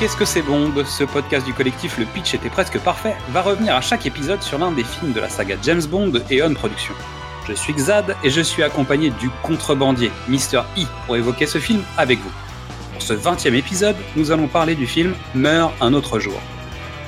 Qu'est-ce que c'est Bond Ce podcast du collectif Le Pitch était presque parfait va revenir à chaque épisode sur l'un des films de la saga James Bond et On Production. Je suis Xad et je suis accompagné du contrebandier Mr. E pour évoquer ce film avec vous. Pour ce 20e épisode, nous allons parler du film Meurt un autre jour.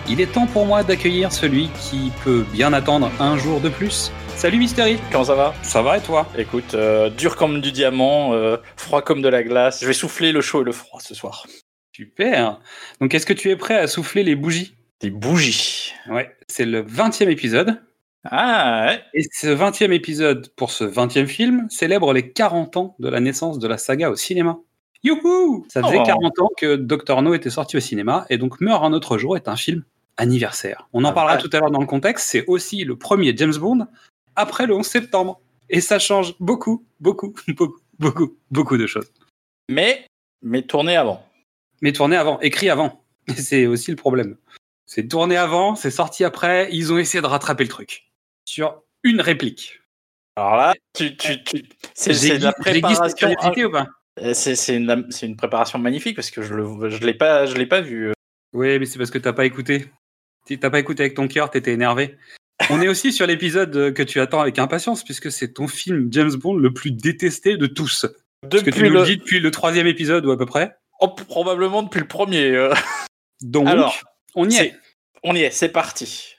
Il est temps pour moi d'accueillir celui qui peut bien attendre un jour de plus. Salut Mystery Comment ça va Ça va et toi Écoute, euh, dur comme du diamant, euh, froid comme de la glace. Je vais souffler le chaud et le froid ce soir. Super Donc est-ce que tu es prêt à souffler les bougies? Des bougies. Ouais, c'est le 20e épisode. Ah ouais Et ce 20e épisode pour ce 20e film célèbre les 40 ans de la naissance de la saga au cinéma. Youhou Ça faisait Oh. 40 ans que Doctor No était sorti au cinéma et donc Meurt un autre jour est un film anniversaire. On en Ah parlera ouais. tout à l'heure dans le contexte, c'est aussi le premier James Bond après le 11 septembre. Et ça change beaucoup, beaucoup, beaucoup, beaucoup, beaucoup de choses. Mais, mais tourné avant. Mais tourné avant, écrit avant. C'est aussi le problème. C'est tourné avant, c'est sorti après, ils ont essayé de rattraper le truc. Sur une réplique. Alors là, tu, tu, tu... c'est J'ai c'est de la préparation. ou pas? Euh, C'est une, préparation magnifique parce que je je l'ai pas, je l'ai pas vu. euh. Oui, mais c'est parce que t'as pas écouté. Tu T'as pas écouté avec ton cœur, t'étais énervé. On est aussi sur l'épisode euh, que tu attends avec impatience, puisque c'est ton film James Bond le plus détesté de tous. Parce que tu Depuis nous le le, dis depuis le troisième épisode ou à peu près. Oh, probablement depuis le premier. euh. Donc, Alors, on y est. On y est, c'est parti.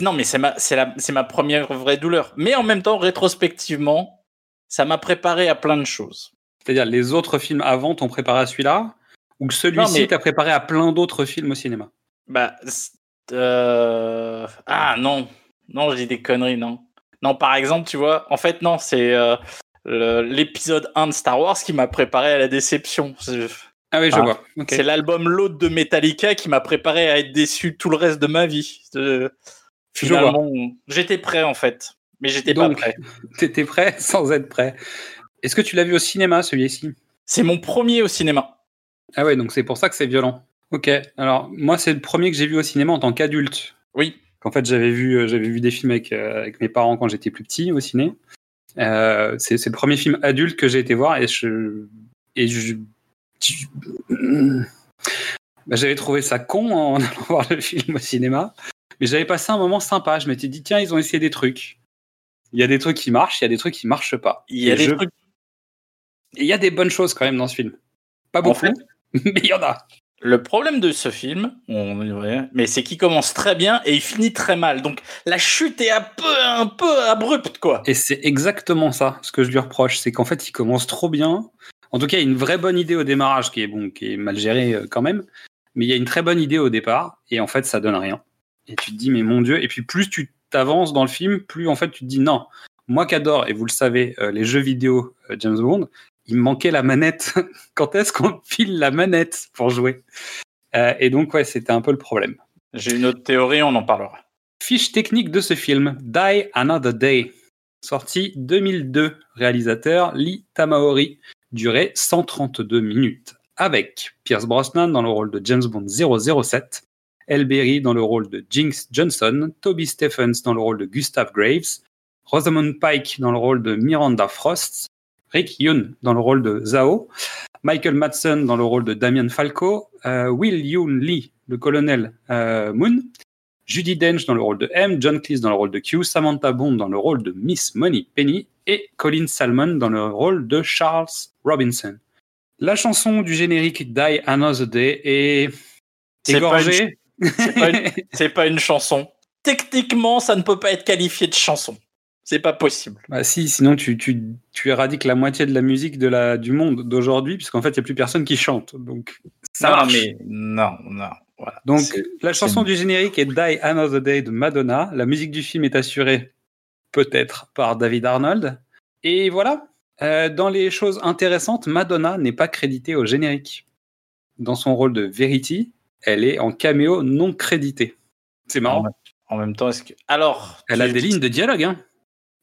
Non, mais c'est ma, la- première vraie douleur. Mais en même temps, rétrospectivement, ça m'a préparé à plein de choses. C'est-à-dire, les autres films avant t'ont préparé à celui-là, ou que celui-ci t'a préparé à plein d'autres films au cinéma? Bah, euh, ah non, non, je dis des conneries, non. Non, par exemple, tu vois, en fait, non, c'est euh, l'épisode 1 de Star Wars qui m'a préparé à la déception. Ah oui, je Ah, vois. C'est l'album L'autre de Metallica qui m'a préparé à être déçu tout le reste de ma vie. Euh. Finalement, j'étais prêt en fait, mais j'étais pas prêt. T'étais prêt sans être prêt. Est-ce que tu l'as vu au cinéma, celui-ci C'est mon premier au cinéma. Ah ouais, donc c'est pour ça que c'est violent. Ok, alors moi c'est le premier que j'ai vu au cinéma en tant qu'adulte. Oui. Qu'en fait j'avais vu, euh, j'avais vu des films avec, euh, avec mes parents quand j'étais plus petit au ciné. Euh, c'est le premier film adulte que j'ai été voir et je et je, je- Bah, j'avais trouvé ça con en allant voir le film au cinéma, mais j'avais passé un moment sympa. Je m'étais dit tiens ils ont essayé des trucs. Il y a des trucs qui marchent, il y a des trucs qui marchent pas. Il y a Et des je- trucs. il y a des bonnes choses quand même dans ce film. Pas En beaucoup, fait, mais il y en a. Le problème de ce film, mais c'est qu'il commence très bien et il finit très mal. Donc la chute est un peu, un peu abrupte, quoi. Et c'est exactement ça, ce que je lui reproche, c'est qu'en fait, il commence trop bien. En tout cas, il y a une vraie bonne idée au démarrage, qui est bon, qui est mal gérée euh, quand même, mais il y a une très bonne idée au départ, et en fait, ça donne rien. Et tu te dis, mais mon Dieu, et puis plus tu t'avances dans le film, plus en fait, tu te dis, non, moi qu'adore, et vous le savez, euh, les jeux vidéo euh, James Bond, il me manquait la manette. Quand est-ce qu'on file la manette pour jouer? Euh, Et donc, ouais, c'était un peu le problème. J'ai une autre théorie, on en parlera. Fiche technique de ce film, Die Another Day. Sorti 2002, réalisateur Lee Tamaori, durée 132 minutes. Avec Pierce Brosnan dans le rôle de James Bond 007, Elle Berry dans le rôle de Jinx Johnson, Toby Stephens dans le rôle de Gustav Graves, Rosamund Pike dans le rôle de Miranda Frost, Rick Yoon dans le rôle de Zhao, Michael Madsen dans le rôle de Damien Falco, euh, Will Yoon Lee, le colonel euh, Moon, Judy Dench dans le rôle de M, John Cleese dans le rôle de Q, Samantha Bond dans le rôle de Miss Money Penny et Colin Salmon dans le rôle de Charles Robinson. La chanson du générique Die Another Day est C'est pas une- égorgée. C'est pas, une- c'est pas une chanson. Techniquement, ça ne peut pas être qualifié de chanson. C'est pas possible. Bah si, sinon tu, tu, tu éradiques la moitié de la musique de la, du monde d'aujourd'hui, puisqu'en fait, il n'y a plus personne qui chante. Donc, ça non, marche. mais non, non. Voilà. Donc, la chanson du générique est Die Another Day de Madonna. La musique du film est assurée peut-être par David Arnold. Et voilà. Euh, dans les choses intéressantes, Madonna n'est pas créditée au générique. Dans son rôle de Verity, elle est en caméo non crédité. C'est marrant. En même temps, est-ce que. Alors. Elle a des lignes de dialogue. Hein.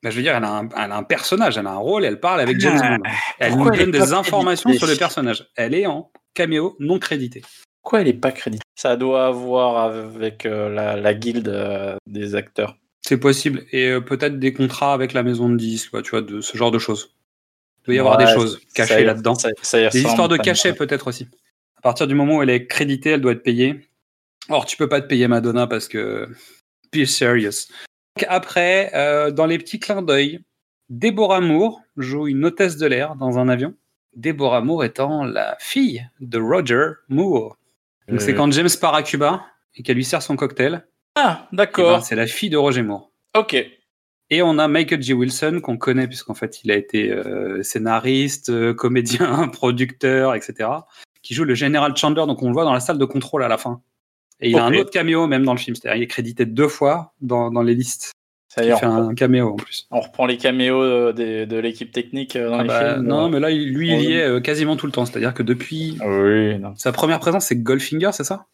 Je veux dire, elle a, un, elle a un personnage, elle a un rôle, elle parle avec James Ah, Bond. Elle nous pourquoi donne est des pas informations créditée sur le personnage. Elle est en caméo non crédité. Pourquoi elle est pas créditée? Ça doit avoir avec euh, la, la guilde euh, des acteurs. C'est possible. Et euh, peut-être des contrats avec la maison de disques, ouais, tu vois, de ce genre de choses. Il doit y avoir Ouais, des choses cachées là-dedans. Des histoires de cachets peut-être aussi. À partir du moment où elle est créditée, elle doit être payée. Or, tu peux pas te payer Madonna parce que. Be serious. Donc, après, euh, dans les petits clins d'œil, Deborah Moore joue une hôtesse de l'air dans un avion. Deborah Moore étant la fille de Roger Moore. Donc, c'est Euh. quand James part à Cuba et qu'elle lui sert son cocktail. Ah, eh ben, d'accord. c'est la fille de Roger Moore. Ok. Et on a Michael G. Wilson qu'on connaît puisqu'en fait il a été euh, scénariste, euh, comédien, producteur, etc. Qui joue le général Chandler, donc on le voit dans la salle de contrôle à la fin. Et il a un autre caméo même dans le film, c'est-à-dire il est crédité deux fois dans, dans les listes. Ça y Il fait on, un caméo en plus. on reprend les caméos euh, de l'équipe technique dans Ah les bah, films. non, mais là lui il y est quasiment tout le temps, c'est-à-dire que depuis Oui, non. sa première présence c'est Goldfinger, c'est ça?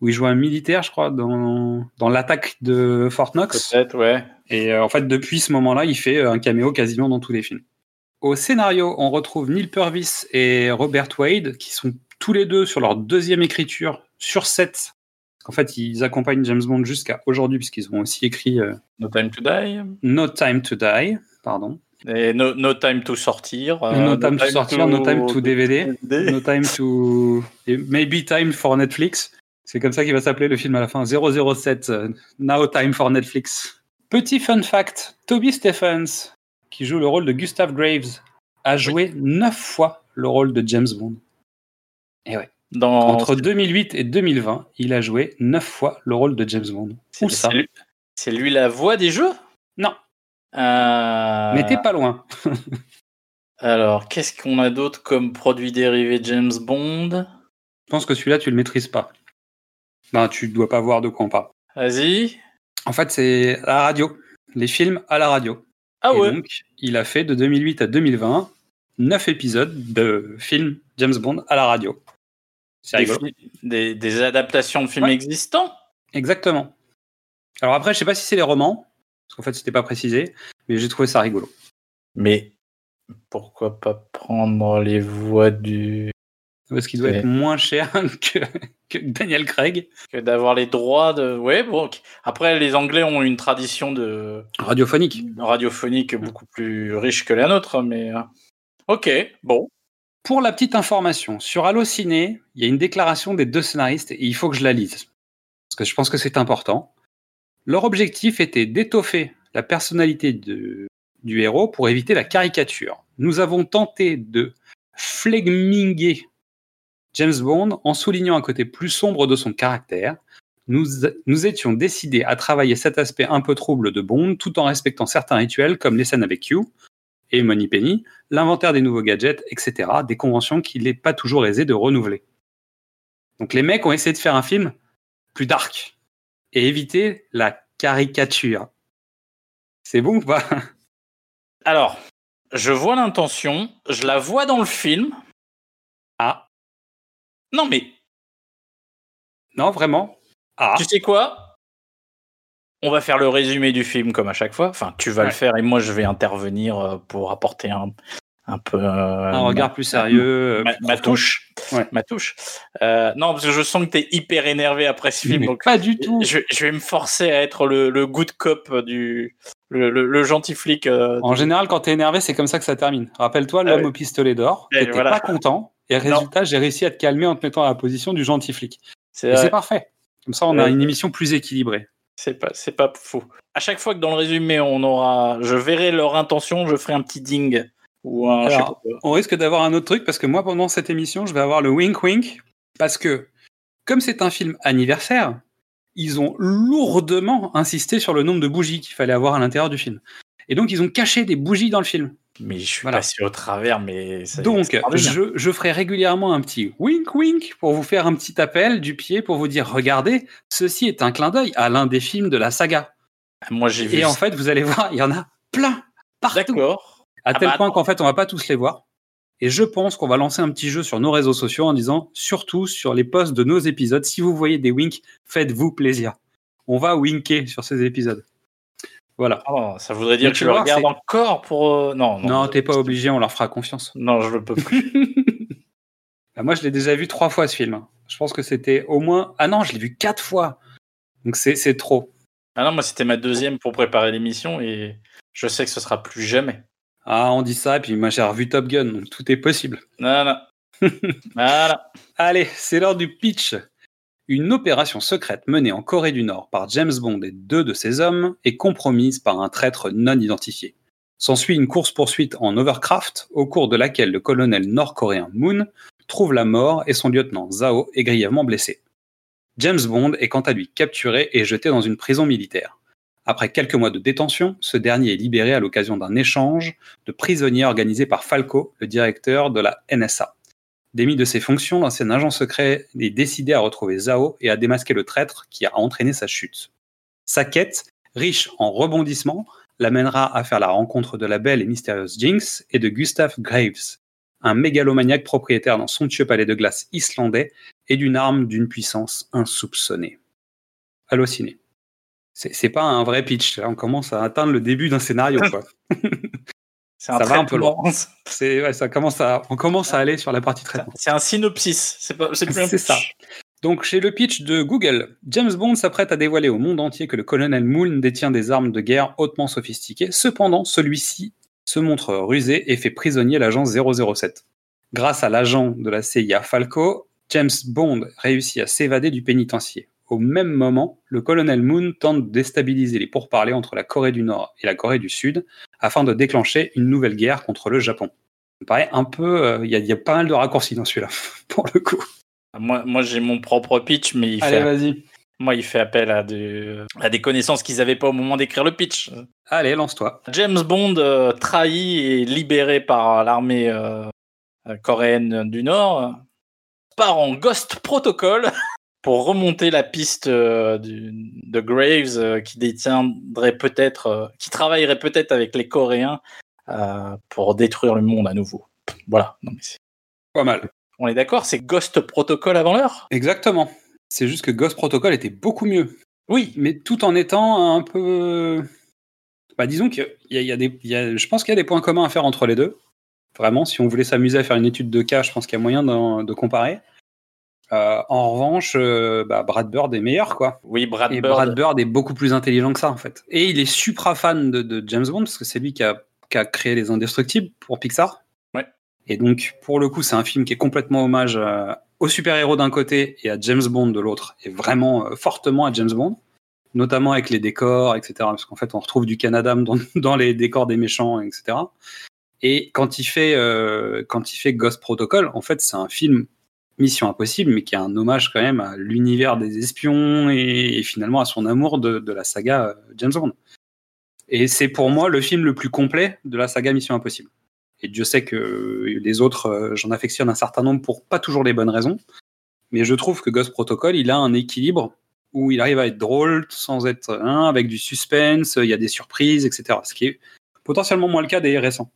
Où il joue un militaire, je crois, dans, dans l'attaque de Fort Knox. Peut-être, ouais. Et euh, en fait, depuis ce moment-là, il fait euh, un caméo quasiment dans tous les films. Au scénario, on retrouve Neil Purvis et Robert Wade, qui sont tous les deux sur leur deuxième écriture sur set. En fait, ils accompagnent James Bond jusqu'à aujourd'hui, puisqu'ils ont aussi écrit euh, No Time to Die. No Time to Die, pardon, Et No, no Time to Sortir. euh, No Time to Sortir, No Time to DVD. No Time to Maybe Time for Netflix. C'est comme ça qu'il va s'appeler le film à la fin. 007, euh, Now Time for Netflix. Petit fun fact, Toby Stephens, qui joue le rôle de Gustav Graves, a joué neuf fois le rôle de James Bond. Et ouais. Dans... Entre 2008 et 2020, il a joué neuf fois le rôle de James Bond. Où ça c'est lui la voix des jeux? Non, Euh, mais t'es pas loin. Alors, qu'est-ce qu'on a d'autre comme produit dérivé James Bond? Je pense que celui-là, tu le maîtrises pas. Ben, tu dois pas voir de quoi on parle. Vas-y. En fait, c'est la radio. Les films à la radio. Ah Et ouais. donc, il a fait de 2008 à 2020 neuf épisodes de films James Bond à la radio. C'est Des, rigolo. des- des adaptations de films Ouais. existants Exactement. Alors après, je sais pas si c'est les romans, parce qu'en fait, c'était pas précisé, mais j'ai trouvé ça rigolo. Mais pourquoi pas prendre les voix du. Parce qu'il doit Ouais. être moins cher que, que Daniel Craig. que d'avoir les droits de. Ouais, bon. Après, les Anglais ont une tradition de Radiophonique. radiophonique beaucoup plus riche que la nôtre, mais. euh, Ok, bon. Pour la petite information, sur Allociné, il y a une déclaration des deux scénaristes et il faut que je la lise. Parce que je pense que c'est important. Leur objectif était d'étoffer la personnalité de- du héros pour éviter la caricature. Nous avons tenté de flegminguer James Bond en soulignant un côté plus sombre de son caractère. Nous, nous étions décidés à travailler cet aspect un peu trouble de Bond tout en respectant certains rituels comme les scènes avec Q et Moneypenny, l'inventaire des nouveaux gadgets, etc. Des conventions qu'il n'est pas toujours aisé de renouveler. Donc les mecs ont essayé de faire un film plus dark et éviter la caricature. C'est bon ou pas? Alors, je vois l'intention, je la vois dans le film. Ah, Non, mais non, vraiment Ah, tu sais quoi? On va faire le résumé du film comme à chaque fois. Enfin, tu vas Ouais. le faire et moi je vais intervenir euh, pour apporter un, un peu. euh, un regard plus sérieux. euh, ma, touche. Ouais. Ma touche. Euh, non, parce que je sens que tu es hyper énervé après ce film. Mais donc pas du tout. je, je vais me forcer à être le, le good cop du. Le, le- le gentil flic. euh, En général, quand t'es énervé, c'est comme ça que ça termine. Rappelle-toi l'homme Ah ouais. au pistolet d'or. T'étais voilà. pas content. Et résultat, j'ai réussi à te calmer en te mettant à la position du gentil flic. c'est parfait. Comme ça, on a Ouais. une émission plus équilibrée. C'est pas, c'est pas fou. À chaque fois que dans le résumé, on aura, je verrai leur intention, je ferai un petit ding ou un. Alors, on risque d'avoir un autre truc parce que moi, pendant cette émission, je vais avoir le wink wink parce que, comme c'est un film anniversaire, ils ont lourdement insisté sur le nombre de bougies qu'il fallait avoir à l'intérieur du film. Et donc, ils ont caché des bougies dans le film. Mais je suis voilà. passé au travers, mais ça- Donc, je, je ferai régulièrement un petit wink wink pour vous faire un petit appel du pied pour vous dire regardez, ceci est un clin d'œil à l'un des films de la saga. Moi, j'ai vu. Et en fait, vous allez voir, il y en a plein partout. D'accord. À Ah tel bah point qu'en fait, on va pas tous les voir. Et je pense qu'on va lancer un petit jeu sur nos réseaux sociaux en disant, surtout sur les posts de nos épisodes, si vous voyez des winks, faites-vous plaisir. On va winker sur ces épisodes. Voilà. Oh, ça voudrait dire Mais que tu je le regarde encore pour. euh, Non, non. Non, t'es pas obligé, on leur fera confiance. Non, je le peux plus. Bah, moi, je l'ai déjà vu trois fois ce film. Je pense que c'était au moins. Ah non, je l'ai vu quatre fois. Donc c'est c'est trop. ah non, moi, c'était ma deuxième pour préparer l'émission et je sais que ce sera plus jamais. Ah, on dit ça, et puis moi j'ai revu Top Gun, donc tout est possible. Non, non. voilà. Allez, c'est l'heure du pitch. Une opération secrète menée en Corée du Nord par James Bond et deux de ses hommes est compromise par un traître non identifié. S'ensuit une course-poursuite en overcraft, au cours de laquelle le colonel nord-coréen Moon trouve la mort et son lieutenant Zhao est grièvement blessé. James Bond est quant à lui capturé et jeté dans une prison militaire. Après quelques mois de détention, ce dernier est libéré à l'occasion d'un échange de prisonniers organisé par Falco, le directeur de la NSA. Démis de ses fonctions, l'ancien agent secret est décidé à retrouver Zhao et à démasquer le traître qui a entraîné sa chute. Sa quête, riche en rebondissements, l'amènera à faire la rencontre de la belle et mystérieuse Jinx et de Gustav Graves, un mégalomaniaque propriétaire d'un somptueux palais de glace islandais et d'une arme d'une puissance insoupçonnée. Halluciné. C'est pas un vrai pitch, là on commence à atteindre le début d'un scénario. Quoi. Ça va un peu loin. Ouais, ça commence à, on commence à aller sur la partie traitement. C'est un synopsis, c'est plus un C'est ça. Donc, chez le pitch de Google, James Bond s'apprête à dévoiler au monde entier que le colonel Moon détient des armes de guerre hautement sophistiquées. Cependant, celui-ci se montre rusé et fait prisonnier l'agent 007. Grâce à l'agent de la CIA Falco, James Bond réussit à s'évader du pénitencier. Au même moment, le colonel Moon tente de déstabiliser les pourparlers entre la Corée du Nord et la Corée du Sud afin de déclencher une nouvelle guerre contre le Japon. Ça me paraît un peu. Euh, il y, a pas mal de raccourcis dans celui-là, pour le coup. Moi, moi j'ai mon propre pitch, mais il Allez, fait, vas-y. moi, il fait appel à, de- à des connaissances qu'ils n'avaient pas au moment d'écrire le pitch. Allez, lance-toi. James Bond, euh, trahi et libéré par l'armée euh, coréenne du Nord, part en Ghost Protocol pour remonter la piste euh, du- de Graves euh, qui détiendrait peut-être, euh, qui travaillerait peut-être avec les Coréens pour détruire le monde à nouveau. Voilà. Non, mais c'est- Pas mal. on est d'accord, c'est Ghost Protocol avant l'heure? Exactement. C'est juste que Ghost Protocol était beaucoup mieux. Oui. mais tout en étant un peu. Bah, disons qu'il y a, il y a des, il y a- je pense qu'il y a des points communs à faire entre les deux. Vraiment, si on voulait s'amuser à faire une étude de cas, je pense qu'il y a moyen de comparer. Euh, en revanche, euh, bah, Brad Bird est meilleur, quoi. Oui, Brad Et Bird. Brad Bird est beaucoup plus intelligent que ça, en fait. Et il est supra fan de, de James Bond, parce que c'est lui qui a, qui a créé Les Indestructibles pour Pixar. Ouais. Et donc, pour le coup, c'est un film qui est complètement hommage euh, aux super-héros d'un côté et à James Bond de l'autre, et vraiment euh, fortement à James Bond, notamment avec les décors, etc. Parce qu'en fait, on retrouve du Canada dans, dans les décors des méchants, etc. Et quand il fait, quand il fait Ghost Protocol, en fait, c'est un film Mission Impossible, mais qui est un hommage quand même à l'univers des espions et, finalement à son amour de, la saga euh, James Bond. Et c'est pour moi le film le plus complet de la saga Mission Impossible. Et Dieu sait que les autres, euh, j'en affectionne un certain nombre pour pas toujours les bonnes raisons. Mais je trouve que Ghost Protocol, il a un équilibre où il arrive à être drôle sans être hein, avec du suspense, il y a des surprises, etc. Ce qui est potentiellement moins le cas des récents,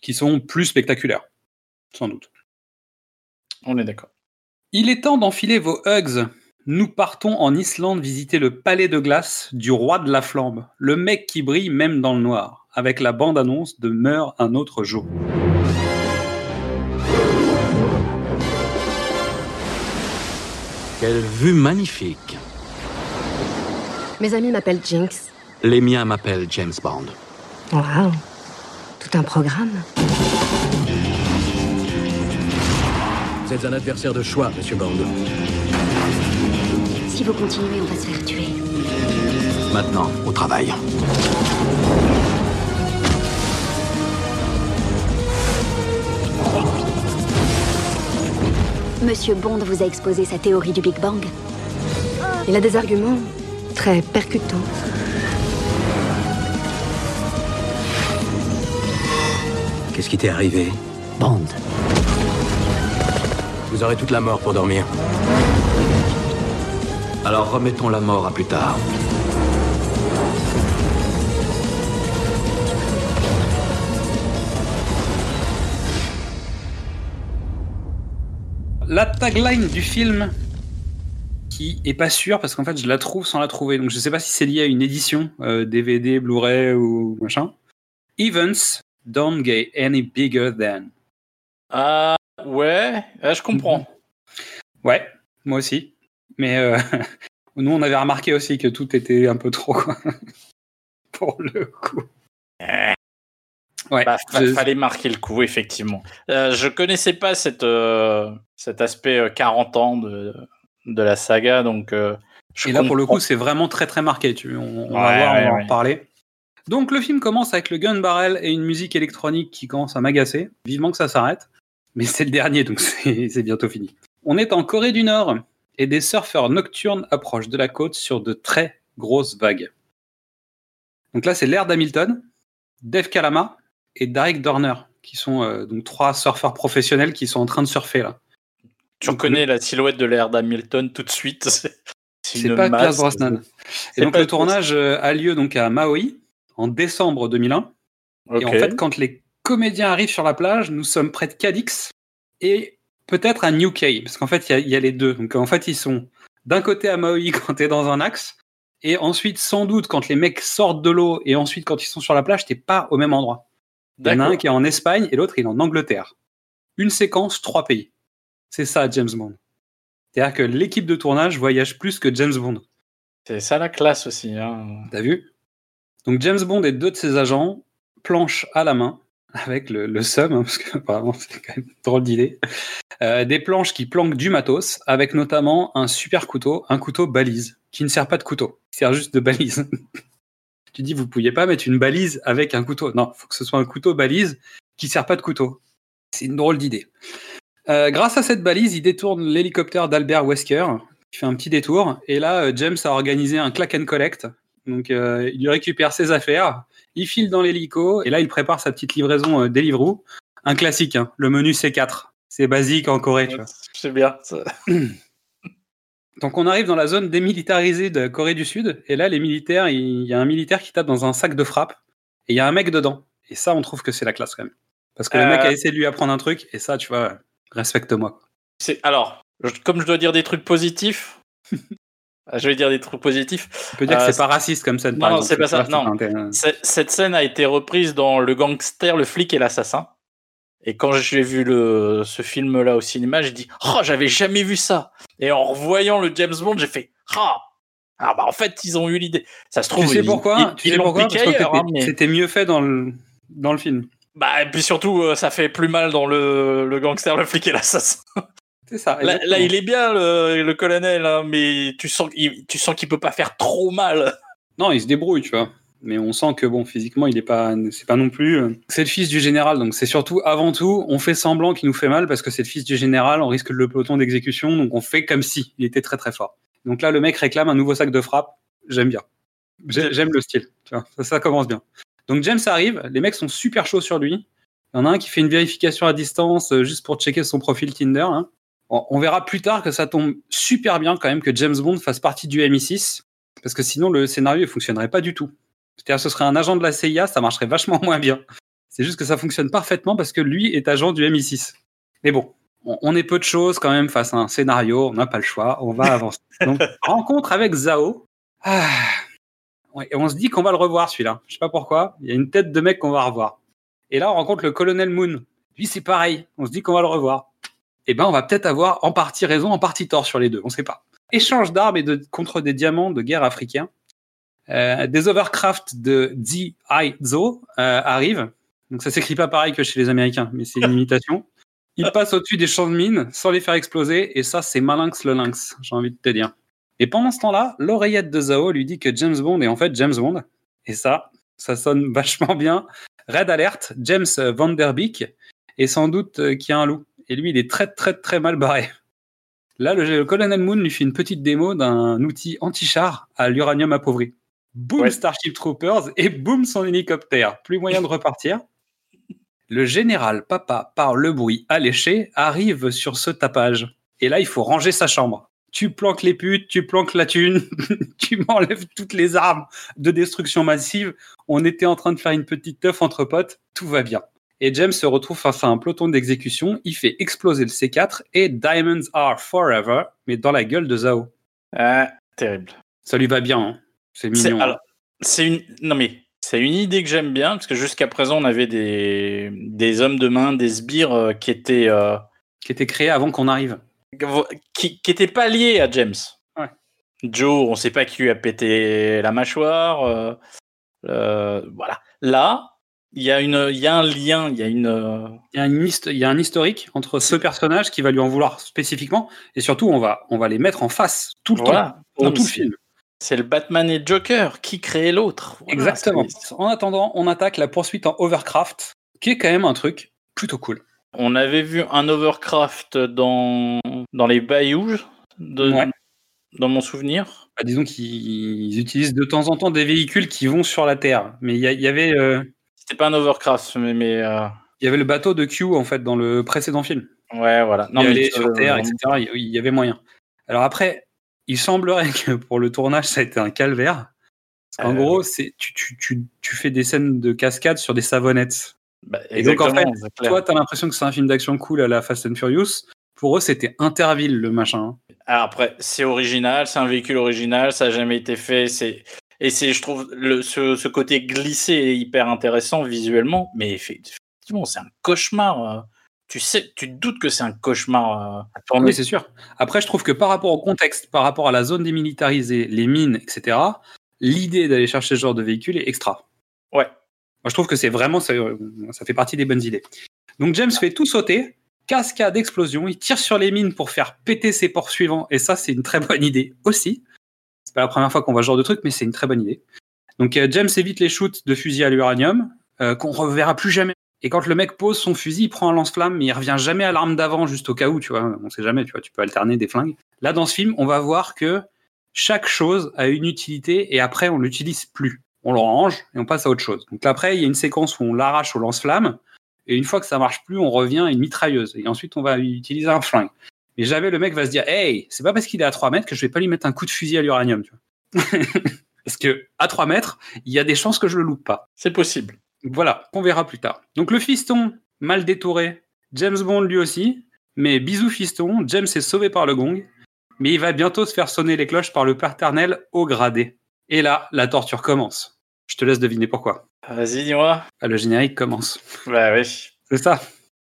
qui sont plus spectaculaires, sans doute. On est d'accord. Il est temps d'enfiler vos hugs. Nous partons en Islande visiter le palais de glace du roi de la flambe, le mec qui brille même dans le noir, avec la bande-annonce de Meurt un autre jour. Quelle vue magnifique. Mes amis m'appellent Jinx. Les miens m'appellent James Bond. Waouh, tout un programme. Vous êtes un adversaire de choix, monsieur Bond. Si vous continuez, on va se faire tuer. Maintenant, au travail. Monsieur Bond vous a exposé sa théorie du Big Bang. Il a des arguments très percutants. Qu'est-ce qui t'est arrivé? Bond. Vous aurez toute la mort pour dormir. Alors remettons la mort à plus tard. La tagline du film, qui est pas sûre parce qu'en fait je la trouve sans la trouver, donc je sais pas si c'est lié à une édition euh, DVD, Blu-ray ou machin. Events don't get any bigger than. Ah, ouais, je comprends. Ouais, moi aussi. Mais euh, nous on avait remarqué aussi que tout était un peu trop quoi. pour le coup. Ouais. Bah, je- fallait marquer le coup, effectivement. Euh, je connaissais pas cette, euh, cet aspect euh, 40 ans de, de la saga, donc. je Et là, pour le coup, c'est vraiment très très marqué. Tu, on, on va voir, ouais, on va en reparler. Donc, le film commence avec le gun barrel et une musique électronique qui commence à m'agacer. Vivement que ça s'arrête. Mais c'est le dernier, donc c'est bientôt fini. On est en Corée du Nord et des surfeurs nocturnes approchent de la côte sur de très grosses vagues. Donc là, c'est l'ère d'Hamilton, Dave Kalama et Derek Dorner, qui sont euh, donc trois surfeurs professionnels qui sont en train de surfer là. Tu reconnais la silhouette de l'air d'Hamilton tout de suite. C'est pas Pierce masse. Brosnan. Et donc le tournage euh, a lieu donc à Maui en décembre 2001. Et en fait, quand les comédiens arrivent sur la plage, nous sommes près de Cadix et peut-être à New Cay, parce qu'en fait, il y a- il y, a les deux. Donc en fait, ils sont d'un côté à Maui quand t'es dans un axe, et ensuite, sans doute, quand les mecs sortent de l'eau, et ensuite quand ils sont sur la plage, t'es pas au même endroit. Il y en a un qui est en Espagne et l'autre il est en Angleterre. Une séquence, trois pays. C'est ça, James Bond. C'est-à-dire que l'équipe de tournage voyage plus que James Bond. C'est ça la classe aussi. hein. T'as vu? Donc James Bond et deux de ses agents planchent à la main avec le, le hein, parce que apparemment c'est quand même une drôle d'idée. Euh, des planches qui planquent du matos, avec notamment un super couteau, un couteau balise, qui ne sert pas de couteau, il sert juste de balise. tu dis, vous pouviez pas mettre une balise avec un couteau. Non, faut que ce soit un couteau balise qui sert pas de couteau. C'est une drôle d'idée. Euh, grâce à cette balise, il détourne l'hélicoptère d'Albert Wesker, qui fait un petit détour. Et là, euh, James a organisé un clack and collect. Donc, il récupère ses affaires, il file dans l'hélico, et là, il prépare sa petite livraison euh, Deliveroo. Un classique, hein, le menu C4. C'est basique en Corée, tu vois. C'est bien. ça. Donc on arrive dans la zone démilitarisée de Corée du Sud, et là les militaires, il y a un militaire qui tape dans un sac de frappe, et il y a un mec dedans. Et ça, on trouve que c'est la classe quand même. Parce que le Euh. mec a essayé de lui apprendre un truc, et ça, tu vois, respecte-moi. C'est alors, je- comme je dois dire des trucs positifs, je vais dire des trucs positifs. Tu peux dire que Euh, c'est pas raciste comme scène, non, par non, c'est pas ça, non. Cette scène a été reprise dans Le gangster, le flic et l'assassin. Et quand j'ai vu le, ce film-là au cinéma, j'ai dit Oh, j'avais jamais vu ça. Et en revoyant le James Bond, j'ai fait Ah Ah, bah en fait, ils ont eu l'idée. Ça se trouve, Tu sais ils- pourquoi ils- Tu ils sais pourquoi? hein, mais- c'était mieux fait dans le, dans le film. Bah, et puis surtout, euh, ça fait plus mal dans le, le gangster, le flic et l'assassin. C'est ça. Là, il est bien, le, le colonel, hein, mais tu sens qu'il tu sens qu'il peut pas faire trop mal. Non, il se débrouille, tu vois. Mais on sent que bon, physiquement, il est pas, c'est pas non plus. euh, C'est le fils du général, donc c'est surtout, avant tout, on fait semblant qu'il nous fait mal parce que c'est le fils du général, on risque le peloton d'exécution, donc on fait comme si il était très très fort. Donc là, le mec réclame un nouveau sac de frappe. J'aime bien. J'ai- J'aime le style. Tu vois, ça, ça commence bien. Donc James arrive, les mecs sont super chauds sur lui. Il y en a un qui fait une vérification à distance euh, juste pour checker son profil Tinder. hein. On, on verra plus tard que ça tombe super bien quand même que James Bond fasse partie du MI6 parce que sinon le scénario ne fonctionnerait pas du tout. C'est-à-dire ce serait un agent de la CIA, ça marcherait vachement moins bien. C'est juste que ça fonctionne parfaitement parce que lui est agent du MI6. Mais bon, on, on est peu de choses quand même face à un scénario, on n'a pas le choix, on va avancer. Donc rencontre avec Zhao. Ah. Et on se dit qu'on va le revoir celui-là. Je sais pas pourquoi, il y a une tête de mec qu'on va revoir. Et là on rencontre le colonel Moon. Lui c'est pareil, on se dit qu'on va le revoir. Et ben on va peut-être avoir en partie raison, en partie tort sur les deux, on sait pas. Échange d'armes et de, contre des diamants de guerre africains. Euh, des overcraft de D.I.Z.O. euh, arrivent. Donc ça s'écrit pas pareil que chez les Américains, mais c'est une imitation. Ils passent au-dessus des champs de mines sans les faire exploser, et ça c'est malinx le lynx, j'ai envie de te dire. Et pendant ce temps-là, l'oreillette de Zao lui dit que James Bond est en fait James Bond, et ça, ça sonne vachement bien. Red Alert, James Van Der Beek, et sans doute euh, qu'il y a un loup. Et lui, il est très très très mal barré. Là, le, le colonel Moon lui fait une petite démo d'un outil anti-char à l'uranium appauvri. Boom Ouais. Starship Troopers et boum son hélicoptère. Plus moyen de repartir. Le général Papa, par le bruit alléché, arrive sur ce tapage. Et là, il faut ranger sa chambre. Tu planques les putes, tu planques la thune, tu m'enlèves toutes les armes de destruction massive. On était en train de faire une petite teuf entre potes, tout va bien. Et James se retrouve face à un peloton d'exécution, il fait exploser le C4 et Diamonds Are Forever, mais dans la gueule de Zao. Ah, terrible. Ça lui va bien, hein. c'est mignon. hein. c'est une non mais c'est une idée que j'aime bien parce que jusqu'à présent on avait des des hommes de main, des sbires euh, qui étaient euh, Qui était créé avant qu'on arrive. qui, qui étaient pas liés à James. Ouais. Joe, on sait pas qui lui a pété la mâchoire. euh, voilà. Là, Il y a une, il y a un lien, il y a une. Il y, a une hist- il y a un historique entre ce personnage qui va lui en vouloir spécifiquement, et surtout, on va, on va les mettre en face tout le temps, dans Non, tout le film. C'est le Batman et Joker qui créent l'autre. Voilà, Exactement. En attendant, on attaque la poursuite en Overcraft, qui est quand même un truc plutôt cool. On avait vu un Overcraft dans dans les bayous de, Ouais. dans mon souvenir. Bah, disons qu'ils utilisent de temps en temps des véhicules qui vont sur la Terre, mais il y, a- il y avait, euh, C'était pas un Overcraft, mais, mais euh, il y avait le bateau de Q en fait dans le précédent film. ouais, voilà. Non, il mais allait tu- sur Terre, etc. Il y avait moyen. Alors après, il semblerait que pour le tournage, ça a été un calvaire. En Euh. gros, c'est tu, tu, tu, tu fais des scènes de cascade sur des savonnettes. bah, Et donc, en fait. Toi, t'as l'impression que c'est un film d'action cool à la Fast and Furious. Pour eux, c'était Interville le machin. Alors après, c'est original, c'est un véhicule original, ça n'a jamais été fait. C'est et c'est, je trouve, le, ce, ce côté glissé est hyper intéressant visuellement, mais effe- effectivement, c'est un cauchemar. euh. Tu sais, tu te doutes que c'est un cauchemar euh. Oui, c'est sûr. Après, je trouve que par rapport au contexte, par rapport à la zone démilitarisée, les mines, etc., l'idée d'aller chercher ce genre de véhicule est extra. Ouais. Moi, je trouve que c'est vraiment, ça, ça fait partie des bonnes idées. Donc, James fait tout sauter, cascade, explosion, il tire sur les mines pour faire péter ses poursuivants, et ça, c'est une très bonne idée aussi. C'est pas la première fois qu'on voit ce genre de truc, mais c'est une très bonne idée. Donc, euh, James évite les shoots de fusil à l'uranium, euh, qu'on reverra plus jamais. Et quand le mec pose son fusil, il prend un lance-flamme, mais il revient jamais à l'arme d'avant, juste au cas où, tu vois. On sait jamais, tu vois, tu peux alterner des flingues. Là, dans ce film, on va voir que chaque chose a une utilité et après, on l'utilise plus. On le range et on passe à autre chose. Donc après, il y a une séquence où on l'arrache au lance-flamme et une fois que ça marche plus, on revient à une mitrailleuse et ensuite, on va utiliser un flingue. Mais jamais le mec va se dire, hey, c'est pas parce qu'il est à 3 mètres que je vais pas lui mettre un coup de fusil à l'uranium, tu vois. parce que à 3 mètres, il y a des chances que je le loupe pas. C'est possible. Voilà, qu'on verra plus tard. Donc le fiston, mal détouré, James Bond lui aussi, mais bisous fiston, James est sauvé par le gong, mais il va bientôt se faire sonner les cloches par le paternel au gradé. Et là, la torture commence. Je te laisse deviner pourquoi. Vas-y, dis-moi. Ah, le générique commence. Bah oui. C'est ça.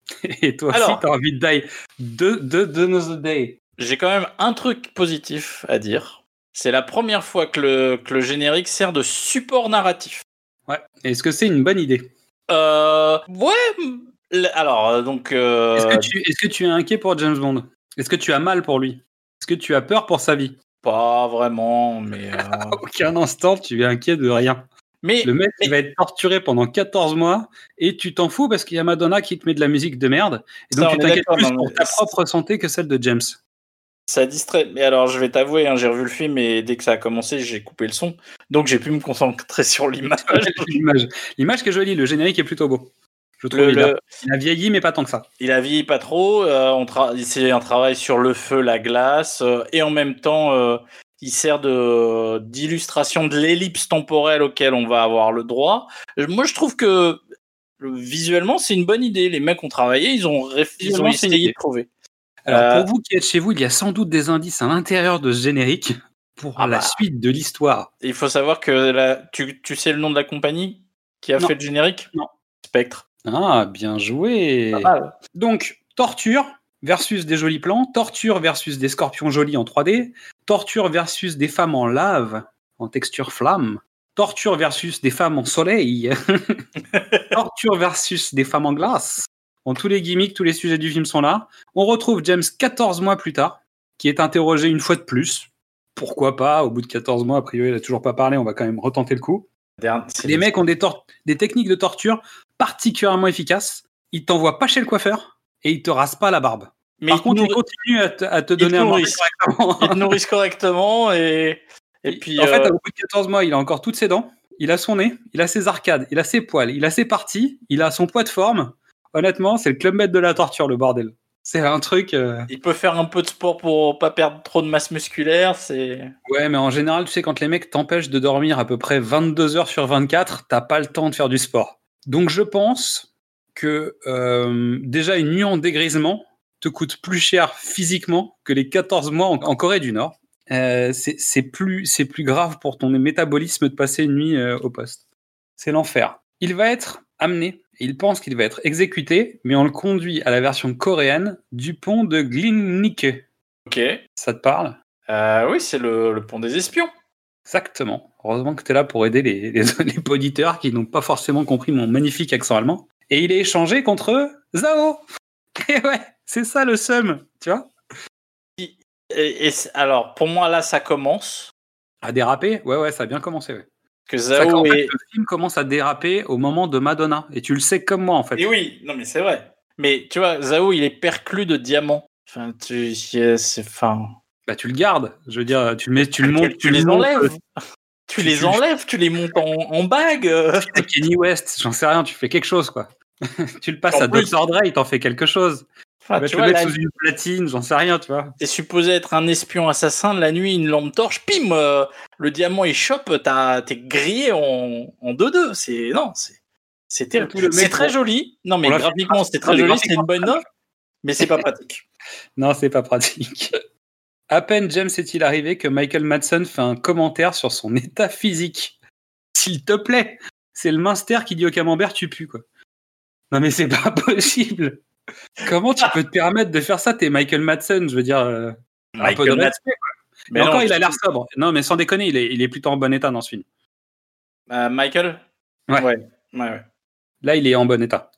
Et toi aussi, Alors. t'as envie de die de, de, de Day. J'ai quand même un truc positif à dire. C'est la première fois que le, que le générique sert de support narratif. Ouais. Est-ce que c'est une bonne idée? Euh, ouais. Alors, euh, donc. euh, Est-ce que, tu, est-ce que tu es inquiet pour James Bond? Est-ce que tu as mal pour lui? Est-ce que tu as peur pour sa vie? Pas vraiment, mais. euh, À aucun instant, tu es inquiet de rien. Mais Le mec, mais- il va être torturé pendant 14 mois et tu t'en fous parce qu'il y a Madonna qui te met de la musique de merde. Et donc Ça, tu t'inquiètes plus non, pour ta propre santé que celle de James. ça distrait. Mais alors, je vais t'avouer, hein, j'ai revu le film et dès que ça a commencé, j'ai coupé le son. Donc, j'ai pu me concentrer sur l'image. L'image, l'image qui est jolie, le générique est plutôt beau. Je trouve Le- il, a, le- il a vieilli, mais pas tant que ça. Il a vieilli pas trop. euh, on tra- c'est un travail sur le feu, la glace, euh, et en même temps, euh, il sert de d'illustration de l'ellipse temporelle auquel on va avoir le droit. Euh, Moi, je trouve que visuellement, c'est une bonne idée. Les mecs ont travaillé, ils ont, réf- ils ont Visuellement, c'est une essayé de trouver. Alors Euh, pour vous qui êtes chez vous, il y a sans doute des indices à l'intérieur de ce générique pour Ah la bah. suite de l'histoire. Il faut savoir que la- tu, tu sais le nom de la compagnie qui a Non. fait le générique? Non. Spectre. Ah, bien joué. Donc, torture versus des jolis plans, torture versus des scorpions jolis en 3D, torture versus des femmes en lave, en texture flamme, torture versus des femmes en soleil, torture versus des femmes en glace. Bon, tous les gimmicks, tous les sujets du film sont là. On retrouve James 14 mois plus tard, qui est interrogé une fois de plus. Pourquoi pas Au bout de 14 mois, a priori, il a toujours pas parlé, on va quand même retenter le coup. Les mecs ont des techniques de torture particulièrement efficaces. Ils t'envoient pas chez le coiffeur et ils te rasent pas la barbe. Mais Par contre, te ils continuent à te, à te te donner à manger nourrissent. correctement. ils te nourrissent correctement et, et puis. en fait, euh, au bout de 14 mois, il a encore toutes ses dents, il a son nez, il a ses arcades, il a ses poils, il a ses parties, il a son poids de forme. Honnêtement, c'est le club maître de la torture, le bordel. C'est un truc. euh, Il peut faire un peu de sport pour pas perdre trop de masse musculaire. C'est Ouais, mais en général, tu sais, quand les mecs t'empêchent de dormir à peu près 22 heures sur 24, t'as pas le temps de faire du sport. Donc je pense que euh, déjà une nuit en dégrisement te coûte plus cher physiquement que les 14 mois en, en Corée du Nord. Euh, c'est plus, plus grave pour ton métabolisme de passer une nuit euh, au poste. C'est l'enfer. Il va être amené, il pense qu'il va être exécuté, mais on le conduit à la version coréenne du pont de Glinike. ok. Ça te parle? Euh, oui, c'est le, le pont des espions. Exactement. Heureusement que tu es là pour aider les, les, les auditeurs qui n'ont pas forcément compris mon magnifique accent allemand. Et il est échangé contre Zao. Et ouais, c'est ça le seum, tu vois? Et, alors, pour moi, là, ça commence. À déraper? Ouais, ouais, ça a bien commencé. Ouais. Que Ça, Zao fait, le film commence à déraper au moment de Madonna. Et tu le sais comme moi, en fait. Et oui, non, mais c'est vrai. Mais tu vois, Zao, il est perclus de diamants. Enfin, tu. c'est- Enfin. Bah, tu le gardes. Je veux dire, tu le mets, tu le Tu, montes, tu le les enlèves. Tu les enlèves, tu les montes en, en bague. Kenny West, j'en sais rien, tu fais quelque chose, quoi. tu le passes En à plus- Dr. Dre, il t'en fait quelque chose. Enfin, tu vois, mettre la- sous une platine, j'en sais rien, tu vois. t'es supposé être un espion assassin. La nuit, une lampe torche, pim, euh, le diamant il chope, t'es grillé en, en 2-2. C'est non, c'est c'est terrible. C'est très joli. Non, mais graphiquement, c'était très joli. C'est une bonne note, mais c'est pas pratique. Non, c'est pas pratique. À peine James est-il arrivé que Michael Madsen fait un commentaire sur son état physique. S'il te plaît, c'est le minster qui dit au camembert tu pues quoi. Non mais c'est pas possible. Comment tu peux te permettre de faire ça? T'es Michael Madsen, je veux dire euh, un peu de respect. Mais encore, il a l'air sobre. Non mais sans déconner, il est, il est plutôt en bon état dans ce film. Euh, Michael? Ouais. ouais. Là, il est en bon état.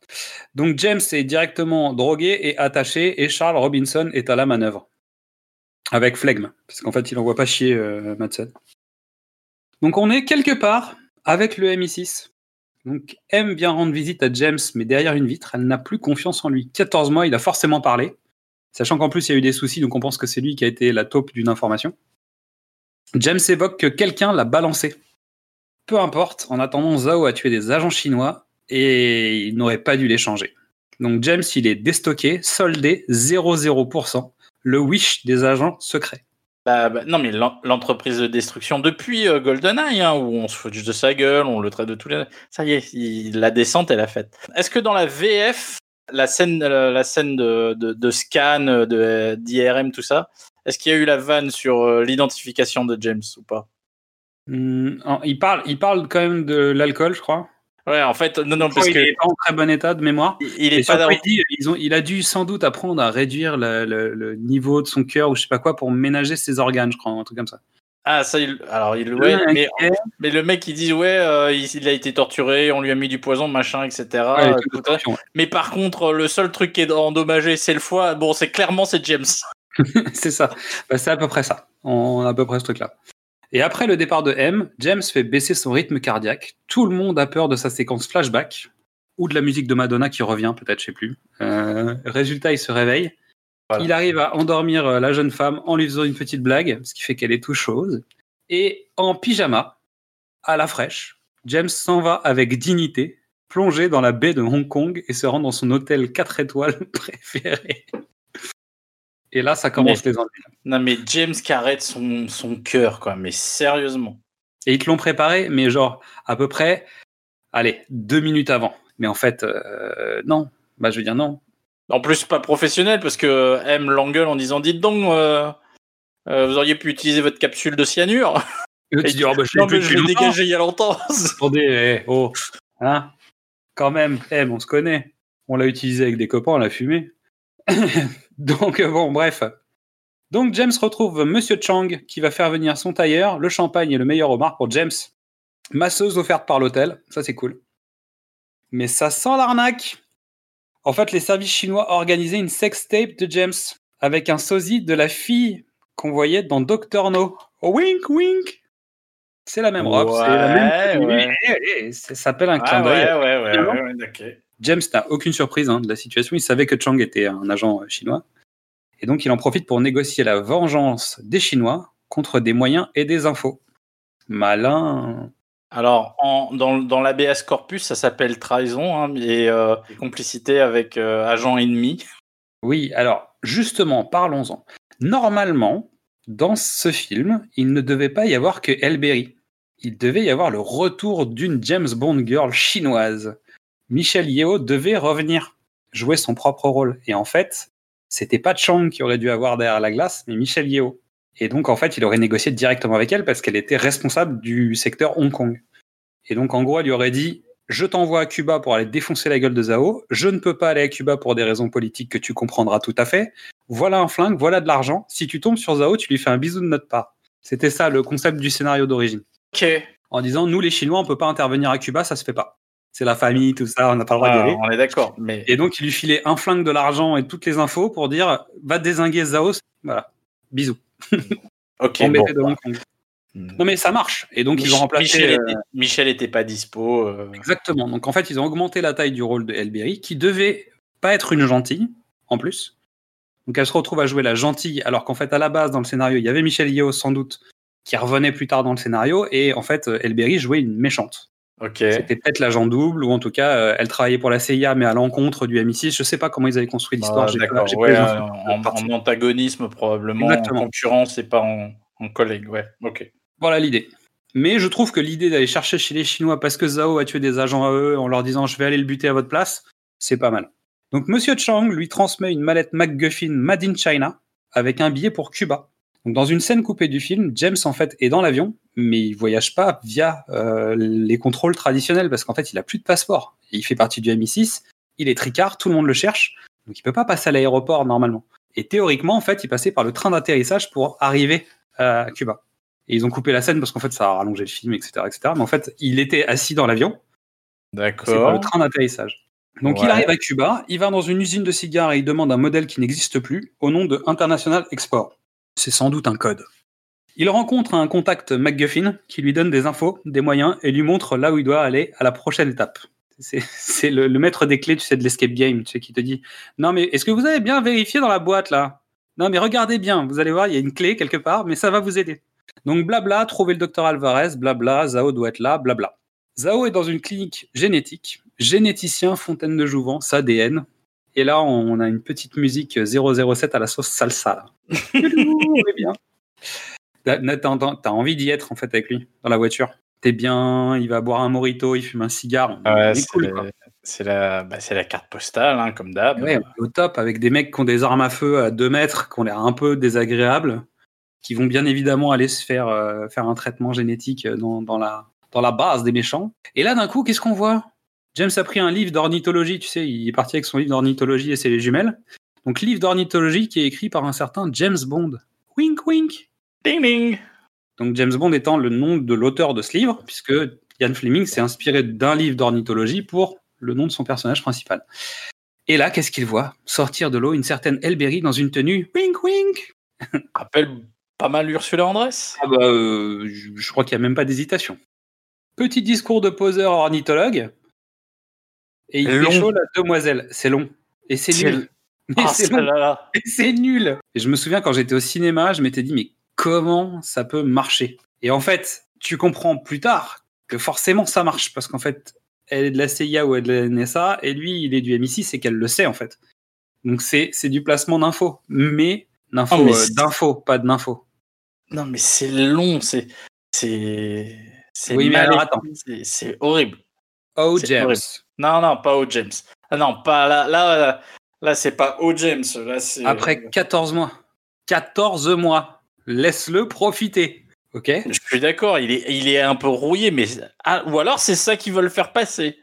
Donc James est directement drogué et attaché et Charles Robinson est à la manœuvre. Avec flegme, parce qu'en fait, il envoie pas chier euh, Madsen. Donc on est quelque part avec le MI6. Donc M vient rendre visite à James, mais derrière une vitre, elle n'a plus confiance en lui. 14 mois, il a forcément parlé. Sachant qu'en plus, il y a eu des soucis, donc on pense que c'est lui qui a été la taupe d'une information. James évoque que quelqu'un l'a balancé. Peu importe, en attendant, Zhao a tué des agents chinois et il n'aurait pas dû les changer. Donc James, il est déstocké, soldé, 0,0%, le wish des agents secrets. Bah, bah, non, mais l'en- l'entreprise de destruction depuis euh, GoldenEye, hein, où on se fout juste de sa gueule, on le traite de tous les. Ça y est, la descente, elle a faite. Est-ce que dans la VF, la scène, euh, la scène de, de, de scan, euh, de d'IRM, tout ça, est-ce qu'il y a eu la vanne sur l'identification de James ou pas? En- il, parle, il parle quand même de l'alcool, je crois. Ouais, en fait, non, non, parce il que est pas en très bon état de mémoire. il- il est pas il, ils ont, il a dû sans doute apprendre à réduire le, le- le niveau de son cœur ou je sais pas quoi pour ménager ses organes, je crois, un truc comme ça. Ah, ça, il... alors, il, ouais, Ouais, mais, le mec, il dit, ouais, euh, il, il a été torturé, on lui a mis du poison, machin, etc. Ouais, euh, tout. Mais par contre, le seul truc qui est endommagé, c'est le foie. Bon, c'est clairement, c'est James. c'est ça. Bah, c'est à peu près ça. On a à peu près ce truc-là. Et après le départ de M, James fait baisser son rythme cardiaque. Tout le monde a peur de sa séquence flashback ou de la musique de Madonna qui revient, peut-être, je sais plus. Euh, résultat, il se réveille. Voilà. Il arrive à endormir euh, la jeune femme en lui faisant une petite blague, ce qui fait qu'elle est tout chose. Et en pyjama, à la fraîche, James s'en va avec dignité, plonger dans la baie de Hong Kong et se rend dans son hôtel 4 étoiles préféré. Et là, ça commence les ennuis. Non, mais James arrête son, son cœur, quoi. Mais sérieusement. Et ils te l'ont préparé, mais genre à peu près, allez, deux minutes avant. Mais en fait, euh, non. Bah, je veux dire non. En plus, pas professionnel, parce que M l'engueule en disant Dites donc, euh, euh, vous auriez pu utiliser votre capsule de cyanure. Et tu dis, oh, bah, je l'ai mais je dégagé il y a longtemps. Attendez, eh, oh, hein, quand même, eh, on se connaît. On l'a utilisé avec des copains, on l'a fumé. Donc, euh, bon, bref. Donc, James retrouve Monsieur Chang qui va faire venir son tailleur, le champagne et le meilleur homard pour James. Masseuse offerte par l'hôtel, ça c'est cool. Mais ça sent l'arnaque. En fait, les services chinois organisaient une sextape de James avec un sosie de la fille qu'on voyait dans Doctor No. wink, wink. C'est la même robe, c'est la même. Ouais, Ça s'appelle un Ah, clin d'œil. ouais, ouais, ouais. James n'a aucune surprise hein, de la situation. Il savait que Chang était un agent euh, chinois. Et donc, il en profite pour négocier la vengeance des Chinois contre des moyens et des infos. Malin. Alors, en, dans, dans l'ABS Corpus, ça s'appelle trahison hein, et euh, complicité avec euh, agent ennemi. Oui, alors, justement, parlons-en. Normalement, dans ce film, il ne devait pas y avoir que Elle Berry. Il devait y avoir le retour d'une James Bond girl chinoise. Michelle Yeoh devait revenir, jouer son propre rôle. Et en fait, c'était pas Chang qui aurait dû avoir derrière la glace, mais Michelle Yeoh. Et donc, en fait, il aurait négocié directement avec elle parce qu'elle était responsable du secteur Hong Kong. Et donc, en gros, elle lui aurait dit Je t'envoie à Cuba pour aller défoncer la gueule de Zhao. Je ne peux pas aller à Cuba pour des raisons politiques que tu comprendras tout à fait. Voilà un flingue, voilà de l'argent. Si tu tombes sur Zhao, tu lui fais un bisou de notre part. C'était ça le concept du scénario d'origine. Ok. En disant, nous les Chinois, on peut pas intervenir à Cuba, ça se fait pas. C'est la famille, tout ça, on n'a pas le droit d'y Ah, aller. on est d'accord. Mais Et donc, il lui filait un flingue, de l'argent et toutes les infos pour dire, va désinguer Zhao. Voilà. Bisous. ok. Embêté bon. de Hong Kong. Non, mais ça marche. Et donc, ils ont remplacé. Michel, euh, était, Michel était pas dispo. euh, Exactement. Donc en fait, ils ont augmenté la taille du rôle de Elberry, qui devait pas être une gentille, en plus. Donc elle se retrouve à jouer la gentille, alors qu'en fait, à la base, dans le scénario, il y avait Michel Yeoh, sans doute, qui revenait plus tard dans le scénario, et en fait, euh, Elberry jouait une méchante. Ok. C'était peut-être l'agent double, ou en tout cas, euh, elle travaillait pour la CIA, mais à l'encontre du MI6. Je sais pas comment ils avaient construit l'histoire. Ah, Ouais, euh, en, en antagonisme probablement, Exactement. en concurrence et pas en, en collègue. Ouais. Ok. Voilà l'idée. Mais je trouve que l'idée d'aller chercher chez les Chinois parce que Zhao a tué des agents à eux en leur disant je vais aller le buter à votre place, c'est pas mal. Donc Monsieur Chang lui transmet une mallette MacGuffin Made in China avec un billet pour Cuba. Donc dans une scène coupée du film, James en fait est dans l'avion, mais il voyage pas via euh, les contrôles traditionnels parce qu'en fait il a plus de passeport. Il fait partie du MI6, il est tricard, tout le monde le cherche, donc il peut pas passer à l'aéroport normalement. Et théoriquement en fait il passait par le train d'atterrissage pour arriver à Cuba. Et ils ont coupé la scène parce qu'en fait, ça a rallongé le film, etc., etc. Mais en fait, il était assis dans l'avion. C'est par D'accord. le train d'atterrissage. Donc, il arrive à Cuba, il va dans une usine de cigares et il demande un modèle qui n'existe plus au nom de International Export. C'est sans doute un code. Il rencontre un contact MacGuffin qui lui donne des infos, des moyens et lui montre là où il doit aller à la prochaine étape. C'est c'est le, le maître des clés, tu sais, de l'escape game, tu sais, qui te dit Non, mais est-ce que vous avez bien vérifié dans la boîte là? Non, mais regardez bien, vous allez voir, il y a une clé quelque part, mais ça va vous aider. Donc blabla, trouver le docteur Alvarez, blabla, Zao doit être là, blabla. Zao est dans une clinique génétique, généticien Fontaine de Jouvence, ADN. Et là, on a une petite musique 007 à la sauce salsa. Là. on est bien. T'as envie d'y être en fait avec lui dans la voiture. T'es bien, il va boire un morito, il fume un cigare. Ouais, c'est cool, la- bah, la carte postale, hein, comme d'hab. Ouais, au top avec des mecs qui ont des armes à feu à 2 mètres, qui ont l'air un peu désagréables, qui vont bien évidemment aller se faire, euh, faire un traitement génétique dans, dans la, dans la base des méchants. Et là, d'un coup, qu'est-ce qu'on voit? James a pris un livre d'ornithologie, tu sais, il est parti avec son livre d'ornithologie et c'est les jumelles. Donc, livre d'ornithologie qui est écrit par un certain James Bond. Wink, wink. Ding ding. Donc, James Bond étant le nom de l'auteur de ce livre, puisque Ian Fleming s'est inspiré d'un livre d'ornithologie pour le nom de son personnage principal. Et là, qu'est-ce qu'il voit? Sortir de l'eau une certaine Elberry dans une tenue wink wink. Rappelle pas mal Ursula Andress. Ah bah, euh, je, crois qu'il n'y a même pas d'hésitation. Petit discours de poseur ornithologue. Et il Long. fait chaud la demoiselle. C'est long. Et c'est nul. Mais Ah. Et c'est nul. Et je me souviens quand j'étais au cinéma, je m'étais dit, mais comment ça peut marcher Et en fait, tu comprends plus tard que forcément ça marche, parce qu'en fait, elle est de la CIA ou elle est de la NSA, et lui, il est du MI6, et qu'elle le sait en fait. Donc c'est du placement d'infos, mais d'infos, Ah, euh, d'infos, pas de d'infos. Non, mais c'est long, c'est. C'est. Oui, mais alors, attends. c'est- horrible. Oh James. horrible. Non, non, pas O. James. Ah non, pas là. Là, là, là, c'est pas O. James. Là. Après 14 mois. 14 mois. Laisse-le profiter. Ok? Je suis d'accord, il est, il est un peu rouillé, mais. Ah, ou alors c'est ça qu'ils veulent faire passer.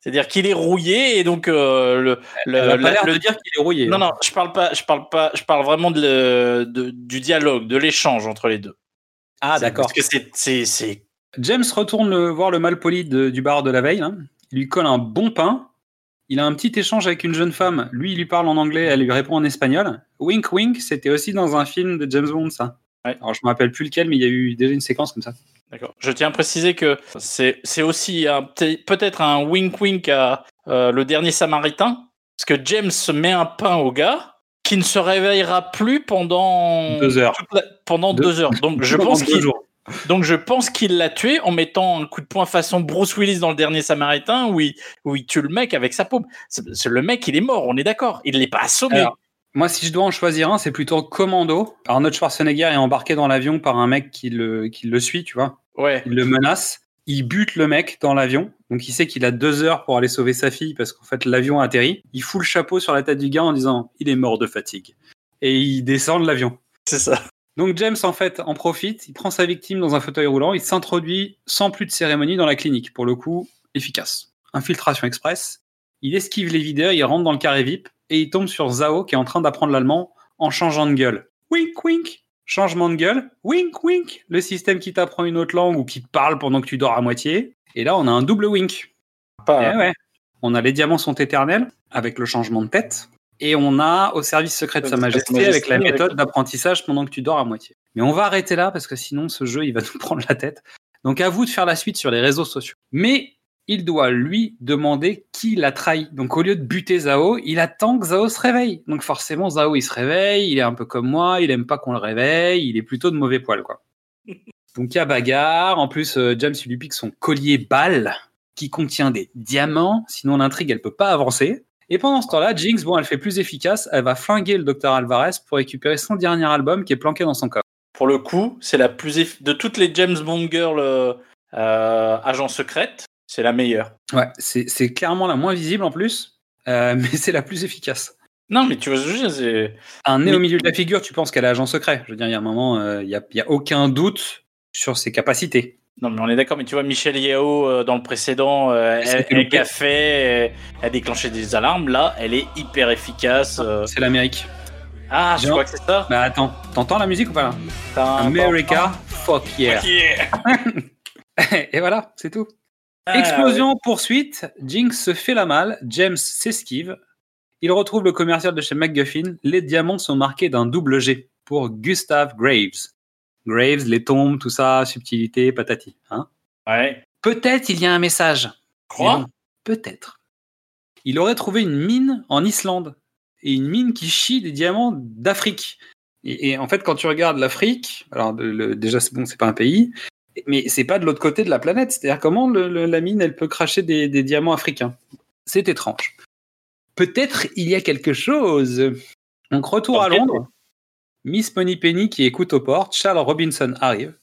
C'est-à-dire qu'il est rouillé et donc euh, le. le, Elle a pas la- l'air le- de dire qu'il est rouillé. Non, hein. non, je parle pas, je parle pas, je parle vraiment de le- de- du dialogue, de l'échange entre les deux. Ah d'accord. Parce que c'est, James retourne le- voir le malpoli du bar de la veille. là. Il lui colle un bon pain. Il a un petit échange avec une jeune femme. Lui, il lui parle en anglais, elle lui répond en espagnol. Wink wink, c'était aussi dans un film de James Bond, ça. Ouais. Alors, je me rappelle plus lequel, mais il y a eu déjà une séquence comme ça. D'accord. Je tiens à préciser que c'est, aussi peut-être un wink-wink à euh, le dernier Samaritain, parce que James met un pain au gars qui ne se réveillera plus pendant Deux heures. la- pendant Deux- deux heures. Donc je pense qu'il. Donc je pense qu'il l'a tué en mettant un coup de poing façon Bruce Willis dans le dernier Samaritain où il, où il tue le mec avec sa paume. C'est- le mec il est mort, on est d'accord. Il l'est pas assommé. Alors, Moi, si je dois en choisir un, c'est plutôt Commando. Arnold Schwarzenegger est embarqué dans l'avion par un mec qui le, qui le suit, tu vois. ouais. Il le menace. Il bute le mec dans l'avion. Donc, il sait qu'il a deux heures pour aller sauver sa fille parce qu'en fait, l'avion a atterri. Il fout le chapeau sur la tête du gars en disant Il est mort de fatigue. Et il descend de l'avion. C'est ça. Donc, James, en fait, en profite. Il prend sa victime dans un fauteuil roulant. Il s'introduit sans plus de cérémonie dans la clinique. Pour le coup, efficace. Infiltration express. Il esquive les videurs. Il rentre dans le carré VIP. Et il tombe sur Zhao qui est en train d'apprendre l'allemand en changeant de gueule. Wink, wink. changement de gueule, wink, wink, le système qui t'apprend une autre langue ou qui te parle pendant que tu dors à moitié. Et là, on a un double wink. Pas- Eh ouais. On a les diamants sont éternels avec le changement de tête. Et on a au service secret de Sa Majesté Majesté avec la avec- méthode d'apprentissage pendant que tu dors à moitié. Mais on va arrêter là parce que sinon ce jeu il va nous prendre la tête. Donc à vous de faire la suite sur les réseaux sociaux. Mais il doit lui demander qui l'a trahi. Donc au lieu de buter Zao, il attend que Zao se réveille. Donc forcément Zao il se réveille, il est un peu comme moi, il aime pas qu'on le réveille, il est plutôt de mauvais poil quoi. Donc il y a bagarre. En plus euh, James il lui pique son collier balle qui contient des diamants. Sinon l'intrigue elle peut pas avancer. Et pendant ce temps-là, Jinx, bon, elle fait plus efficace. Elle va flinguer le docteur Alvarez pour récupérer son dernier album qui est planqué dans son coffre. Pour le coup, c'est la plus eff- de toutes les James Bond girls euh, euh, agents secrètes, c'est la meilleure. Ouais, c'est c'est clairement la moins visible en plus, euh, mais c'est la plus efficace. Non, mais tu vois, c'est Un nez Mais- au milieu de la figure, tu penses qu'elle est agent secret. Je veux dire, il y a un moment, euh, il n'y a, a aucun doute sur ses capacités. Non, mais on est d'accord. Mais tu vois, Michel Yeo euh, dans le précédent, euh, elle, elle loupé. gaffait, elle, déclenchait des alarmes. Là, elle est hyper efficace. euh. C'est l'Amérique. Ah, je crois que c'est ça. Bah attends, t'entends la musique ou pas là? America, fuck yeah. Ok. Et voilà, c'est tout. Ah, Explosion, poursuite, Jinx se fait la malle, James s'esquive. Il retrouve le commercial de chez McGuffin. Les diamants sont marqués d'un double G pour Gustav Graves. Graves, les tombes, tout ça, subtilité, patati. Hein Ouais. Peut-être il y a un message. Bon, Peut-être. Il aurait trouvé une mine en Islande. Et une mine qui chie des diamants d'Afrique. Et, et en fait, quand tu regardes l'Afrique, alors le- le- déjà, c'est bon, c'est pas un pays, mais c'est pas de l'autre côté de la planète. C'est-à-dire, comment le- la mine, elle peut cracher des, des diamants africains C'est étrange. Peut-être il y a quelque chose. Donc, retour à. Londres. Miss Moneypenny qui écoute aux portes. Charles Robinson arrive.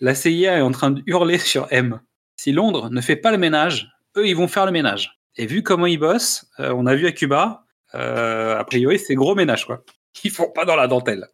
La CIA est en train de hurler sur M. Si Londres ne fait pas le ménage, eux, ils vont faire le ménage. Et vu comment ils bossent, euh, on a vu à Cuba, euh, a priori, c'est gros ménage, quoi. Ils font pas dans la dentelle.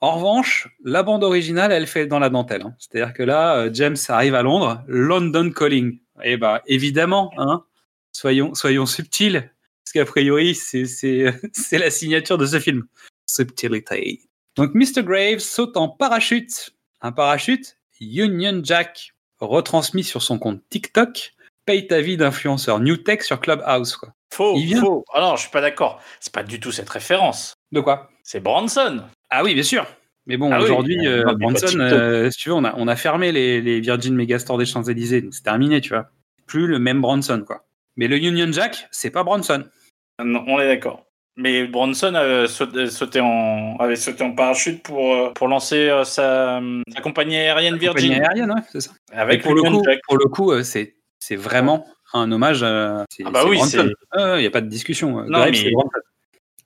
En revanche, la bande originale, elle fait dans la dentelle. hein. C'est-à-dire que là, euh, James arrive à Londres, London Calling. Et bah, évidemment, hein, soyons, soyons subtils, parce qu'a priori, c'est, la signature de ce film. Subtility. Donc, Mr. Graves saute en parachute. Un parachute Union Jack, retransmis sur son compte TikTok, paye ta vie d'influenceur New Tech sur Clubhouse. Quoi. Faux, Il vient. faux. Ah non, je suis pas d'accord. C'est pas du tout cette référence. De quoi? C'est Branson. Ah oui, bien sûr. Mais bon, Ah oui. aujourd'hui, euh, Non, mais pas Branson, euh, si tu veux, on a, on a fermé les, les Virgin Megastore des Champs-Élysées. C'est terminé, tu vois. Plus le même Branson, quoi. Mais le Union Jack, c'est pas Branson. Non, on est d'accord. Mais Bronson avait sauté, sauté en, avait sauté en parachute pour, euh, pour lancer euh, sa, sa compagnie aérienne Compagnie Virgin. aérienne, ouais, c'est ça. Avec pour le coup, pour le coup, euh, c'est c'est vraiment un hommage. à- c'est- Ah bah c'est oui, c'est- Il n'y a pas de discussion. euh, Non, Graves, mais- c'est Branson.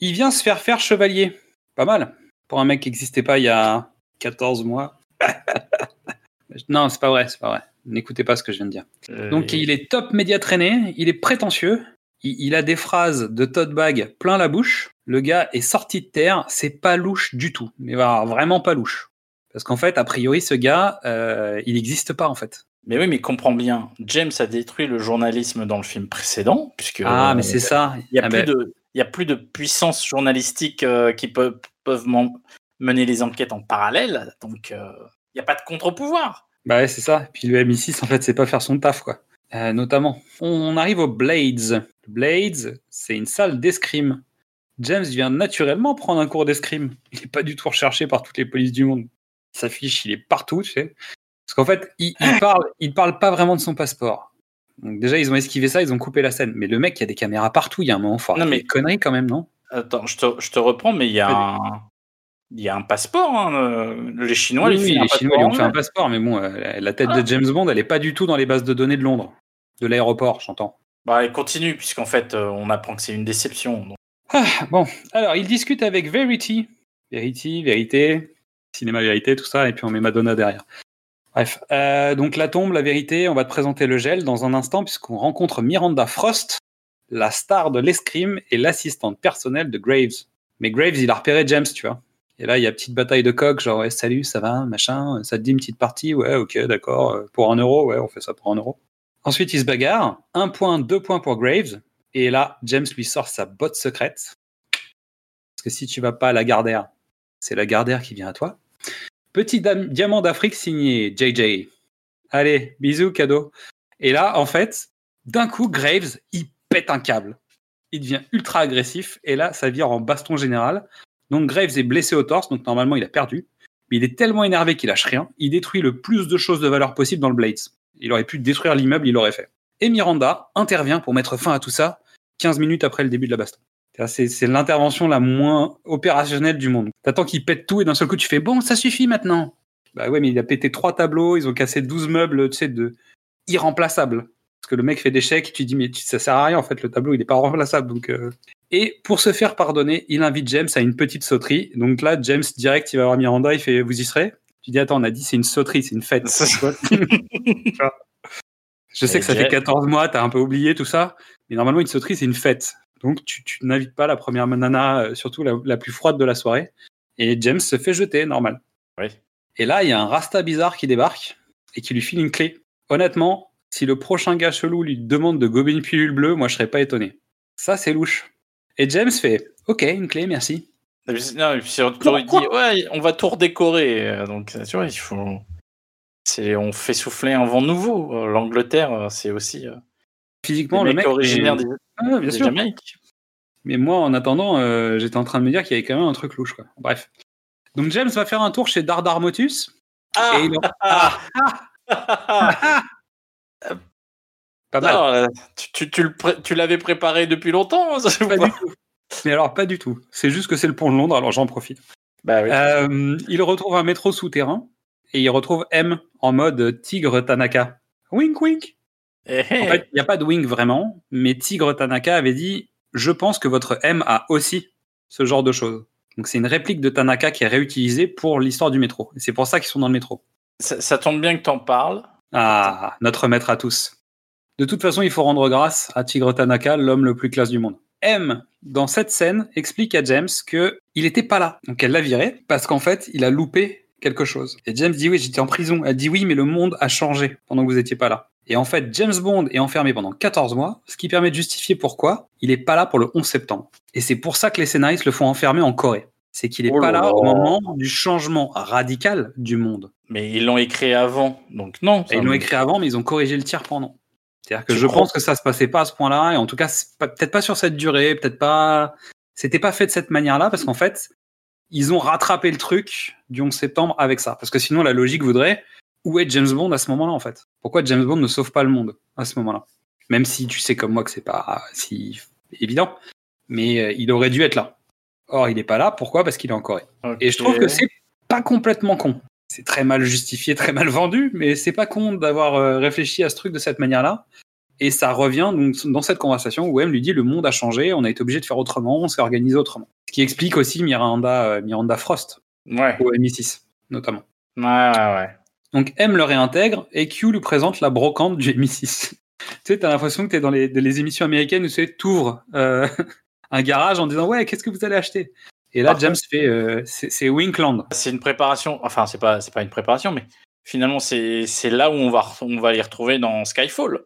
Il vient se faire faire chevalier. Pas mal. Pour un mec qui n'existait pas il y a 14 mois. non, c'est pas vrai, c'est pas vrai. N'écoutez pas ce que je viens de dire. Euh, Donc il est top média traîné, il est prétentieux, il, il a des phrases de tote bag plein la bouche. Le gars est sorti de terre, c'est pas louche du tout, mais vraiment pas louche. Parce qu'en fait, a priori, ce gars, euh, il n'existe pas en fait. Mais oui, mais comprends bien. James a détruit le journalisme dans le film précédent, puisque ah, euh, mais c'est ça. Il y a Ah plus ben, de, il y a plus de puissance journalistique euh, qui peuvent men- mener les enquêtes en parallèle, donc euh, il n'y a pas de contre-pouvoir. Bah ouais, c'est ça. Puis le MI6, en fait, c'est pas faire son taf, quoi. Euh, notamment. On arrive aux Blades. Blades, c'est une salle d'escrime. James vient naturellement prendre un cours d'escrime. Il n'est pas du tout recherché par toutes les polices du monde. Il s'affiche, il est partout, tu sais. Parce qu'en fait, il, il parle, il parle pas vraiment de son passeport. Donc déjà, ils ont esquivé ça, ils ont coupé la scène. Mais le mec, il y a des caméras partout, il y a un moment fort. Non, mais- conneries quand même, non? Attends, je te, je te reprends, mais il y a un, il y a un passeport. hein, euh, Les Chinois, Oui, les Chinois, ont fait en un passeport, mais bon, euh, la tête Ah. de James Bond, elle est pas du tout dans les bases de données de Londres. De l'aéroport, j'entends. Bah, et continue, puisqu'en fait, euh, on apprend que c'est une déception. Ah, bon, alors il discute avec Verity. Verity, vérité, cinéma vérité, tout ça, et puis on met Madonna derrière. Bref, euh, donc la tombe, la vérité, on va te présenter le gel dans un instant, puisqu'on rencontre Miranda Frost, la star de l'escrime et l'assistante personnelle de Graves. Mais Graves, il a repéré James, tu vois. Et là, il y a petite bataille de coq, genre, ouais, salut, ça va, machin, ça te dit une petite partie, ouais, ok, d'accord, euh, pour un euro, ouais, on fait ça pour un euro. Ensuite, il se bagarre, un point, deux points pour Graves, et là, James lui sort sa botte secrète. Parce que si tu vas pas à la Gardère, c'est la Gardère qui vient à toi. Petit diamant d'Afrique signé JJ. Allez, bisous, cadeau. Et là, en fait, d'un coup, Graves, il pète un câble. Il devient ultra agressif. Et là, ça vire en baston général. Donc, Graves est blessé au torse. Donc, normalement, il a perdu. Mais il est tellement énervé qu'il lâche rien. Il détruit le plus de choses de valeur possible dans le Blades. Il aurait pu détruire l'immeuble, il l'aurait fait. Et Miranda intervient pour mettre fin à tout ça 15 minutes après le début de la baston. C'est l'intervention la moins opérationnelle du monde. T'attends qu'il pète tout et d'un seul coup tu fais bon, ça suffit maintenant. Bah ouais, mais il a pété trois tableaux, ils ont cassé 12 meubles, tu sais, de irremplaçables. Parce que le mec fait des chèques, tu dis mais ça sert à rien en fait, le tableau il est pas remplaçable. Donc, euh. Et pour se faire pardonner, il invite James à une petite sauterie. Donc là, James direct, il va voir Miranda, il fait vous y serez? Tu dis attends, on a dit c'est une sauterie, c'est une fête. Je sais que ça fait 14 mois, t'as un peu oublié tout ça, mais normalement une sauterie c'est une fête. Donc tu, tu n'invites pas la première nana, euh, surtout la, la plus froide de la soirée. Et James se fait jeter, normal. Oui. Et là, il y a un Rasta bizarre qui débarque et qui lui file une clé. Honnêtement, si le prochain gars chelou lui demande de gober une pilule bleue, moi je serais pas étonné. Ça, c'est louche. Et James fait Ok, une clé, merci. Non, et puis surtout, il dit ouais, on va tout redécorer. euh, Donc, tu vois, il faut. C'est, on fait souffler un vent nouveau. Euh, L'Angleterre, euh, c'est aussi Physiquement, le mec. originaires est- des, Ah, bien des sûr. Jamaïques. Mais moi, en attendant, euh, j'étais en train de me dire qu'il y avait quand même un truc louche. Quoi. Bref. Donc James va faire un tour chez Dardar Motus. Ah, et il en- ah, Pas mal. Euh, tu, tu, tu tu l'avais préparé depuis longtemps ça, Pas du tout. Mais alors, pas du tout. C'est juste que c'est le pont de Londres, alors j'en profite. Bah oui. Euh, il retrouve un métro souterrain et il retrouve M en mode Tigre Tanaka. Wink wink. Eh, eh. En fait, il n'y a pas de wink vraiment, mais Tigre Tanaka avait dit Je pense que votre M a aussi ce genre de choses. Donc c'est une réplique de Tanaka qui est réutilisée pour l'histoire du métro. C'est pour ça qu'ils sont dans le métro. ça, ça tombe bien que t'en parles. Ah, notre maître à tous. De toute façon, il faut rendre grâce à Tigre Tanaka, l'homme le plus classe du monde. M, dans cette scène, explique à James que il était pas là. Donc elle l'a viré parce qu'en fait, il a loupé quelque chose. Et James dit oui, j'étais en prison. Elle dit oui, mais le monde a changé pendant que vous étiez pas là. Et en fait, James Bond est enfermé pendant 14 mois, ce qui permet de justifier pourquoi il est pas là pour le 11 septembre. Et c'est pour ça que les scénaristes le font enfermer en Corée. C'est qu'il est Oh pas là au moment du changement radical du monde. Mais ils l'ont écrit avant, donc non. Ça ils l'ont écrit avant, mais ils ont corrigé le tir pendant. C'est-à-dire que Tu je crois pense que ça se passait pas à ce point-là, et en tout cas, peut-être pas sur cette durée, peut-être pas. C'était pas fait de cette manière-là, parce qu'en fait, ils ont rattrapé le truc du 11 septembre avec ça. Parce que sinon, la logique voudrait où est James Bond à ce moment-là, en fait? Pourquoi James Bond ne sauve pas le monde à ce moment-là? Même si tu sais comme moi que c'est pas si évident, mais euh, il aurait dû être là. Or, il est pas là. Pourquoi? Parce qu'il est en Corée. Et je trouve que c'est pas complètement con. C'est très mal justifié, très mal vendu, mais c'est pas con d'avoir euh, réfléchi à ce truc de cette manière-là. Et ça revient donc dans cette conversation où M lui dit le monde a changé, on a été obligé de faire autrement, on s'est organisé autrement. Ce qui explique aussi Miranda, euh, Miranda Frost Ouais, au MI6 notamment. ouais, ouais. ouais. Donc M le réintègre et Q lui présente la brocante du MI6. tu sais, t'as l'impression que t'es dans les, émissions américaines où tu sais, t'ouvres euh, un garage en disant ouais, qu'est-ce que vous allez acheter? Et là. James fait euh, c'est Winkland. C'est une préparation, enfin, c'est pas, c'est pas une préparation, mais finalement, c'est là où on va, on va les retrouver dans Skyfall.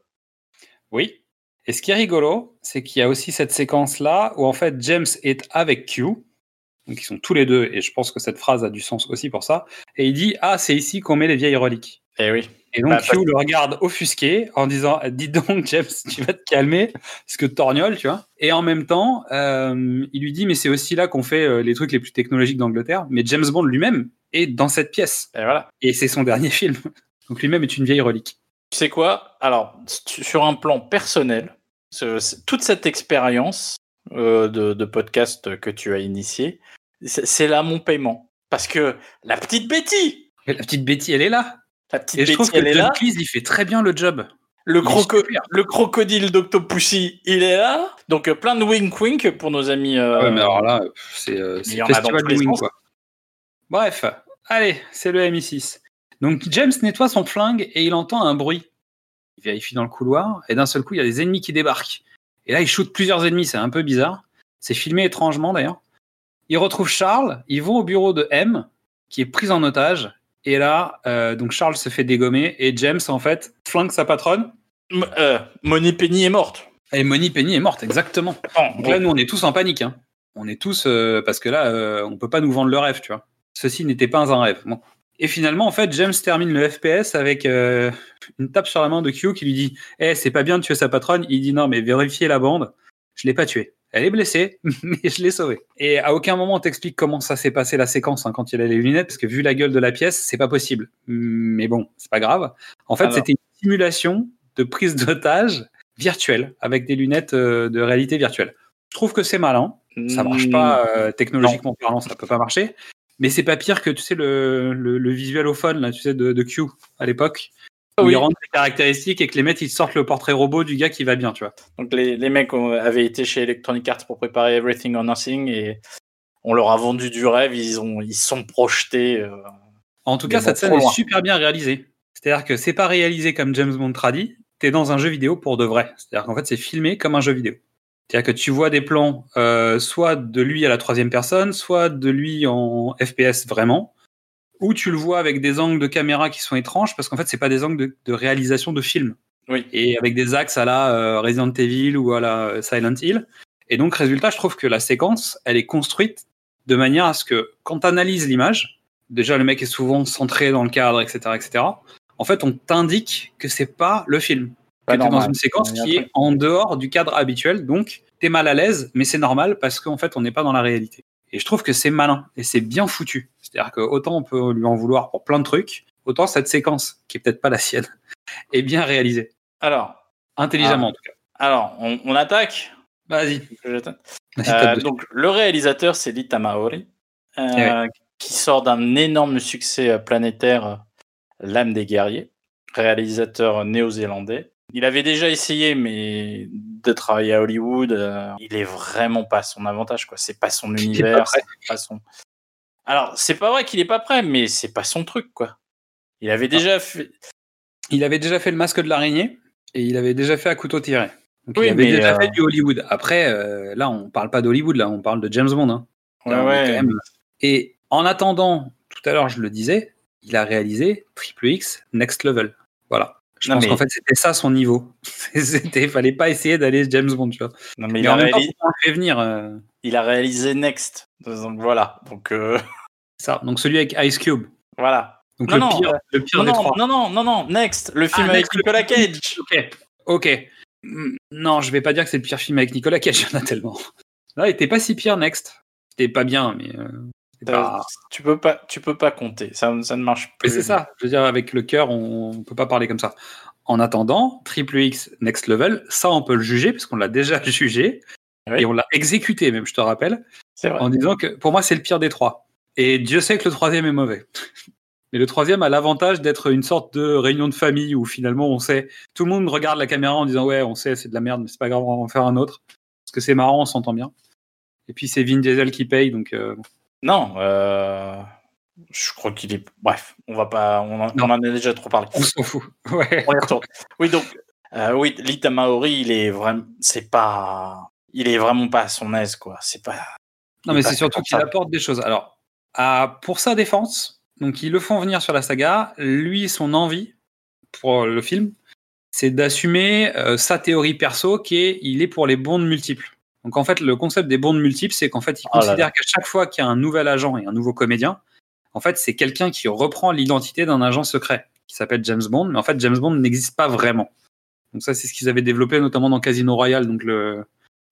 Oui. Et ce qui est rigolo, c'est qu'il y a aussi cette séquence-là où en fait James est avec Q. Donc ils sont tous les deux, et je pense que cette phrase a du sens aussi pour ça. Et il dit Ah, c'est ici qu'on met les vieilles reliques. Eh oui. Et donc Bah, Q le regarde offusqué en disant Dis donc, James, tu vas te calmer, parce que torgnole, tu vois. Et en même temps, euh, il lui dit Mais c'est aussi là qu'on fait euh, les trucs les plus technologiques d'Angleterre. Mais James Bond lui-même est dans cette pièce. Et voilà. Et c'est son dernier film. Donc lui-même est une vieille relique. Tu sais quoi? Alors, sur un plan personnel, ce- toute cette expérience euh, de, de podcast que tu as initié, c'est là mon paiement. Parce que la petite Betty, Et la petite Betty, elle est là. La petite Et je trouve que elle est là. John Cleese, il fait très bien le job. Le, croco- crocodile d'Octopussy, il est là. Donc, euh, plein de wink-wink pour nos amis. euh, ouais, mais alors là, c'est euh, festival de wing, sens. quoi. Bref, allez, c'est le MI6. Donc James nettoie son flingue et il entend un bruit. Il vérifie dans le couloir et d'un seul coup, il y a des ennemis qui débarquent. Et là, il shoot plusieurs ennemis, c'est un peu bizarre. C'est filmé étrangement d'ailleurs. Il retrouve Charles, ils vont au bureau de M, qui est pris en otage. Et là, euh, donc Charles se fait dégommer et James, en fait, flingue sa patronne. M- euh, Moni Penny est morte. Et Moni Penny est morte, exactement. Bon, Donc là, nous, on est tous en panique. Hein. On est tous euh, parce que là, on peut pas nous vendre le rêve, tu vois. Ceci n'était pas un rêve. Bon. Et finalement, en fait, James termine le FPS avec une tape sur la main de Q qui lui dit Eh, c'est pas bien de tuer sa patronne. Il dit Non, mais vérifiez la bande. Je l'ai pas tuée. Elle est blessée, mais je l'ai sauvée. Et à aucun moment on t'explique comment ça s'est passé la séquence hein, quand il a les lunettes, parce que vu la gueule de la pièce, c'est pas possible. Mais bon, c'est pas grave. En fait, Alors. c'était une simulation de prise d'otage virtuelle avec des lunettes euh, de réalité virtuelle. Je trouve que c'est malin. Ça marche pas euh, technologiquement parlant, ça peut pas marcher. Mais c'est pas pire que tu sais le, le, le visualophone là, tu sais de, de Q à l'époque. Où Oui. ils rendent les caractéristiques et que les mecs ils sortent le portrait robot du gars qui va bien, tu vois. Donc les, les mecs ont- avaient été chez Electronic Arts pour préparer Everything or Nothing et on leur a vendu du rêve, ils ont ils se sont projetés. euh, En tout cas, cette scène est super bien réalisée. C'est-à-dire que c'est pas réalisé comme James Bond tradi, t'es dans un jeu vidéo pour de vrai. C'est-à-dire qu'en fait, c'est filmé comme un jeu vidéo. C'est-à-dire que tu vois des plans, euh, soit de lui à la troisième personne, soit de lui en FPS vraiment, ou tu le vois avec des angles de caméra qui sont étranges, parce qu'en fait, c'est pas des angles de, de réalisation de film. Oui. Et avec des axes à la euh, Resident Evil ou à la euh, Silent Hill. Et donc, résultat, je trouve que la séquence, elle est construite de manière à ce que, quand tu analyses l'image, déjà le mec est souvent centré dans le cadre, etc., etc. En fait, on t'indique que c'est pas le film, que pas t'es dans une séquence qui est en dehors du cadre habituel, donc t'es mal à l'aise, mais c'est normal parce qu'en fait, on n'est pas dans la réalité. Et je trouve que c'est malin et c'est bien foutu. C'est-à-dire que autant on peut lui en vouloir pour plein de trucs, autant cette séquence, qui est peut-être pas la sienne, est bien réalisée, Alors, intelligemment Ah. en tout cas. alors on, on attaque. Vas-y. Euh, donc le réalisateur c'est Lita Maori, euh, Eh qui sort d'un énorme succès euh, planétaire, euh, L'âme des guerriers, réalisateur néo-zélandais. Il avait déjà essayé, mais de travailler à Hollywood, euh, il est vraiment pas à son avantage, quoi. C'est pas son pas univers, prêt. c'est pas son. Alors, c'est pas vrai qu'il est pas prêt, mais c'est pas son truc, quoi. Il Ah. avait déjà fait. Il avait déjà fait le masque de l'araignée et il avait déjà fait à couteau tiré. Donc Oui, il avait mais, déjà euh, fait du Hollywood. Après, euh, là, on parle pas d'Hollywood, là, on parle de James Bond. hein. Là, ouais. même- Et en attendant, tout à l'heure, je le disais, il a réalisé Triple X Next Level. Voilà. Je Non, pense mais- qu'en fait, c'était ça son niveau. C'était, fallait pas essayer d'aller James Bond, tu vois. Non, mais Mais, il, en a même temps, venir. euh, il a réalisé Next. Donc voilà. Donc euh, ça. Donc celui avec Ice Cube. voilà. Donc Non, le non, pire, le pire Non, des non, trois. non, non, non, non, Next, le film Ah, avec Next, le Nicolas film. Cage. Ok, ok. Mm, Non, je vais pas dire que c'est le pire film avec Nicolas Cage, il y en a tellement. Là, il était pas si pire, Next. C'était pas bien, mais. C'était pas- Tu peux pas, tu peux pas compter. Ça, ça ne marche Mais plus. c'est ça. Je veux dire, avec le cœur, on, peut pas parler comme ça. En attendant, Triple X Next Level, ça, on peut le juger, parce qu'on l'a déjà jugé. Oui. Et on l'a exécuté, même, je te rappelle, vrai. en disant que pour moi, c'est le pire des trois. Et Dieu sait que le troisième est mauvais. Mais le troisième a l'avantage d'être une sorte de réunion de famille où finalement on sait, tout le monde regarde la caméra en disant ouais, on sait, c'est de la merde, mais c'est pas grave, on va en faire un autre. Parce que c'est marrant, on s'entend bien. Et puis c'est Vin Diesel qui paye, donc euh, Non, euh, je crois qu'il est. Bref, on va pas. On en, Non. on en a déjà trop parlé. on s'en fout. Ouais. Oui, donc, euh, oui, Lita Maori, il est vraiment. C'est pas. Il est vraiment pas à son aise, quoi. C'est pas. Non, mais c'est surtout qu'il apporte des choses. Alors, à- pour sa défense, donc ils le font venir sur la saga. Lui, son envie pour le film, c'est d'assumer euh, sa théorie perso qui est il est pour les bondes multiples. Donc en fait, le concept des bondes multiples, c'est qu'en fait, il Oh là considère là. qu'à chaque fois qu'il y a un nouvel agent et un nouveau comédien, en fait, c'est quelqu'un qui reprend l'identité d'un agent secret qui s'appelle James Bond, mais en fait, James Bond n'existe pas vraiment. Donc ça, c'est ce qu'ils avaient développé notamment dans Casino Royale, donc le-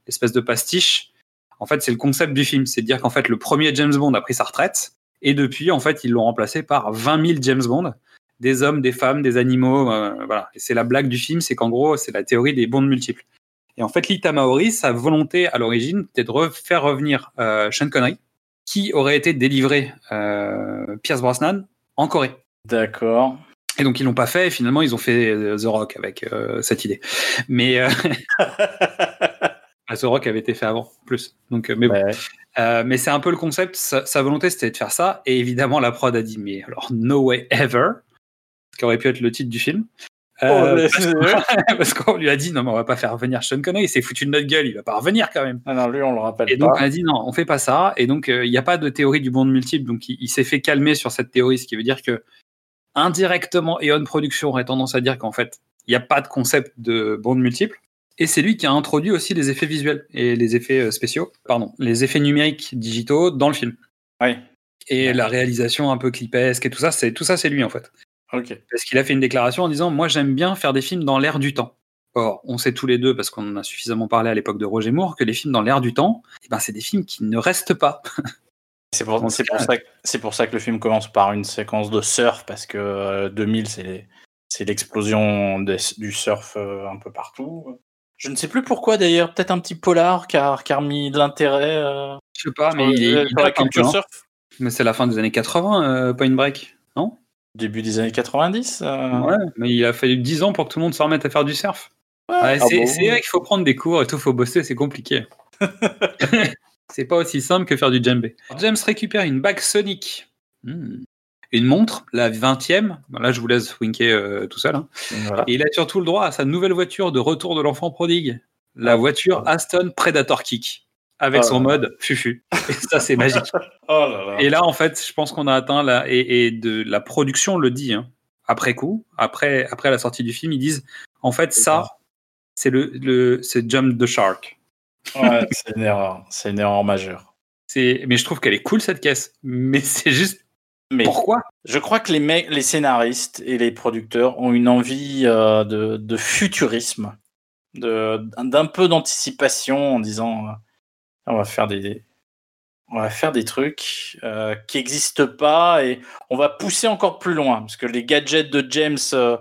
l'espèce de pastiche. En fait, c'est le concept du film, c'est de dire qu'en fait, le premier James Bond a pris sa retraite, et depuis, en fait, ils l'ont remplacé par 20 000 James Bond, des hommes, des femmes, des animaux, euh, voilà. Et c'est la blague du film, c'est qu'en gros, c'est la théorie des bondes multiples. Et en fait, Lita Maori, sa volonté à l'origine, c'était de re- faire revenir euh, Sean Connery, qui aurait été délivré euh, Pierce Brosnan en Corée. D'accord. Et donc ils l'ont pas fait. Et finalement, ils ont fait euh, The Rock avec euh, cette idée. Mais The Rock avait été fait avant, plus. Donc, mais bon. Ouais. Euh, mais c'est un peu le concept. Sa, sa volonté, c'était de faire ça. Et évidemment, la prod a dit, mais alors, no way ever, ce qui aurait pu être le titre du film. Oh, Euh, parce qu'on lui a dit, non, mais on va pas faire revenir Sean Connery. Il s'est foutu de notre gueule. Il va pas revenir quand même. Ah non, lui, on le rappelle Et donc, pas. on a dit, non, on fait pas ça. Et donc, euh, il n'y a pas de théorie du monde multiple. Donc, il, il s'est fait calmer sur cette théorie, ce qui veut dire que, indirectement, Eon Production aurait tendance à dire qu'en fait, il n'y a pas de concept de bond multiple. Et c'est lui qui a introduit aussi les effets visuels et les effets euh, spéciaux, pardon, les effets numériques digitaux dans le film. Oui. Et Ouais. la réalisation un peu clipesque et tout ça, c'est tout ça, c'est lui en fait. Parce qu'il a fait une déclaration en disant Moi, j'aime bien faire des films dans l'air du temps. Or, on sait tous les deux, parce qu'on en a suffisamment parlé à l'époque de Roger Moore, que les films dans l'air du temps, eh ben, c'est des films qui ne restent pas. C'est pour, Donc, c'est pour euh, ça, que- c'est pour ça que le film commence par une séquence de surf, parce que euh, 2000, c'est les- c'est l'explosion du surf euh, un peu partout. Je ne sais plus pourquoi d'ailleurs, peut-être un petit polar qui a, qui a remis de l'intérêt euh, Je sais pas, mais il, est, euh, il sur la culture surf. Mais c'est la fin des années 80, euh, Point Break, non? Début des années 90. euh. Ouais, mais il a fallu 10 ans pour que tout le monde se remette à faire du surf. Ouais, Ah c'est bon vrai qu'il faut prendre des cours et tout, faut bosser, c'est compliqué. c'est pas aussi simple que faire du djembé. James récupère une bague Sonic. Hmm. Une montre, la 20e. Bon, Là, je vous laisse winker euh, tout seul. hein. Voilà. Et il a surtout le droit à sa nouvelle voiture de retour de l'enfant prodigue. La voiture Aston Predator Kick. Avec Ah. son mode fufu. Et ça, c'est magique. Oh là là. Et là, en fait, je pense qu'on a atteint la et, et de la production le dit hein, après coup, après après la sortie du film, ils disent en fait ça, c'est le le c'est Jump the Shark. Ouais, c'est une erreur. C'est une erreur majeure. C'est mais je trouve qu'elle est cool cette caisse, mais c'est juste Mais pourquoi? je crois que les mecs, les scénaristes et les producteurs ont une envie euh, de, de futurisme, de d'un peu d'anticipation en disant euh, on va faire des on va faire des trucs euh, qui n'existent pas et on va pousser encore plus loin parce que les gadgets de James, euh,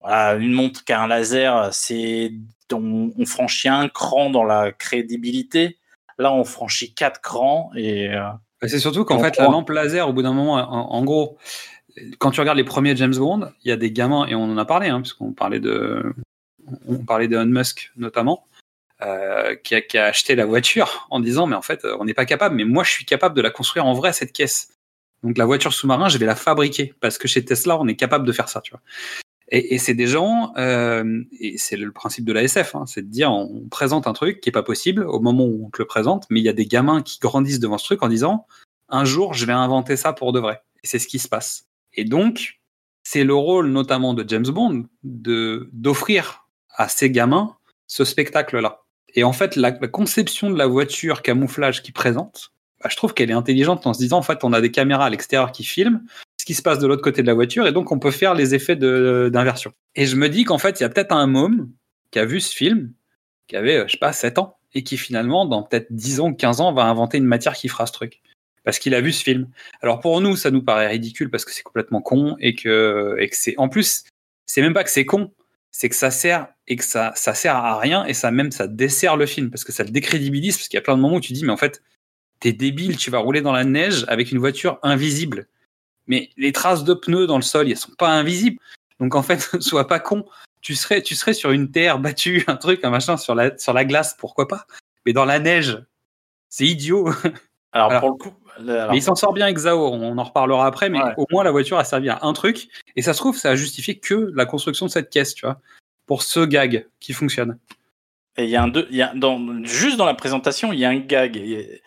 voilà, une montre qui a un laser, c'est on, on franchit un cran dans la crédibilité. Là, on franchit quatre crans et euh, Bah, C'est surtout qu'en fait la lampe laser au bout d'un moment, en, en gros, quand tu regardes les premiers James Bond, il y a des gamins et on en a parlé, hein, puisqu'on parlait de on parlait d'Elon Musk notamment. Euh, qui, a, qui a acheté la voiture en disant mais en fait on n'est pas capable mais moi je suis capable de la construire en vrai cette caisse. Donc la voiture sous-marin je vais la fabriquer parce que chez Tesla on est capable de faire ça tu vois. Et, et c'est des gens euh, et c'est le principe de la SF hein, c'est de dire on présente un truc qui est pas possible au moment où on te le présente mais il y a des gamins qui grandissent devant ce truc en disant un jour je vais inventer ça pour de vrai. Et c'est ce qui se passe. Et donc c'est le rôle notamment de James Bond de d'offrir à ces gamins ce spectacle là et en fait, la, conception de la voiture camouflage qui présente, bah, je trouve qu'elle est intelligente en se disant, en fait, on a des caméras à l'extérieur qui filment ce qui se passe de l'autre côté de la voiture, et donc on peut faire les effets d'inversion. Et je me dis qu'en fait, il y a peut-être un môme qui a vu ce film, qui avait, euh, je sais pas, 7 ans, et qui finalement, dans peut-être 10 ans ou 15 ans, va inventer une matière qui fera ce truc. Parce qu'il a vu ce film. Alors pour nous, ça nous paraît ridicule parce que c'est complètement con, et que, et que c'est, en plus, c'est même pas que c'est con, c'est que ça sert et que ça, ça sert à rien et ça même ça dessert le film parce que ça le décrédibilise parce qu'il y a plein de moments où tu dis mais en fait t'es débile tu vas rouler dans la neige avec une voiture invisible. Mais les traces de pneus dans le sol elles sont pas invisibles. Donc en fait sois pas con. Tu serais tu serais sur une terre battue un truc un machin sur la sur la glace pourquoi pas. Mais dans la neige. C'est idiot. Alors, Alors, pour le coup, alors, mais il s'en sort bien avec Zao, on en reparlera après, mais Ouais. au moins la voiture a servi à un truc, et ça se trouve, ça a justifié que la construction de cette caisse, tu vois, pour ce gag qui fonctionne. Et il y a un deux, y a dans, juste dans la présentation, il y a un gag et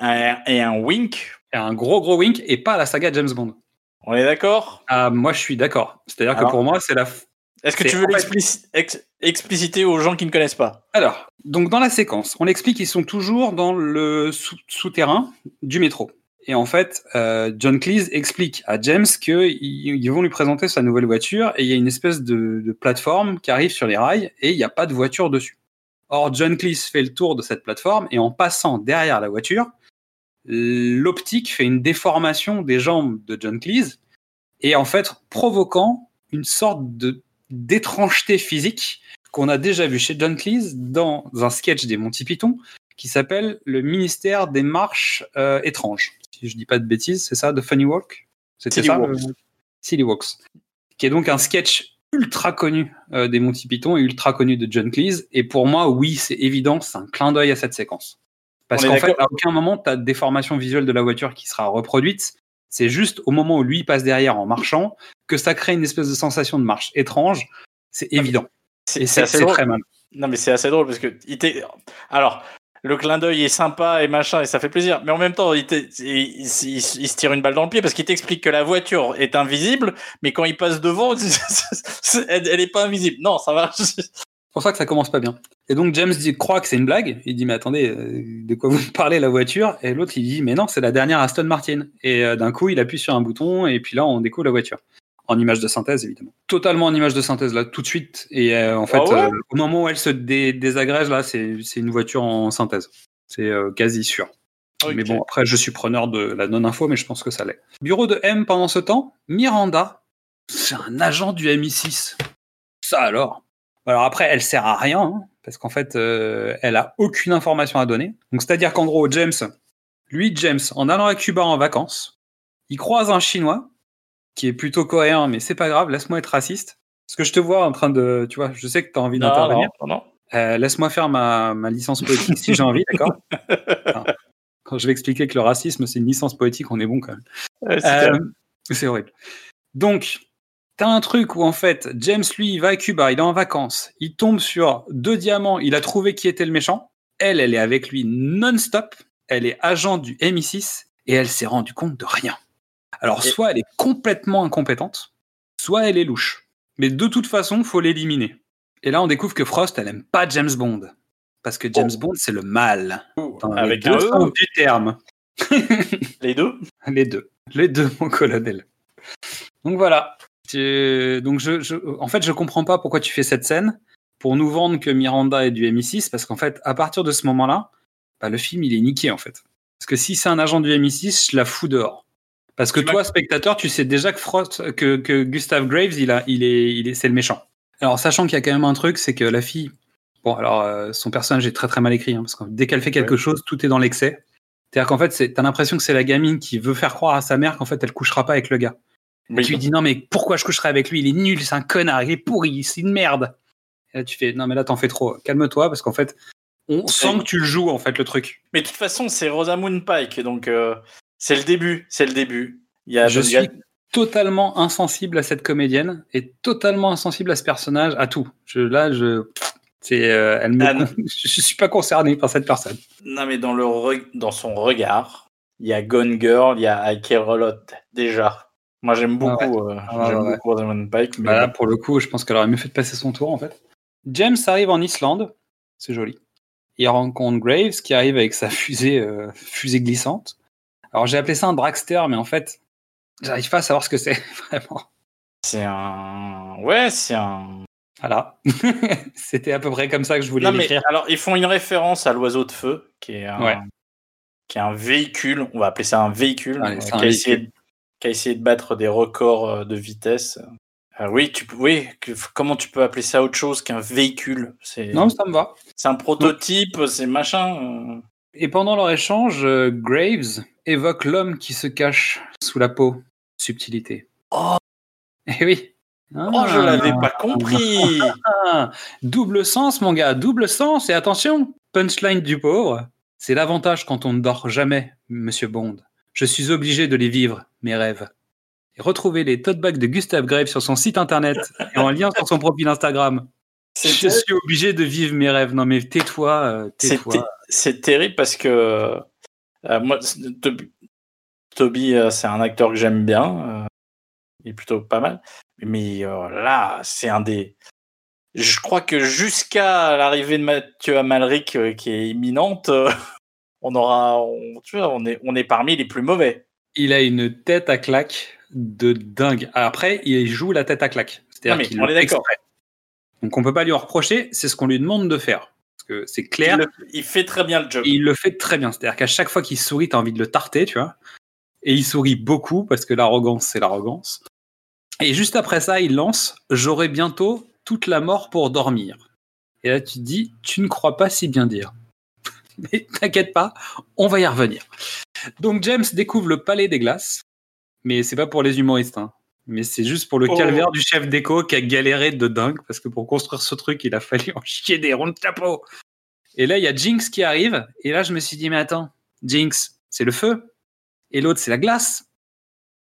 un, et un wink. Et un gros gros wink, et pas la saga James Bond. On est d'accord? Ah, moi je suis d'accord. C'est-à-dire que pour moi, c'est la. Est-ce que tu veux en fait- l'explici- ex- expliciter aux gens qui ne connaissent pas? Alors, donc dans la séquence, on explique qu'ils sont toujours dans le sou- souterrain du métro. Et en fait, euh, John Cleese explique à James qu'ils ils vont lui présenter sa nouvelle voiture et il y a une espèce de, de plateforme qui arrive sur les rails et il n'y a pas de voiture dessus. Or, John Cleese fait le tour de cette plateforme et en passant derrière la voiture, l'optique fait une déformation des jambes de John Cleese et en fait provoquant une sorte de d'étrangeté physique qu'on a déjà vu chez John Cleese dans un sketch des Monty Python qui s'appelle Le ministère des marches euh, étranges. Si je dis pas de bêtises, c'est ça, de Funny Walk? C'était ça Walks. le- Silly Walks. Qui est donc un sketch ultra connu euh, des Monty Python et ultra connu de John Cleese. Et pour moi, oui, c'est évident, c'est un clin d'œil à cette séquence. Parce qu'en fait, à aucun moment, tu as de déformation visuelle de la voiture qui sera reproduite. C'est juste au moment où lui passe derrière en marchant que ça crée une espèce de sensation de marche étrange. C'est évident. C'est Et c'est c'est assez c'est drôle. très mal. Non, mais c'est assez drôle parce que il alors le clin d'œil est sympa et machin et ça fait plaisir, mais en même temps il, t'est- il- il- il- il se tire une balle dans le pied parce qu'il t'explique que la voiture est invisible, mais quand il passe devant, elle, elle est pas invisible. Non, ça va. C'est pour ça que ça commence pas bien. Et donc James dit, croit que c'est une blague. Il dit mais attendez, euh, de quoi vous parlez la voiture? Et l'autre il dit mais non, c'est la dernière Aston Martin. Et euh, d'un coup il appuie sur un bouton et puis là on découvre la voiture. En image de synthèse évidemment. Totalement en image de synthèse là tout de suite. Et euh, en fait Ah ouais? euh, au moment où elle se dé- désagrège là, c'est une voiture en synthèse. C'est euh, quasi sûr. Mais bon après je suis preneur de la non-info mais je pense que ça l'est. Bureau de M pendant ce temps, Miranda, c'est un agent du MI6. Ça alors? Alors après, elle sert à rien, hein, parce qu'en fait, elle a aucune information à donner. Donc c'est-à-dire qu'en gros, James, lui, James, en allant à Cuba en vacances, il croise un Chinois qui est plutôt coréen, mais c'est pas grave, laisse-moi être raciste. Parce que je te vois en train de, tu vois, je sais que tu as envie d'intervenir. non, non, non. Euh, laisse-moi faire ma, ma licence poétique si j'ai envie, d'accord Enfin, Quand je vais expliquer que le racisme, c'est une licence poétique, on est bon quand même. C'est Euh, c'est horrible. Donc, t'as un truc où en fait, James, lui, il va à Cuba, il est en vacances, il tombe sur deux diamants, il a trouvé qui était le méchant. Elle, elle est avec lui non-stop, elle est agent du MI6 et elle s'est rendue compte de rien. Alors, Et- soit elle est complètement incompétente, soit elle est louche. Mais de toute façon, faut l'éliminer. Et là, on découvre que Frost, elle aime pas James Bond. Parce que James Oh. Bond, c'est le mal. Dans Avec les un deux E. sens du terme. Les deux? Les deux. Les deux, mon colonel. Donc voilà. Donc je, je- en fait, je comprends pas pourquoi tu fais cette scène pour nous vendre que Miranda est du MI6, parce qu'en fait, à partir de ce moment-là, bah, le film, il est niqué, en fait. Parce que si c'est un agent du MI6, je la fous dehors. Parce que toi, spectateur, tu sais déjà que, Frost, que, que Gustav Graves, il a, il est, il est, c'est le méchant. Alors, sachant qu'il y a quand même un truc, c'est que la fille, bon, alors, euh, son personnage est très très mal écrit, hein, parce que dès qu'elle fait quelque chose, tout est dans l'excès. C'est-à-dire qu'en fait, t'as l'impression que c'est la gamine qui veut faire croire à sa mère qu'en fait, elle couchera pas avec le gars. Oui. Tu lui dis non, mais pourquoi je coucherai avec lui? Il est nul, c'est un connard, il est pourri, c'est une merde. Et là, tu fais non, mais là, t'en fais trop. Calme-toi, parce qu'en fait, on sent que tu le joues, en fait, le truc. Mais de toute façon, c'est Rosamund Pike, donc euh, c'est le début, c'est le début. Il y a, Je il y a- suis totalement insensible à cette comédienne et totalement insensible à ce personnage, à tout. Je, là, je. C'est, euh, elle me, Ah, je suis pas concerné par cette personne. Non, mais dans, le re- dans son regard, il y a Gone Girl, il y a I Care a Lot, déjà. Moi, j'aime beaucoup, euh, Ah j'aime ouais. beaucoup Rosamund Pike. Mais Bah là, pour le coup, je pense qu'elle aurait mieux fait de passer son tour, en fait. James arrive en Islande, c'est joli. Il rencontre Graves qui arrive avec sa fusée, euh, fusée glissante. Alors j'ai appelé ça un dragster, mais en fait, j'arrive pas à savoir ce que c'est vraiment. c'est un. Ouais, c'est un. Voilà, c'était à peu près comme ça que je voulais l'écrire. alors, ils font une référence à l'oiseau de feu, qui est un, Ouais. qui est un véhicule, on va appeler ça un véhicule, Allez, euh, qui, un a essayé de, qui a essayé de battre des records euh, de vitesse. Euh, oui, tu, oui que- comment tu peux appeler ça autre chose qu'un véhicule? Non, ça me va. c'est un prototype, c'est machin. euh. Et pendant leur échange, euh, Graves évoque l'homme qui se cache sous la peau. Subtilité. Oh. Eh oui. Oh, je l'avais pas compris Ah, double sens, mon gars, double sens. Et attention, punchline du pauvre. C'est l'avantage quand on ne dort jamais, monsieur Bond. Je suis obligé de les vivre, mes rêves. Et retrouvez les tote bags de Gustave Graves sur son site internet et en lien sur son profil Instagram. Je suis obligé de vivre mes rêves. Non, mais tais-toi, euh, C'est tais-toi. c'est terrible parce que moi, c'est- Toby, Toby, euh, c'est un acteur que j'aime bien. euh, il est plutôt pas mal. Mais euh, là, c'est un des. Je crois que jusqu'à l'arrivée de Mathieu Amalric, euh, qui est imminente, euh, on aura. on- tu vois, on est, on est parmi les plus mauvais. Il a une tête à claque de dingue. Après, il joue la tête à claque. Non, C'est-à-dire mais qu'il on est d'accord. Donc on peut pas lui en reprocher, c'est ce qu'on lui demande de faire. Que c'est clair, Il, le- il fait très bien le job. il le fait très bien. C'est-à-dire qu'à chaque fois qu'il sourit, tu as envie de le tarter, tu vois. Et il sourit beaucoup parce que l'arrogance, c'est l'arrogance. Et juste après ça, il lance J'aurai bientôt toute la mort pour dormir. Et là, tu te dis Tu ne crois pas si bien dire. Mais t'inquiète pas, on va y revenir. Donc James découvre le palais des glaces, mais c'est pas pour les humoristes, hein. Mais c'est juste pour le Oh. calvaire du chef déco qui a galéré de dingue parce que pour construire ce truc, il a fallu en chier des ronds de chapeau. Et là, il y a Jinx qui arrive, et là, je me suis dit, mais attends, Jinx, c'est le feu, et l'autre, c'est la glace.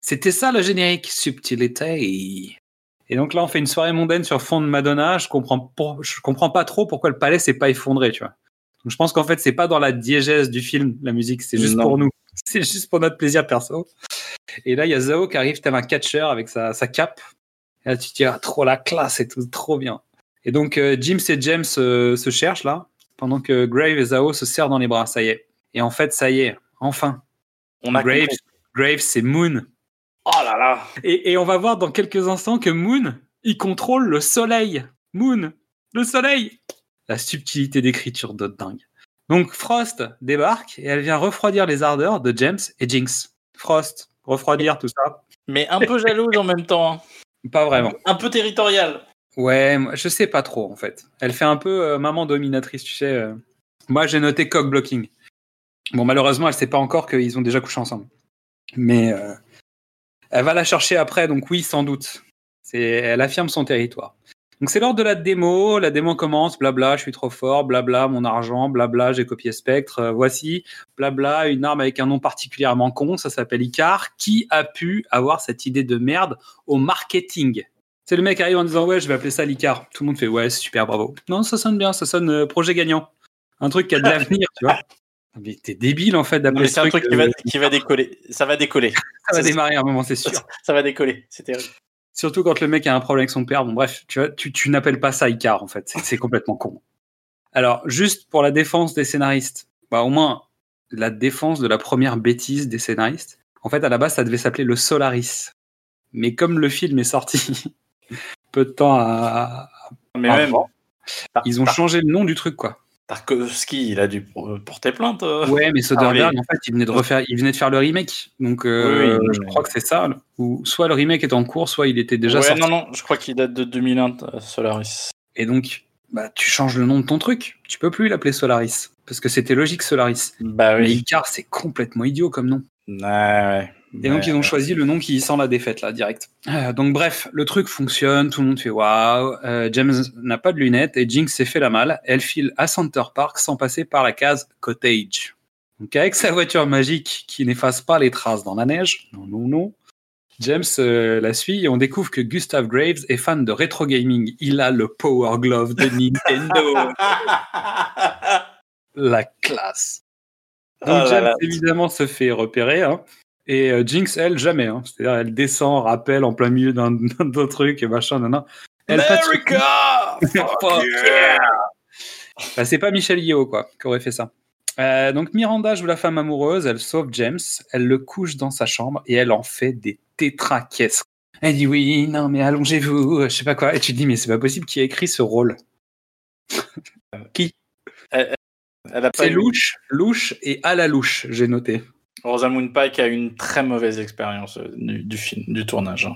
C'était ça le générique, subtilité. Et donc là, on fait une soirée mondaine sur fond de Madonna. Je comprends, pour- je comprends pas trop pourquoi le palais s'est pas effondré, tu vois. Donc je pense qu'en fait, c'est pas dans la diégèse du film, la musique, c'est juste Non. pour nous. C'est juste pour notre plaisir perso. Et là, il y a Zao qui arrive tel un catcheur avec sa, sa cape. Et là, tu te dis, ah, trop la classe et tout, trop bien. Et donc, euh, James et James euh, se cherchent là, pendant que Grave et Zao se serrent dans les bras. Ça y est. Et en fait, ça y est, enfin. On a. Graves c'est Moon. Oh là là. Et, et on va voir dans quelques instants que Moon, il contrôle le soleil. Moon, le soleil. La subtilité d'écriture de dingue. Donc Frost débarque et elle vient refroidir les ardeurs de James et Jinx. Frost, refroidir tout ça. Mais un peu jalouse en même temps. hein. Pas vraiment. Un peu territorial. Ouais, je sais pas trop en fait. Elle fait un peu euh, maman dominatrice, tu sais. euh. Moi j'ai noté cock blocking. Bon, malheureusement, elle sait pas encore qu'ils ont déjà couché ensemble. Mais euh, elle va la chercher après, donc oui, sans doute. C'est, elle affirme son territoire. Donc c'est l'heure de la démo. La démo commence, blabla, je suis trop fort, blabla, mon argent, blabla, j'ai copié Spectre. euh, voici, blabla, une arme avec un nom particulièrement con, ça s'appelle Icar. Qui a pu avoir cette idée de merde au marketing? C'est le mec arrive en disant ouais, je vais appeler ça l'Icar. Tout le monde fait ouais, c'est super, bravo. Non, ça sonne bien, ça sonne euh, projet gagnant. Un truc qui a de l'avenir, tu vois. Mais t'es débile en fait d'appeler c'est ce un truc. truc qui va, euh, qui va décoller. Ça va décoller. ça va c'est- démarrer à un moment, c'est sûr. Ça va décoller. C'est terrible. Surtout quand le mec a un problème avec son père. Bon, bref, tu, vois, tu, tu n'appelles pas ça Icar, en fait. C'est- complètement con. Alors, juste pour la défense des scénaristes, bah, au moins la défense de la première bêtise des scénaristes. En fait, à la base, ça devait s'appeler le Solaris. Mais comme le film est sorti peu de temps à. Mais à- même, ils ont changé le nom du truc, quoi. Tarkovsky, il a dû pour- porter plainte. euh. Ouais, mais Soderbergh, oui. en fait, il venait de refaire, il venait de faire le remake. Donc, euh, Oui, oui, je oui. crois que c'est ça. Ou soit le remake est en cours, soit il était déjà ouais, sorti. non, non, je crois qu'il date de 2001, euh, Solaris. Et donc, bah, tu changes le nom de ton truc. Tu peux plus l'appeler Solaris. Parce que c'était logique Solaris. Bah Mais oui. Icar, c'est complètement idiot comme nom. Ouais, ouais. Et donc, Ouais. ils ont choisi le nom qui sent la défaite, là, direct. Euh, donc, bref, le truc fonctionne. Tout le monde fait waouh. Euh, James n'a pas de lunettes et Jinx s'est fait la malle. Elle file à Center Park sans passer par la case Cottage. Donc, avec sa voiture magique qui n'efface pas les traces dans la neige. Non, non, non. James euh, la suit et on découvre que Gustav Graves est fan de rétro gaming. Il a le Power Glove de Nintendo. la classe. Oh Donc James, là. évidemment, se fait repérer. hein. Et euh, Jinx, elle, jamais. hein. C'est-à-dire, elle descend, rappelle en plein milieu d'un d'un truc et machin, nan. Elle America! Fuck yeah Bah, c'est pas Michel Yeo, quoi, qui aurait fait ça. Euh, donc Miranda joue la femme amoureuse, elle sauve James, elle le couche dans sa chambre et elle en fait des tétraquesses. Elle dit oui, non mais allongez-vous, je sais pas quoi. Et tu te dis mais c'est pas possible qui a écrit ce rôle. Elle a pas C'est eu- louche, louche et à la louche, j'ai noté. Rosamund Pike a eu une très mauvaise expérience euh, du, du film, du tournage. hein.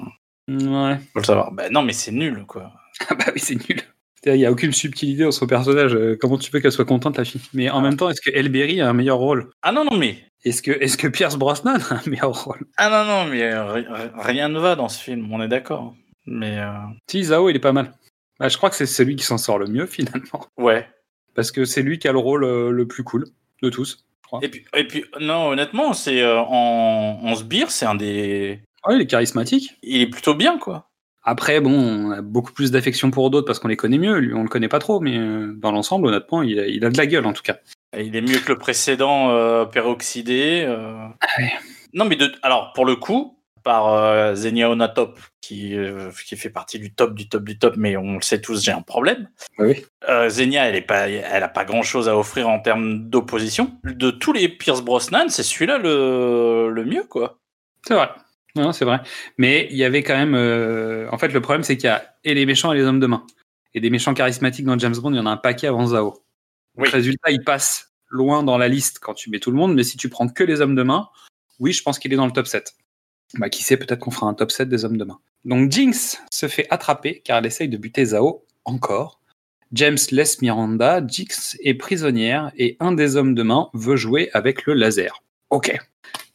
Ouais. Faut le savoir. Bah non, mais c'est nul, quoi. Ah bah oui, c'est nul. Il n'y a aucune subtilité dans son personnage. Euh, Comment tu veux qu'elle soit contente, la fille? Mais en même temps, est-ce que Elle Berry a un meilleur rôle? Ah non, non, mais. Est-ce que, est que Pierce Brosnan a un meilleur rôle? Ah non, non, mais euh, ri- ri- rien ne va dans ce film, on est d'accord. Mais. euh, Si, Zao, il est pas mal. Bah, je crois que c'est celui qui s'en sort le mieux, finalement. Ouais. Parce que c'est lui qui a le rôle le plus cool de tous. Crois. Et puis, et puis non, honnêtement, c'est euh, en, en sbire, c'est un des. Ouais, il est charismatique. Il est plutôt bien, quoi. Après, bon, on a beaucoup plus d'affection pour d'autres parce qu'on les connaît mieux. Lui, on le connaît pas trop, mais euh, dans l'ensemble, honnêtement, il a, il a de la gueule, en tout cas. Et il est mieux que le précédent euh, peroxydé. euh. ouais. Non, mais de, alors, pour le coup, par euh, Zenia Onatop, qui, euh, qui fait partie du top, du top, du top, mais on le sait tous, j'ai un problème. Oui. Euh, Zenia, elle est pas, elle a pas grand chose à offrir en termes d'opposition. De tous les Pierce Brosnan, c'est celui-là le, le mieux, quoi. C'est vrai. Non, c'est vrai. Mais il y avait quand même. euh, En fait, le problème, c'est qu'il y a et les méchants et les hommes de main. Et des méchants charismatiques dans James Bond, il y en a un paquet avant Zao. Donc, Oui. Résultat, il passe loin dans la liste quand tu mets tout le monde, mais si tu prends que les hommes de main, oui, je pense qu'il est dans le top 7. Bah, qui sait, peut-être qu'on fera un top 7 des hommes de main. Donc Jinx se fait attraper car elle essaye de buter Zao encore. James laisse Miranda, Jinx est prisonnière et un des hommes de main veut jouer avec le laser. Ok.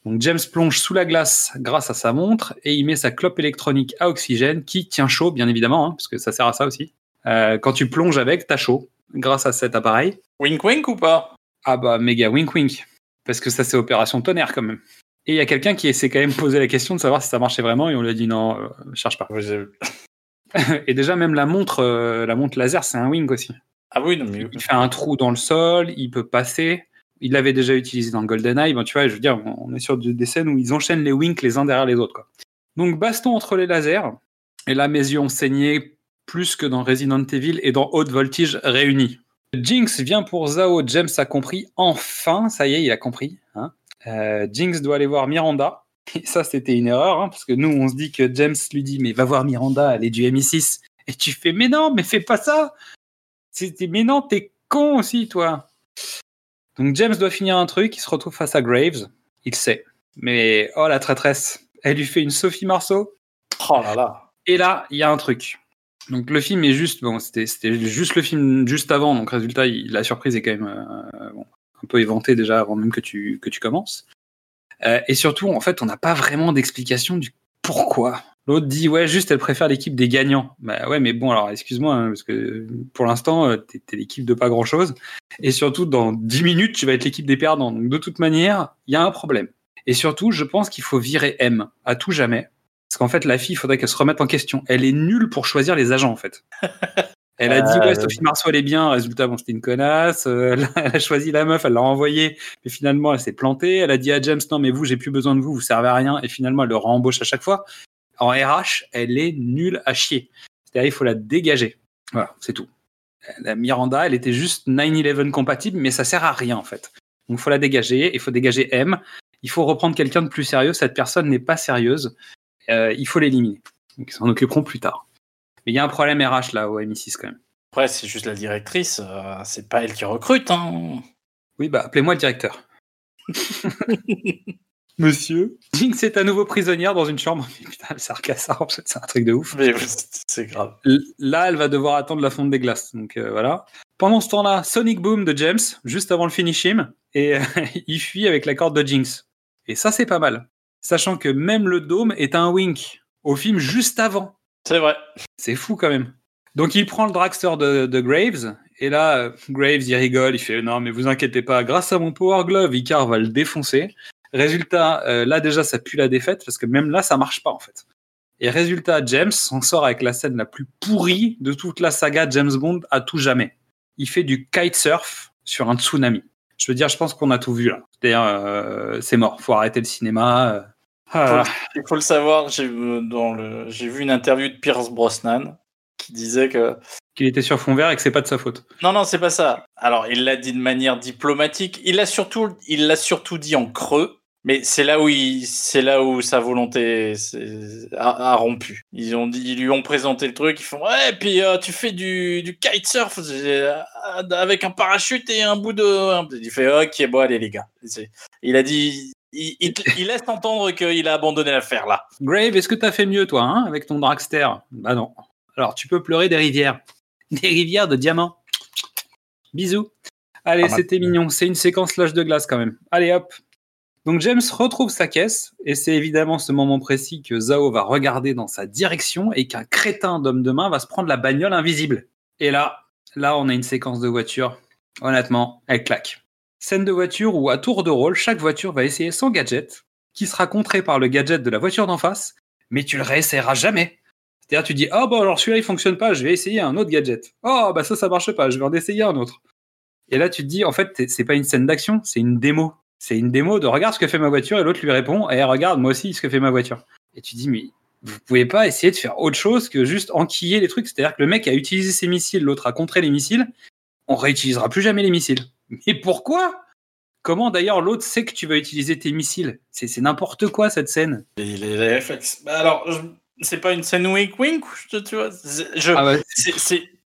Donc James plonge sous la glace grâce à sa montre et il met sa clope électronique à oxygène qui tient chaud, bien évidemment, hein, parce que ça sert à ça aussi. Euh, quand tu plonges avec, t'as chaud grâce à cet appareil. Wink wink ou pas? Ah bah méga wink wink. Parce que ça c'est opération tonnerre quand même. Et il y a quelqu'un qui s'est quand même posé la question de savoir si ça marchait vraiment et on lui a dit non, euh, cherche pas. Et déjà même la montre, euh, la montre laser c'est un wink aussi. Ah oui, non, mais. Il fait un trou dans le sol, il peut passer. Il l'avait déjà utilisé dans GoldenEye. Bon, tu vois, je veux dire, on est sur des scènes où ils enchaînent les winks les uns derrière les autres. Quoi. Donc baston entre les lasers. Et là mes yeux ont saigné plus que dans Resident Evil et dans Haute Voltige réunis. Jinx vient pour Zao. James a compris. Enfin, ça y est, il a compris. Hein. Euh, Jinx doit aller voir Miranda. Et ça, c'était une erreur, hein, parce que nous, on se dit que James lui dit Mais va voir Miranda, elle est du MI6. Et tu fais Mais non, mais fais pas ça C'était Mais non, t'es con aussi, toi Donc James doit finir un truc, il se retrouve face à Graves. Il sait. Mais oh, la traîtresse, elle lui fait une Sophie Marceau. Oh là là. Et là, il y a un truc. Donc le film est juste, bon, c'était c'était juste le film juste avant, donc résultat, il- la surprise est quand même euh, bon, un peu éventée déjà avant même que tu que tu commences. Euh, et surtout, en fait, on n'a pas vraiment d'explication du pourquoi. L'autre dit ouais, juste elle préfère l'équipe des gagnants. Bah ouais, mais bon, alors excuse-moi, hein, parce que pour l'instant, euh, t'es t'es l'équipe de pas grand-chose. Et surtout, dans 10 minutes, tu vas être l'équipe des perdants. Donc de toute manière, il y a un problème. Et surtout, je pense qu'il faut virer M à tout jamais. Parce qu'en fait, la fille, il faudrait qu'elle se remette en question. Elle est nulle pour choisir les agents, en fait. Elle a dit, Euh, ouais, Sophie Marceau, elle est bien. Résultat, bon, c'était une connasse. Euh, elle, a, elle a choisi la meuf, elle l'a envoyée. Mais finalement, elle s'est plantée. Elle a dit à James, non, mais vous, j'ai plus besoin de vous, vous servez à rien. Et finalement, elle le rembauche à chaque fois. En RH, elle est nulle à chier. C'est-à-dire, il faut la dégager. Voilà, c'est tout. La Miranda, elle était juste 9-11 compatible, mais ça sert à rien, en fait. Donc, il faut la dégager. Il faut dégager M. Il faut reprendre quelqu'un de plus sérieux. Cette personne n'est pas sérieuse. Euh, il faut l'éliminer. Donc, ils s'en occuperont plus tard. Mais il y a un problème RH là au MI6 quand même. Après, c'est juste la directrice, euh, c'est pas elle qui recrute. Hein. Oui, bah appelez-moi le directeur. Monsieur Jinx est à nouveau prisonnière dans une chambre. Putain, le sarcasme, en fait, c'est un truc de ouf. Mais c'est grave. Là, elle va devoir attendre la fonte des glaces. Donc euh, voilà. Pendant ce temps-là, Sonic Boom de James, juste avant le finish him, et euh, il fuit avec la corde de Jinx. Et ça, c'est pas mal. Sachant que même le dôme est un wink au film juste avant. C'est vrai. C'est fou quand même. Donc il prend le dragster de, Graves, et là, euh, Graves, il rigole, il fait non, mais vous inquiétez pas, grâce à mon Power Glove, Icar va le défoncer. Résultat, euh, là déjà, ça pue la défaite, parce que même là, ça marche pas en fait. Et résultat, James s'en sort avec la scène la plus pourrie de toute la saga James Bond à tout jamais. Il fait du kitesurf sur un tsunami. Je veux dire, je pense qu'on a tout vu là. Euh, c'est mort, faut arrêter le cinéma. Ah, Il faut le savoir, j'ai euh, j'ai vu une interview de Pierce Brosnan qui disait que Qu'il était sur fond vert et que c'est pas de sa faute. non non c'est pas ça. Alors il l'a dit de manière diplomatique. Il l'a surtout il l'a surtout dit en creux. Mais c'est là où c'est là où sa volonté a, a rompu. Ils ont dit, ils lui ont présenté le truc. Ils font ouais, puis euh, tu fais du, du kitesurf euh, avec un parachute et un bout de. Il fait ok, bon allez les gars. Il a dit, il, il- il laisse entendre qu'il a abandonné l'affaire là. Grave, est-ce que t'as fait mieux, toi, hein, avec ton dragster? Bah non. Alors, tu peux pleurer des rivières. Des rivières de diamants. Bisous. Allez, Ah, bah, c'était mignon. C'est une séquence lâche de glace, quand même. Allez, hop. Donc, James retrouve sa caisse, et c'est évidemment ce moment précis que Zao va regarder dans sa direction et qu'un crétin d'homme de main va se prendre la bagnole invisible. Et là, là, on a une séquence de voiture. Honnêtement, elle claque. Scène de voiture où, à tour de rôle, chaque voiture va essayer son gadget, qui sera contré par le gadget de la voiture d'en face, mais tu le réessayeras jamais. C'est-à-dire, tu dis, ah bah alors celui-là il fonctionne pas, je vais essayer un autre gadget. Oh bah ça, ça marche pas, je vais en essayer un autre. Et là, tu te dis, en fait, c'est pas une scène d'action, c'est une démo. C'est une démo de regarde ce que fait ma voiture, et l'autre lui répond, et regarde moi aussi ce que fait ma voiture. Et tu dis, mais vous pouvez pas essayer de faire autre chose que juste enquiller les trucs. C'est-à-dire que le mec a utilisé ses missiles, l'autre a contré les missiles, on réutilisera plus jamais les missiles. Mais pourquoi? Comment d'ailleurs l'autre sait que tu vas utiliser tes missiles? C'est n'importe quoi cette scène. Les, les- les réflexes. Bah alors, c'est pas une scène wink wink, tu vois. Ah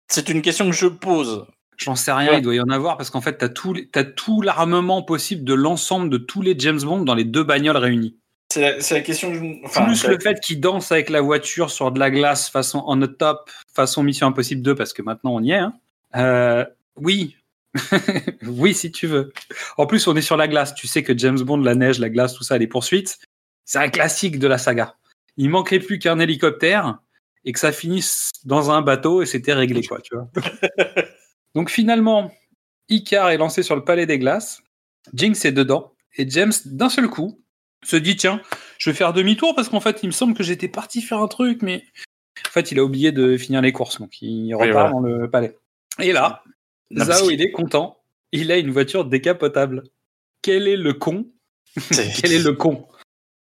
c'est- une question que je pose. J'en sais rien, Ouais. il doit y en avoir parce qu'en fait, t'as tout, t'as tout l'armement possible de l'ensemble de tous les James Bond dans les deux bagnoles réunies. C'est la, question que je. Enfin, Plus le fait qu'il danse avec la voiture sur de la glace façon on the top, façon Mission Impossible 2, parce que maintenant on y est. hein. Euh, oui. oui, si tu veux. En plus, on est sur la glace. Tu sais que James Bond, la neige, la glace, tout ça, les poursuites, c'est un classique de la saga. Il manquerait plus qu'un hélicoptère et que ça finisse dans un bateau et c'était réglé, quoi, tu vois. Donc finalement, Icar est lancé sur le palais des glaces, Jinx est dedans, et James, d'un seul coup, se dit tiens, je vais faire demi-tour parce qu'en fait, il me semble que j'étais parti faire un truc, mais en fait, il a oublié de finir les courses, donc il repart voilà. dans le palais. Et là, Non, Zao, il est content, il a une voiture décapotable. Quel est le con? Quel est le con?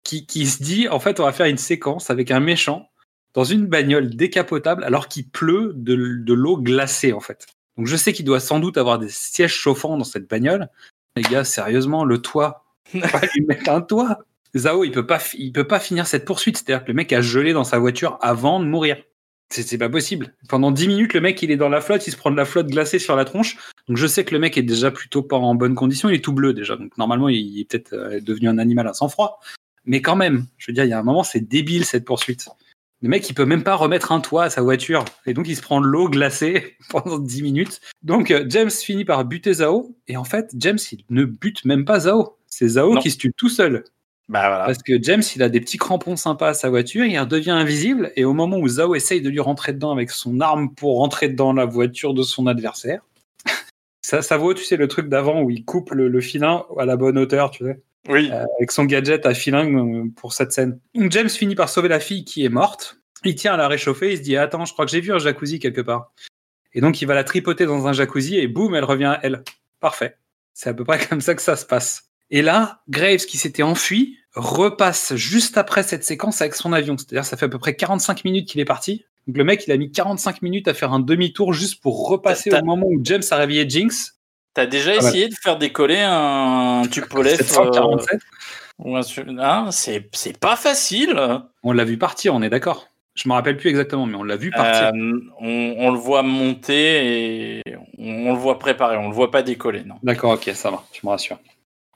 Qui, qui se dit en fait, on va faire une séquence avec un méchant dans une bagnole décapotable alors qu'il pleut de, de l'eau glacée en fait. Donc je sais qu'il doit sans doute avoir des sièges chauffants dans cette bagnole. Les gars, sérieusement, le toit, on va lui mettre un toit. Zao, il peut pas, il peut pas finir cette poursuite. C'est-à-dire que le mec a gelé dans sa voiture avant de mourir. C'est pas possible. Pendant 10 minutes, le mec, il est dans la flotte, il se prend de la flotte glacée sur la tronche. Donc je sais que le mec est déjà plutôt pas en bonne condition, il est tout bleu déjà. Donc normalement, il est peut-être euh, devenu un animal à sang-froid. Mais quand même, je veux dire, il y a un moment, c'est débile cette poursuite. Le mec, il peut même pas remettre un toit à sa voiture. Et donc, il se prend de l'eau glacée pendant 10 minutes. Donc, euh, James finit par buter Zao. Et en fait, James, il ne bute même pas Zao. C'est Zao Non. qui se tue tout seul. Bah voilà. Parce que James, il a des petits crampons sympas à sa voiture, il redevient invisible, et au moment où Zao essaye de lui rentrer dedans avec son arme pour rentrer dans la voiture de son adversaire, ça, ça vaut, tu sais, le truc d'avant où il coupe le, le filin à la bonne hauteur, tu sais, Oui. euh, avec son gadget à filin euh, pour cette scène. Donc James finit par sauver la fille qui est morte, il tient à la réchauffer, il se dit Attends, je crois que j'ai vu un jacuzzi quelque part. Et donc il va la tripoter dans un jacuzzi, et boum, elle revient à elle. Parfait. C'est à peu près comme ça que ça se passe. Et là, Graves, qui s'était enfui, repasse juste après cette séquence avec son avion. C'est-à-dire, ça fait à peu près 45 minutes qu'il est parti. Donc le mec, il a mis 45 minutes à faire un demi-tour juste pour repasser au moment où James a réveillé Jinx. T'as déjà Ah bah. essayé de faire décoller un Tupolev 747. euh, un hein, c'est pas facile. On l'a vu partir, on est d'accord. Je me rappelle plus exactement, mais on l'a vu partir. Euh, on, on le voit monter et on, on le voit préparer. On le voit pas décoller, non. D'accord, ok, ça va, tu me rassures.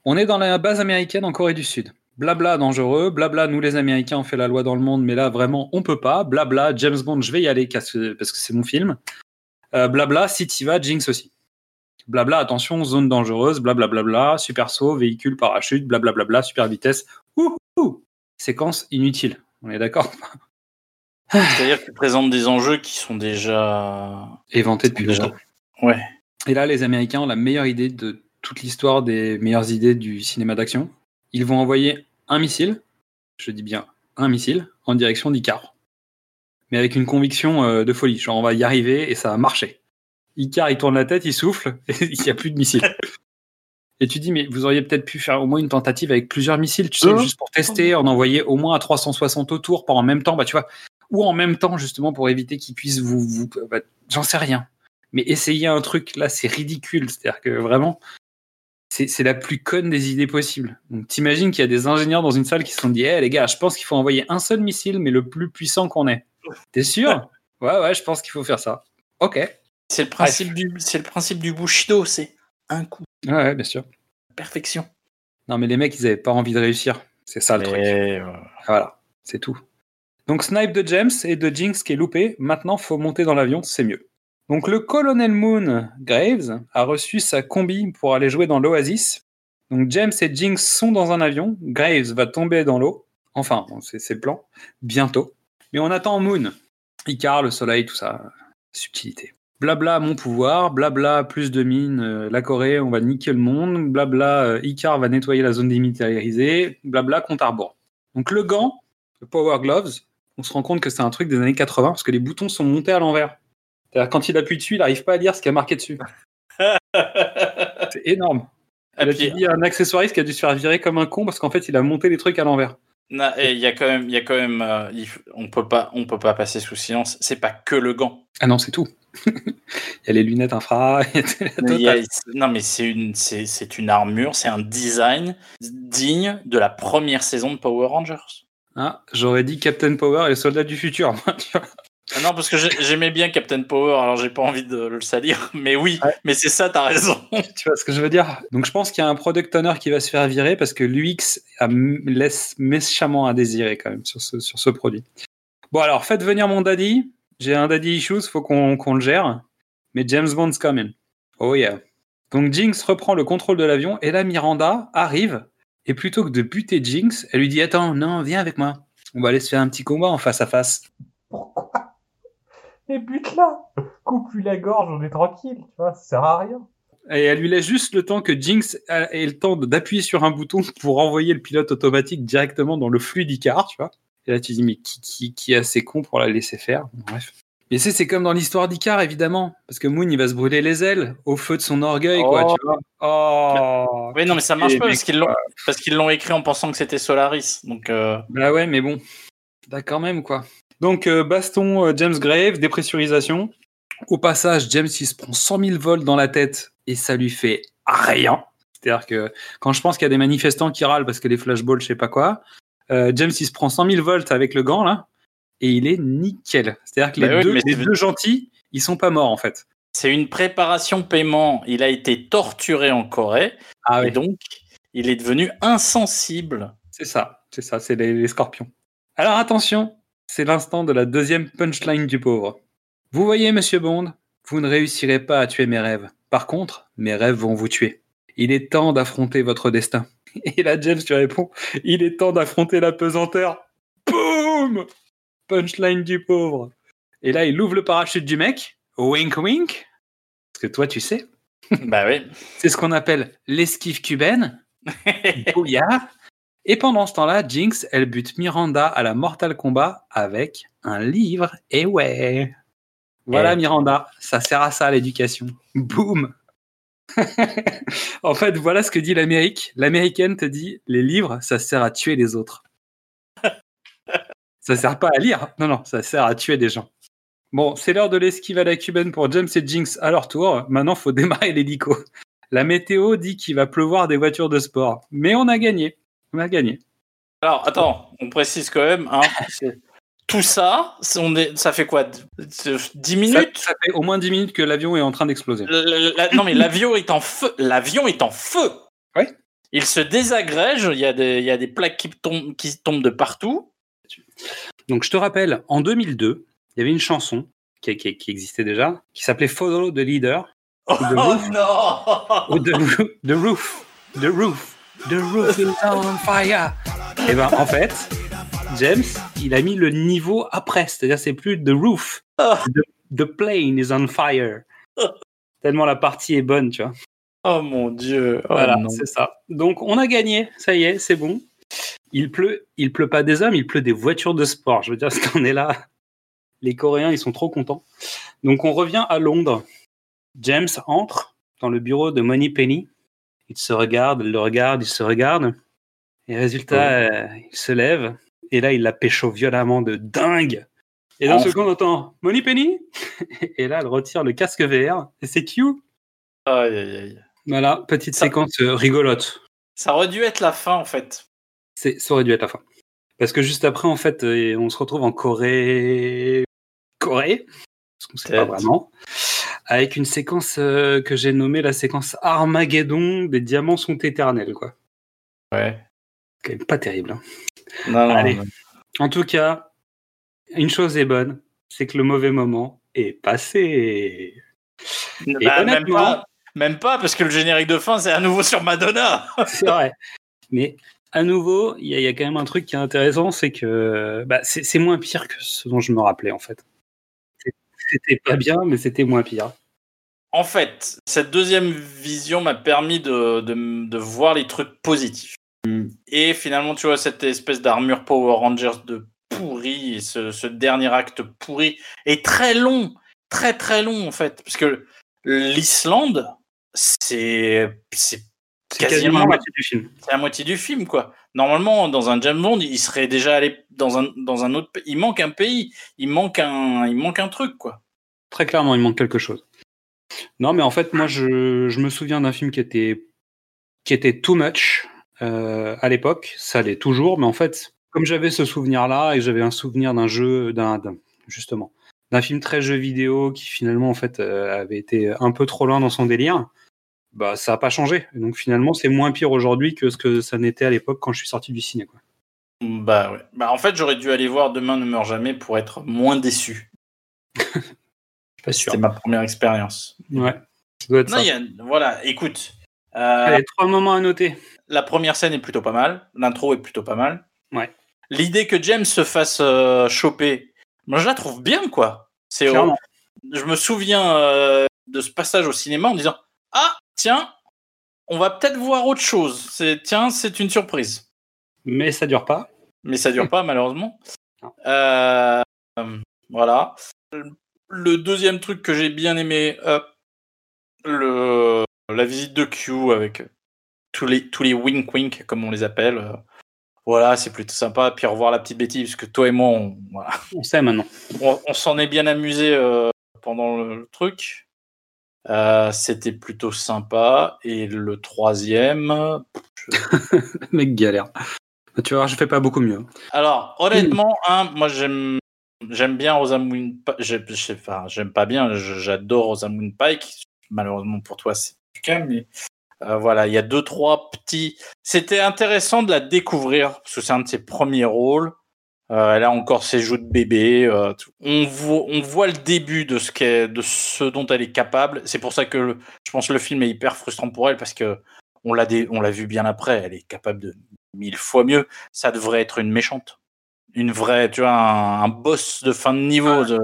On est dans la base américaine en Corée du Sud. Blabla dangereux, blabla nous les Américains on fait la loi dans le monde, mais là vraiment on peut pas. Blabla James Bond, je vais y aller parce que c'est mon film. Euh, blabla si t'y vas, Jinx aussi. Blabla attention zone dangereuse, blablabla super saut, véhicule parachute, blablabla super vitesse. Ouh, ouh. Séquence inutile. On est d'accord? C'est-à-dire que tu présentes des enjeux qui sont déjà. Éventé depuis Déjà. longtemps. Ouais. Et là, les Américains ont la meilleure idée de toute l'histoire des meilleures idées du cinéma d'action. Ils vont envoyer un missile, je dis bien un missile, en direction d'Icar. Mais avec une conviction euh, de folie. Genre, on va y arriver et ça va marcher. Icar, il tourne la tête, il souffle, et il n'y a plus de missile. Et tu dis, mais vous auriez peut-être pu faire au moins une tentative avec plusieurs missiles, tu sais, Hein juste pour tester, en envoyer au moins à 360 autour, pas en même temps, bah tu vois, ou en même temps, justement, pour éviter qu'ils puissent vous. vous bah, J'en sais rien. Mais essayer un truc, là, c'est ridicule. C'est-à-dire que vraiment, c'est la plus conne des idées possibles. Donc, t'imagines qu'il y a des ingénieurs dans une salle qui se sont dit, hé les gars, je pense qu'il faut envoyer un seul missile, mais le plus puissant qu'on ait. T'es sûr? Ouais, ouais, je pense qu'il faut faire ça. Ok. C'est le principe du, c'est le principe du Bushido, c'est un coup, ouais, bien sûr. perfection. Non, mais les mecs, ils avaient pas envie de réussir. C'est ça le truc. Euh, Voilà, c'est tout. Donc snipe de James et de Jinx qui est loupé. Maintenant, faut monter dans l'avion, c'est mieux. Donc le colonel Moon Graves a reçu sa combi pour aller jouer dans l'Oasis. Donc James et Jinx sont dans un avion. Graves va tomber dans l'eau. Enfin, c'est c'est le plan. Bientôt. Mais on attend Moon. Icar, le soleil, tout ça. Subtilité. Blabla, mon pouvoir. Blabla, plus de mines. euh, la Corée, on va niquer le monde. Blabla, euh, Icar va nettoyer la zone démilitarisée. Blabla, compte à rebours. Donc le gant, le Power Gloves, on se rend compte que c'est un truc des années 80 parce que les boutons sont montés à l'envers. Quand il appuie dessus, il n'arrive pas à lire ce qui a marqué dessus. C'est énorme. Il a dit un accessoiriste qui a dû se faire virer comme un con parce qu'en fait, il a monté les trucs à l'envers. et il y a quand même, il y a quand même, euh, il on peut pas, on peut pas passer sous silence. C'est pas que le gant. Ah non, c'est tout. il y a les lunettes infra. Mais y a- non, mais c'est une, c'est, c'est une armure, c'est un design digne de la première saison de Power Rangers. Ah, J'aurais dit Captain Power et le soldat du futur. Ah non, parce que j'ai- j'aimais bien Captain Power, alors j'ai pas envie de le salir. Mais oui, Ouais. mais c'est ça, t'as raison. tu vois ce que je veux dire? Donc je pense qu'il y a un product owner qui va se faire virer parce que l'UX laisse méchamment à désirer quand même sur ce, sur ce produit. Bon alors faites venir mon daddy. J'ai un daddy issues, faut qu'on qu'on le gère. Mais James Bond's coming. Oh yeah. Donc Jinx reprend le contrôle de l'avion et là Miranda arrive et plutôt que de buter Jinx, elle lui dit attends non viens avec moi. On va aller se faire un petit combat en face à face. Pourquoi? Et bute-la Coupe-lui la gorge, on est tranquille, tu vois, ça sert à rien. Et elle lui laisse juste le temps que Jinx ait le temps d'appuyer sur un bouton pour envoyer le pilote automatique directement dans le flux d'Icar, tu vois. Et là, tu dis, mais qui, qui, qui est assez con pour la laisser faire? Bref. Mais c'est, c'est comme dans l'histoire d'Icar, évidemment. Parce que Moon, il va se brûler les ailes au feu de son orgueil, quoi, Oh. tu vois. Oh Oui, non, mais ça marche pas mec, parce qu'ils l'ont, parce qu'ils l'ont écrit en pensant que c'était Solaris. Donc, euh, Bah ouais, mais bon. Bah quand même, quoi. Donc, euh, baston euh, James Grave, dépressurisation. Au passage, James, il se prend 100 000 volts dans la tête et ça lui fait rien. C'est-à-dire que quand je pense qu'il y a des manifestants qui râlent parce que les flashballs, je sais pas quoi, euh, James, il se prend 100 000 volts avec le gant, là, et il est nickel. C'est-à-dire que les, Bah oui, deux, mais les deux gentils, ils sont pas morts, en fait. C'est une préparation paiement. Il a été torturé en Corée Ah et donc il est devenu insensible. C'est ça, c'est ça, c'est les, les scorpions. Alors attention, c'est l'instant de la deuxième punchline du pauvre. Vous voyez, monsieur Bond, vous ne réussirez pas à tuer mes rêves. Par contre, mes rêves vont vous tuer. Il est temps d'affronter votre destin. Et là, James, tu réponds, il est temps d'affronter la pesanteur. Boum Punchline du pauvre. Et là, il ouvre le parachute du mec. Wink wink. Parce que toi, tu sais, bah oui. c'est ce qu'on appelle l'esquive cubaine. Bouillard. Et pendant ce temps-là, Jinx, elle bute Miranda à la Mortal Kombat avec un livre. Et ouais. Voilà Eh. Miranda, ça sert à ça l'éducation. Boum. en fait, voilà ce que dit l'Amérique. L'américaine te dit les livres, ça sert à tuer les autres. ça sert pas à lire. Non, non, ça sert à tuer des gens. Bon, c'est l'heure de l'esquive à la cubaine pour James et Jinx à leur tour. Maintenant, faut démarrer l'hélico. La météo dit qu'il va pleuvoir des voitures de sport. Mais on a gagné. On a gagné. Alors attends, on précise quand même. Hein, tout ça, c'est- on est, ça fait quoi 10 Ça, minutes? ça fait au moins 10 minutes que l'avion est en train d'exploser. Non mais l'avion est en feu. L'avion est en feu. Ouais. Il se désagrège. Il y a des, il y a des plaques qui tombent, qui tombent de partout. Donc je te rappelle, en 2002, il y avait une chanson qui, qui- qui existait déjà, qui s'appelait Follow the Leader, Oh The Roof. non ou The, Roo- the Roof, The Roof, The Roof is on fire. Et ben en fait, James, il a mis le niveau après, c'est-à-dire c'est plus The Roof, Ah. the, the plane is on fire. Tellement la partie est bonne, tu vois. Oh mon dieu. Oh Voilà, c'est ça. Donc on a gagné, ça y est, c'est bon. Il pleut, il pleut pas des hommes, il pleut des voitures de sport. Je veux dire, cette année-là, les Coréens, ils sont trop contents. Donc on revient à Londres. James entre dans le bureau de Money Penny. Il se regarde, il le regarde, il se regarde. Et résultat, euh, il se lève. Et là, il la pécho violemment de dingue. Et d'un Enfin. seul coup, on entend Money Penny? Et là, elle retire le casque VR. Et c'est cute. Aïe, aïe, aïe. Voilà, petite Ça- séquence euh, rigolote. Ça aurait dû être la fin en fait. C'est, ça aurait dû être la fin. Parce que juste après, en fait, euh, on se retrouve en Corée. Corée? Parce qu'on sait pas vraiment. Avec une séquence euh, que j'ai nommée la séquence Armageddon des diamants sont éternels, quoi. Ouais. C'est quand même pas terrible. hein. Non, non, Allez. non. En tout cas, une chose est bonne, c'est que le mauvais moment est passé. Et Bah, même, pas, même pas, parce que le générique de fin, c'est à nouveau sur Madonna. C'est vrai. Mais à nouveau, il y, a- il y a quand même un truc qui est intéressant, c'est que bah, c'est moins pire que ce dont je me rappelais en fait. C'était pas bien, mais c'était moins pire. En fait, cette deuxième vision m'a permis de, de, de voir les trucs positifs. Et finalement, tu vois, cette espèce d'armure Power Rangers de pourri, et ce, ce dernier acte pourri, est très long, très très long en fait. Parce que l'Islande, c'est c'est Quasiment la moitié du film. c'est la moitié du film, quoi. Normalement, dans un James Bond, il serait déjà allé dans un, dans un autre pays. Il manque un pays, il manque un, il manque un truc, quoi. Très clairement, il manque quelque chose. Non, mais en fait, moi, je, je me souviens d'un film qui était, qui était too much euh, à l'époque. Ça l'est toujours, mais en fait, comme j'avais ce souvenir-là et j'avais un souvenir d'un jeu, d'un, justement, d'un film très jeu vidéo qui finalement, en fait, euh, avait été un peu trop loin dans son délire, bah, ça n'a pas changé. Et donc finalement, c'est moins pire aujourd'hui que ce que ça n'était à l'époque quand je suis sorti du ciné. Quoi. Bah ouais. Bah en fait, j'aurais dû aller voir Demain ne meurt jamais pour être moins déçu. Je suis pas sûr. C'était ma première expérience. Ouais. Ça doit être Non, ça. il y a, voilà, écoute. euh, Allez, trois moments à noter. la première scène est plutôt pas mal. L'intro est plutôt pas mal. Ouais. L'idée que James se fasse euh, choper, moi je la trouve bien, quoi. C'est je me souviens euh, de ce passage au cinéma en disant Ah, tiens, on va peut-être voir autre chose. C'est Tiens, c'est une surprise. Mais ça dure pas. Mais ça dure pas, malheureusement. Euh, voilà. Le deuxième truc que j'ai bien aimé, euh, le, la visite de Q avec tous les, tous les wink-wink, comme on les appelle. euh, Voilà, c'est plutôt sympa. Puis revoir la petite bêtise, parce que toi et moi, on, voilà. On sait maintenant. on, on s'en est bien amusé euh, pendant le truc. Euh, C'était plutôt sympa. Et le troisième. je- Le mec galère. Tu vois, je fais pas beaucoup mieux. Alors, honnêtement, hein, moi j'aime j'aime bien Rosamund Pike. J'aime enfin, pas bien, j'adore Rosamund Pike. Malheureusement pour toi, c'est le cas, mais euh, voilà, il y a deux, trois petits. C'était intéressant de la découvrir parce que c'est un de ses premiers rôles. Euh, elle a encore ses joues de bébé. euh, tout. on, voit, on voit le début de ce, qu'est- de ce dont elle est capable. C'est pour ça que le- je pense que le film est hyper frustrant pour elle parce que on l'a dé- on l'a vu bien après. Elle est capable de mille fois mieux. Ça devrait être une méchante, une vraie, tu vois, un, un boss de fin de niveau. De,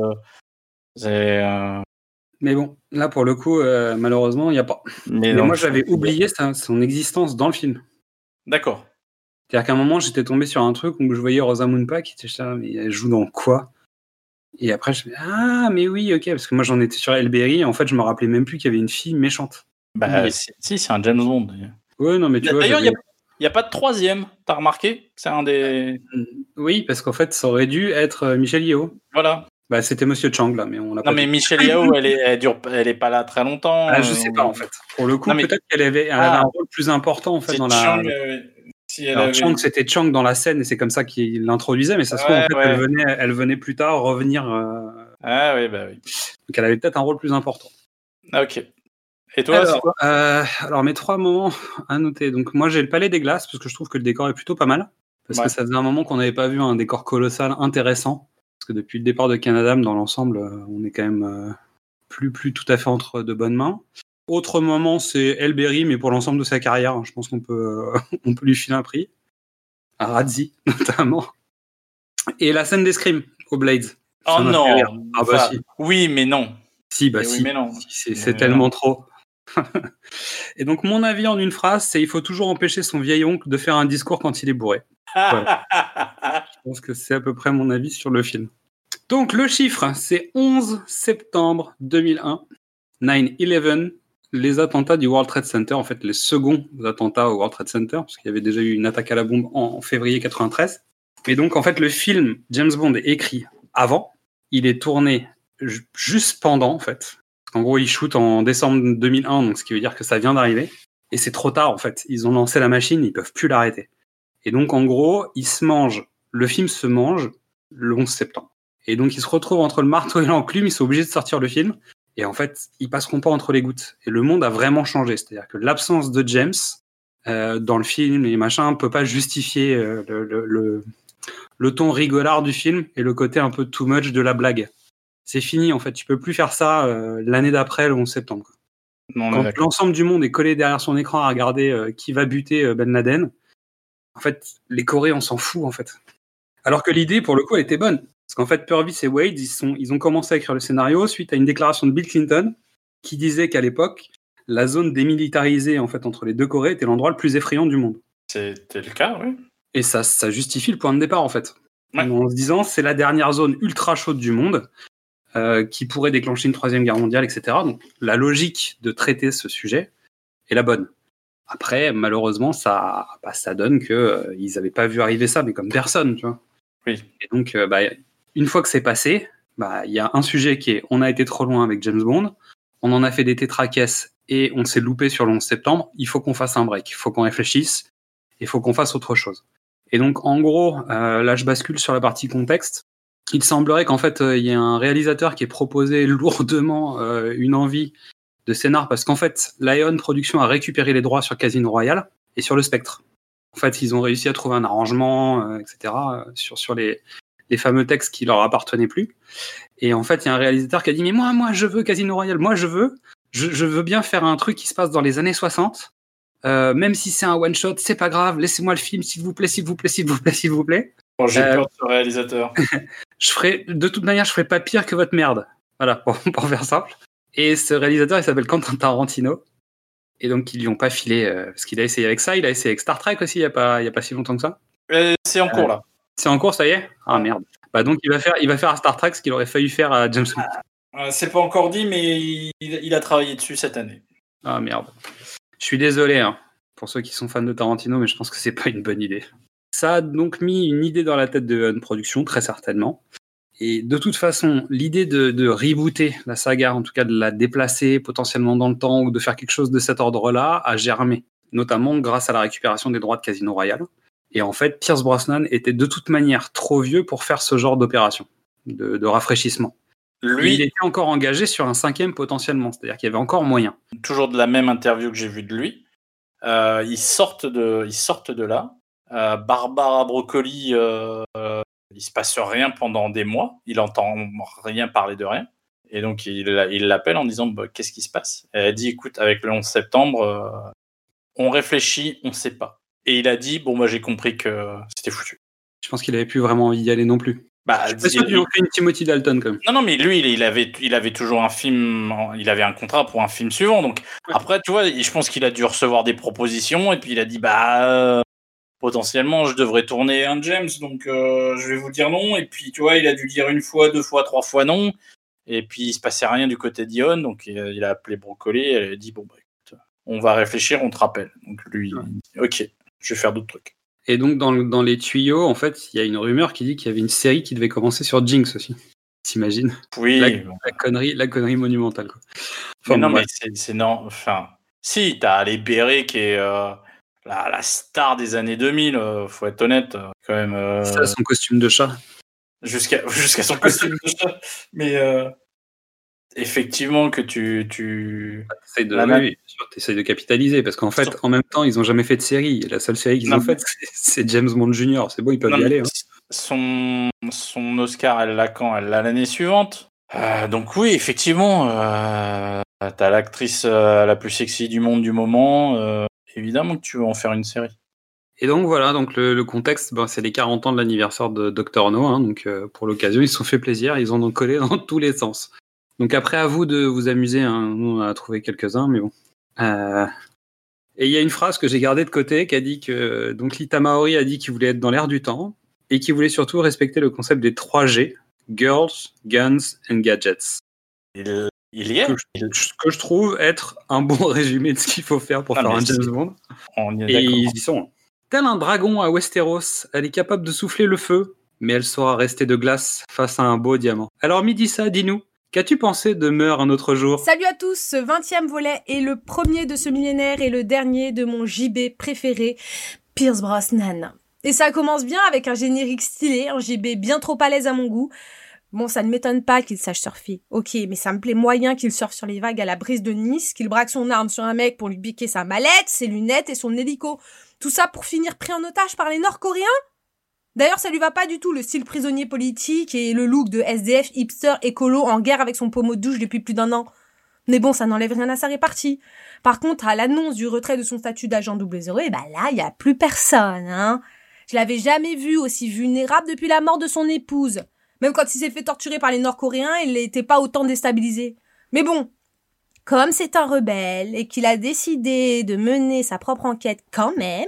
c'est, euh, Mais bon, là pour le coup, euh, malheureusement, il n'y a pas. mais moi, j'avais oublié sa- son existence dans le film. D'accord. C'est-à-dire qu'à un moment, j'étais tombé sur un truc où je voyais Rosamund Pike, et j'étais là, mais elle joue dans quoi? Et après, je me ah, mais oui, ok, parce que moi, j'en étais sur Elberry, et en fait, je me rappelais même plus qu'il y avait une fille méchante. Bah, Oui. si, c'est un James Bond. Ouais, non, mais tu vois. D'ailleurs, il n'y a pas de troisième. T'as remarqué? C'est un des. Oui, parce qu'en fait, ça aurait dû être euh, Michel Yeo. Voilà. Bah, c'était Monsieur Chang, là, mais on l'a pas Non, mais vu. Michelle Yao, elle est, elle dure, elle est pas là très longtemps. Ah, je euh, sais pas, en fait. Pour le coup, mais- peut-être qu'elle avait, elle Ah. avait un rôle plus important, en fait, dans la. Chang, euh, si elle Alors, avait- Chang, c'était Chang dans la scène, et c'est comme ça qu'il l'introduisait, mais ça se trouve, en fait, ouais. elle, venait, elle venait plus tard revenir. euh, Ah oui, bah oui. Donc, elle avait peut-être un rôle plus important. Ah, ok. Et toi, alors, quoi euh, alors, mes trois moments à noter. Donc, moi, j'ai le Palais des Glaces, parce que je trouve que le décor est plutôt pas mal. Parce Ouais. que ça faisait un moment qu'on n'avait pas vu un décor colossal intéressant. Parce que depuis le départ de Canada, dans l'ensemble, euh, on est quand même euh, plus, plus tout à fait entre de bonnes mains. Autre moment, c'est Elberry, mais pour l'ensemble de sa carrière, hein, je pense qu'on peut, euh, on peut lui filer un prix. À Radzi, notamment. Et la scène d'escrime au Blades. Oh non. Ah bah Enfin, si. Oui, mais non. Si, bah Eh oui, si. mais non. Si, C'est non. tellement trop. Et donc, mon avis en une phrase, c'est il faut toujours empêcher son vieil oncle de faire un discours quand il est bourré. Je pense que c'est à peu près mon avis sur le film. Donc, le chiffre, c'est 11 septembre 2001, 9-11, les attentats du World Trade Center, en fait, les seconds attentats au World Trade Center, parce qu'il y avait déjà eu une attaque à la bombe en, en février 93. Et donc, en fait, le film James Bond est écrit avant, il est tourné ju- juste pendant, en fait. En gros, il shoot en décembre 2001, donc ce qui veut dire que ça vient d'arriver. Et c'est trop tard, en fait. Ils ont lancé la machine, ils peuvent plus l'arrêter. Et donc, en gros, il se mange, le film se mange le 11 septembre. Et donc, ils se retrouvent entre le marteau et l'enclume, ils sont obligés de sortir le film. Et en fait, ils passeront pas entre les gouttes. Et le monde a vraiment changé. C'est-à-dire que l'absence de James euh, dans le film et machin peut pas justifier euh, le, le ton rigolard du film et le côté un peu too much de la blague. C'est fini, en fait. Tu peux plus faire ça euh, l'année d'après, le 11 septembre. quoi. Non, Quand l'ensemble du monde est collé derrière son écran à regarder euh, qui va buter euh, Ben Laden, en fait, les Coréens, on s'en fout, en fait. Alors que l'idée, pour le coup, elle était bonne. Parce qu'en fait, Purvis et Wade, ils, sont, ils ont commencé à écrire le scénario suite à une déclaration de Bill Clinton qui disait qu'à l'époque, la zone démilitarisée en fait entre les deux Corées était l'endroit le plus effrayant du monde. C'était le cas, oui. Et ça, ça justifie le point de départ en fait. Ouais. En se disant, c'est la dernière zone ultra chaude du monde euh, qui pourrait déclencher une troisième guerre mondiale, etc. Donc la logique de traiter ce sujet est la bonne. Après, malheureusement, ça, bah, ça donne que euh, ils n'avaient pas vu arriver ça, mais comme personne, tu vois. Oui. Et donc, euh, bah, une fois que c'est passé, bah, il y a un sujet qui est, on a été trop loin avec James Bond, on en a fait des tétracaisses et on s'est loupé sur le 11 septembre. Il faut qu'on fasse un break, il faut qu'on réfléchisse, il faut qu'on fasse autre chose. Et donc, en gros, euh, là, je bascule sur la partie contexte. Il semblerait qu'en fait, euh, il y ait un réalisateur qui ait proposé lourdement euh, une envie de scénar parce qu'en fait, Lion Production a récupéré les droits sur Casino Royale et sur le Spectre. En fait, ils ont réussi à trouver un arrangement, euh, etc., sur, sur les, les fameux textes qui leur appartenaient plus. Et en fait, il y a un réalisateur qui a dit Mais moi, moi, je veux Casino Royale, moi, je veux, je, je veux bien faire un truc qui se passe dans les années 60. Euh, même si c'est un one shot, c'est pas grave. Laissez-moi le film, s'il vous plaît, s'il vous plaît, s'il vous plaît, s'il vous plaît. Bon, J'ai Euh, peur de ce réalisateur. Je ferai, de toute manière, je ferai pas pire que votre merde. Voilà, pour, pour faire simple. Et ce réalisateur, il s'appelle Quentin Tarantino. Et donc, ils lui ont pas filé, euh, parce qu'il a essayé avec ça. Il a essayé avec Star Trek aussi, il y a pas, il y a pas si longtemps que ça. Euh, C'est en cours, là. C'est en cours, ça y est? Ah merde. Bah donc, il va faire, il va faire à Star Trek ce qu'il aurait failli faire à James Bond. Euh, C'est pas encore dit, mais il, il a travaillé dessus cette année. Ah merde. Je suis désolé hein, pour ceux qui sont fans de Tarantino, mais je pense que c'est pas une bonne idée. Ça a donc mis une idée dans la tête de Production, très certainement. Et de toute façon, l'idée de, de rebooter la saga, en tout cas de la déplacer potentiellement dans le temps ou de faire quelque chose de cet ordre-là, a germé, notamment grâce à la récupération des droits de Casino Royale. Et en fait, Pierce Brosnan était de toute manière trop vieux pour faire ce genre d'opération, de, de rafraîchissement. Lui, il était encore engagé sur un cinquième potentiellement, c'est-à-dire qu'il y avait encore moyen. toujours de la même interview que j'ai vue de lui. Euh, ils sortent de, ils sortent de là. Euh, Barbara Broccoli, euh, il se passe rien pendant des mois. Il entend rien parler de rien. Et donc il l'appelle en disant bah, qu'est-ce qui se passe? Et elle dit écoute avec le 11 septembre, euh, on réfléchit, on sait pas. Et il a dit bon moi j'ai compris que c'était foutu. Je pense qu'il avait plus vraiment envie d'y aller non plus. Bah, Je suis pas sûr qu'ils ont fait une Timothy Dalton quand même. Non, non, mais lui, il, avait, il avait toujours un film, il avait un contrat pour un film suivant. Donc Ouais. après, tu vois, je pense qu'il a dû recevoir des propositions et puis il a dit, bah, euh, potentiellement, je devrais tourner un James, donc euh, je vais vous dire non. Et puis, tu vois, il a dû dire une fois, deux fois, trois fois non. Et puis, il se passait rien du côté d'Ion, donc euh, il a appelé Brocoli et elle a dit, bon, bah, écoute, on va réfléchir, on te rappelle. Donc lui, Ouais. dit, ok, je vais faire d'autres trucs. Et donc, dans, le- dans les tuyaux, en fait, il y a une rumeur qui dit qu'il y avait une série qui devait commencer sur Jinx aussi. T'imagines? Oui, la, connerie, la connerie monumentale. Quoi. Mais Enfin, non, mais c'est- non. Enfin, si, t'as Ali Berry qui est euh, la, la star des années 2000, euh, faut être honnête, euh, quand même. euh, Ça, son costume de chat. Jusqu'à jusqu'à son costume de chat. Mais euh, effectivement, que tu. tu... T'essayes de, La oui, même- oui, bien sûr, t'essayes de capitaliser parce qu'en fait, Sur- en même temps, ils ont jamais fait de série. La seule série qu'ils ont faite, c'est- James Bond Jr. C'est bon, ils peuvent Non, y aller. hein. son, son Oscar, elle l'a quand? Elle l'a l'année suivante. Euh, donc, oui, effectivement, euh, t'as l'actrice euh, la plus sexy du monde du moment. euh, évidemment que tu veux en faire une série. Et donc voilà, donc le, le contexte, ben, c'est les 40 ans de l'anniversaire de Dr No. hein, donc euh, pour l'occasion, ils se sont fait plaisir, ils en ont collé dans tous les sens. Donc après, à vous de vous amuser. Hein. Nous, on a trouvé quelques-uns, mais bon. Euh, Et il y a une phrase que j'ai gardée de côté qui a dit que donc Lita Maori a dit qu'il voulait être dans l'air du temps et qu'il voulait surtout respecter le concept des 3 G Girls, Guns and Gadgets. Il y est. Que je, ce que je trouve être un bon résumé de ce qu'il faut faire pour Ah, faire un James Bond. On y est Et ils y sont. Tel un dragon à Westeros, elle est capable de souffler le feu, mais elle saura rester de glace face à un beau diamant. Alors Midissa, dis-nous, qu'as-tu pensé de Meurt un autre jour? Salut à tous, ce 20e volet est le premier de ce millénaire et le dernier de mon JB préféré, Pierce Brosnan. Et ça commence bien avec un générique stylé, un JB bien trop à l'aise à mon goût. Bon, ça ne m'étonne pas qu'il sache surfer. Ok, mais ça me plaît moyen qu'il surfe sur les vagues à la brise de Nice, qu'il braque son arme sur un mec pour lui piquer sa mallette, ses lunettes et son hélico. Tout ça pour finir pris en otage par les Nord-Coréens? D'ailleurs, ça lui va pas du tout le style prisonnier politique et le look de SDF hipster écolo en guerre avec son pommeau de douche depuis plus d'un an. Mais bon, ça n'enlève rien à sa répartie. Par contre, à l'annonce du retrait de son statut d'agent 00, et bah là, il y a plus personne, hein. Je l'avais jamais vu aussi vulnérable depuis la mort de son épouse. Même quand il s'est fait torturer par les Nord-Coréens, il n'était pas autant déstabilisé. Mais bon, comme c'est un rebelle et qu'il a décidé de mener sa propre enquête quand même,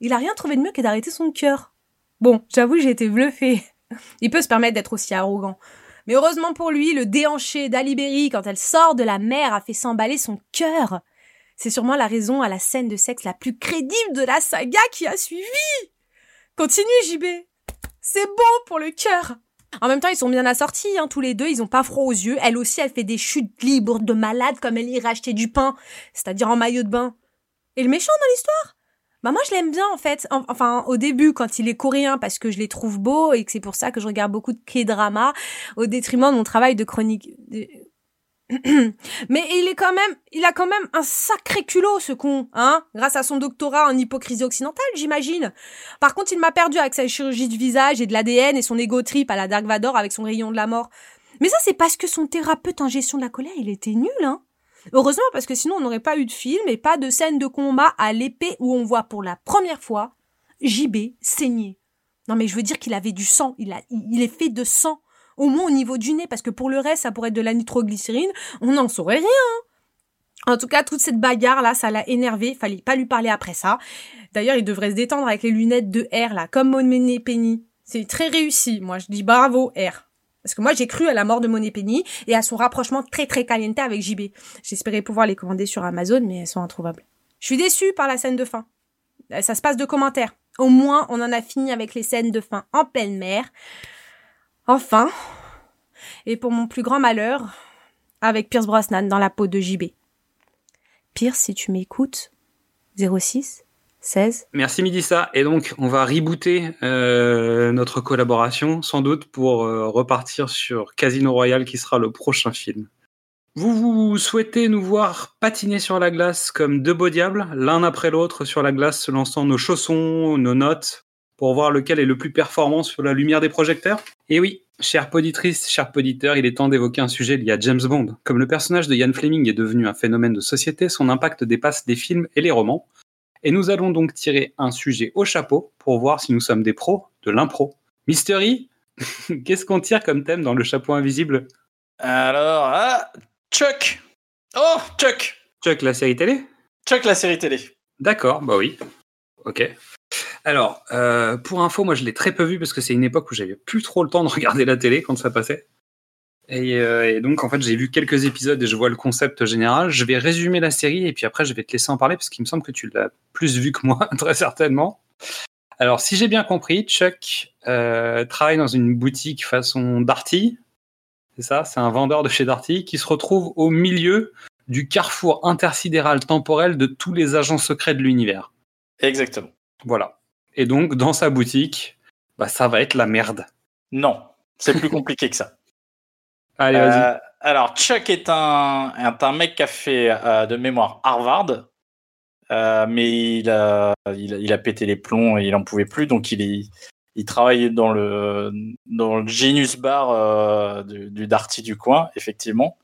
il a rien trouvé de mieux que d'arrêter son cœur. Bon, j'avoue, j'ai été bluffée. Il peut se permettre d'être aussi arrogant. Mais heureusement pour lui, le déhanché d'Ali Berry, quand elle sort de la mer, a fait s'emballer son cœur. C'est sûrement la raison à la scène de sexe la plus crédible de la saga qui a suivi. Continue, JB. C'est bon pour le cœur. En même temps, ils sont bien assortis, hein, tous les deux, ils ont pas froid aux yeux. Elle aussi, elle fait des chutes libres de malade comme elle irait acheter du pain, c'est-à-dire en maillot de bain. Et le méchant dans l'histoire? Bah moi, je l'aime bien, en fait. En- enfin, au début, quand il est coréen, parce que je les trouve beaux et que c'est pour ça que je regarde beaucoup de K-drama, au détriment de mon travail de chronique. Mais il est quand même, il a quand même un sacré culot, ce con, hein, grâce à son doctorat en hypocrisie occidentale, j'imagine. Par contre, il m'a perdu avec sa chirurgie de visage et de l'ADN et son égo trip à la Dark Vador avec son rayon de la mort. Mais ça, c'est parce que son thérapeute en gestion de la colère, il était nul, hein. Heureusement, parce que sinon, on n'aurait pas eu de film et pas de scène de combat à l'épée où on voit pour la première fois JB saigner. Non, mais je veux dire qu'il avait du sang. Il a, il est fait de sang. Au moins au niveau du nez, parce que pour le reste, ça pourrait être de la nitroglycérine. On n'en saurait rien. En tout cas, toute cette bagarre là, ça l'a énervé. Fallait pas lui parler après ça. D'ailleurs, il devrait se détendre avec les lunettes de R là, comme Monet Penny. C'est très réussi. Moi, je dis bravo R. Parce que moi, j'ai cru à la mort de Monet Penny et à son rapprochement très très caliente avec JB. J'espérais pouvoir les commander sur Amazon, mais elles sont introuvables. Je suis déçue par la scène de fin. Euh, Ça se passe de commentaires. Au moins, on en a fini avec les scènes de fin en pleine mer. Enfin. Et pour mon plus grand malheur, avec Pierce Brosnan dans la peau de JB. Pierce, si tu m'écoutes, 06 16. Merci Midissa. Et donc, on va rebooter euh, notre collaboration, sans doute, pour euh, repartir sur Casino Royale, qui sera le prochain film. Vous, vous souhaitez nous voir patiner sur la glace comme deux beaux diables, l'un après l'autre sur la glace, se lançant nos chaussons, nos notes, pour voir lequel est le plus performant sur la lumière des projecteurs Et oui, chère poditrice, cher poditeur, il est temps d'évoquer un sujet lié à James Bond. Comme le personnage de Ian Fleming est devenu un phénomène de société, son impact dépasse des films et les romans. Et nous allons donc tirer un sujet au chapeau pour voir si nous sommes des pros de l'impro. Mystery, qu'est-ce qu'on tire comme thème dans le chapeau invisible? Alors, ah, Chuck Oh, Chuck Chuck, la série télé? Chuck, la série télé. D'accord, bah oui. Ok. Alors, euh, pour info, moi je l'ai très peu vu parce que c'est une époque où j'avais plus trop le temps de regarder la télé quand ça passait. Et, euh, et donc en fait j'ai vu quelques épisodes et je vois le concept général. Je vais résumer la série et puis après je vais te laisser en parler parce qu'il me semble que tu l'as plus vu que moi, très certainement. Alors si j'ai bien compris, Chuck euh, travaille dans une boutique façon Darty. C'est ça, c'est un vendeur de chez Darty qui se retrouve au milieu du carrefour intersidéral temporel de tous les agents secrets de l'univers. Exactement. Voilà. Et donc, dans sa boutique, bah, ça va être la merde. Non, c'est plus compliqué que ça. Allez, vas-y. Euh, alors, Chuck est un, est un mec qui a fait euh, de mémoire Harvard, euh, mais il a, il, a, il a pété les plombs et il en pouvait plus, donc il, est, il travaille dans le, dans le Genius Bar du, du Darty du coin, effectivement.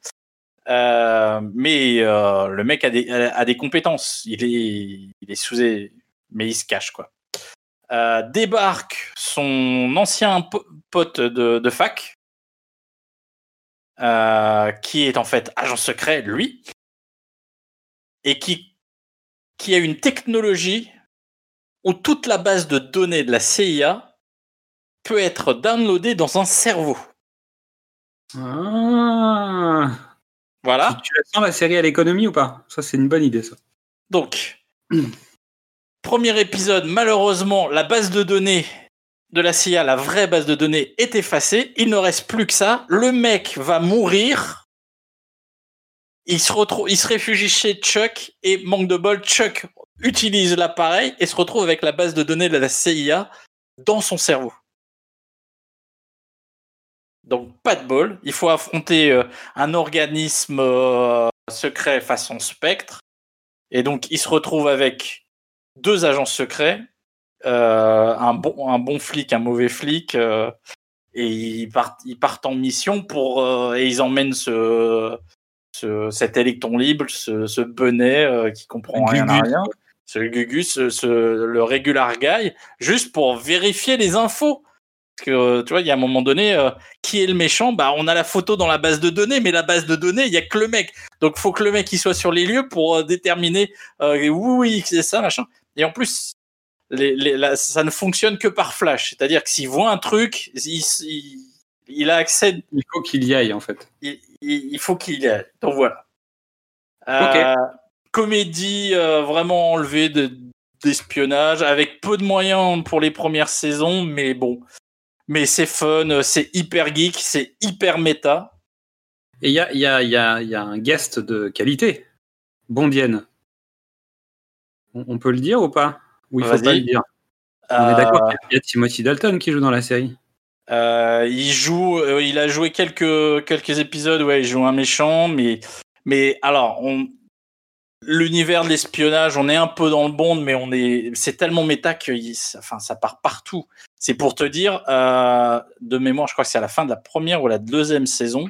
Mais le mec a des, a des compétences. Il est, il est sous, mais il se cache quoi. Euh, débarque son ancien po- pote de, de fac, euh, qui est en fait agent secret, lui, et qui, qui a une technologie où toute la base de données de la CIA peut être downloadée dans un cerveau. Ah. Voilà. Tu, tu la sens la série à l'économie ou pas? Ça, c'est une bonne idée, ça. Donc, premier épisode, malheureusement, la base de données de la CIA, la vraie base de données, est effacée. Il ne reste plus que ça. Le mec va mourir. Il se, réfugie chez Chuck et manque de bol, Chuck utilise l'appareil et se retrouve avec la base de données de la CIA dans son cerveau. Donc pas de bol, il faut affronter euh, un organisme euh, secret façon spectre. Et donc il se retrouve avec deux agents secrets, euh, un, bon, un bon flic, un mauvais flic, euh, et ils partent, ils partent en mission pour euh, et ils emmènent ce, ce cet électron libre, ce, ce euh, qui comprend rien à rien, ce Gugus, ce, ce- le regular guy, juste pour vérifier les infos. Parce que tu vois, il y a un moment donné, euh, qui est le méchant? Bah, on a la photo dans la base de données, mais la base de données, il y a que le mec. Donc, faut que le mec il soit sur les lieux pour euh, déterminer euh, oui, oui, c'est ça, machin. Et en plus, les, les, la- ça ne fonctionne que par flash. C'est-à-dire que s'il voit un truc, il, il, il a accès, Il faut qu'il y aille, en fait. il, faut qu'il y aille. Donc voilà. Euh, Comédie euh, vraiment enlevée de- d'espionnage, avec peu de moyens pour les premières saisons, mais bon. Mais c'est fun, c'est hyper geek, c'est hyper méta. Et il y a, y, a, y, a, y a un guest de qualité, Bondienne. On, on peut le dire ou pas Ou il faut pas le dire On est Euh, d'accord qu'il y a- il y a Timothy Dalton qui joue dans la série. Euh, il joue, euh, il a joué quelques quelques épisodes, ouais, il joue un méchant, mais mais alors on l'univers de l'espionnage, on est un peu dans le bond, mais on est c'est tellement méta que il- ça- enfin ça part partout. C'est pour te dire euh, de mémoire, je crois que c'est à la fin de la première ou la deuxième saison.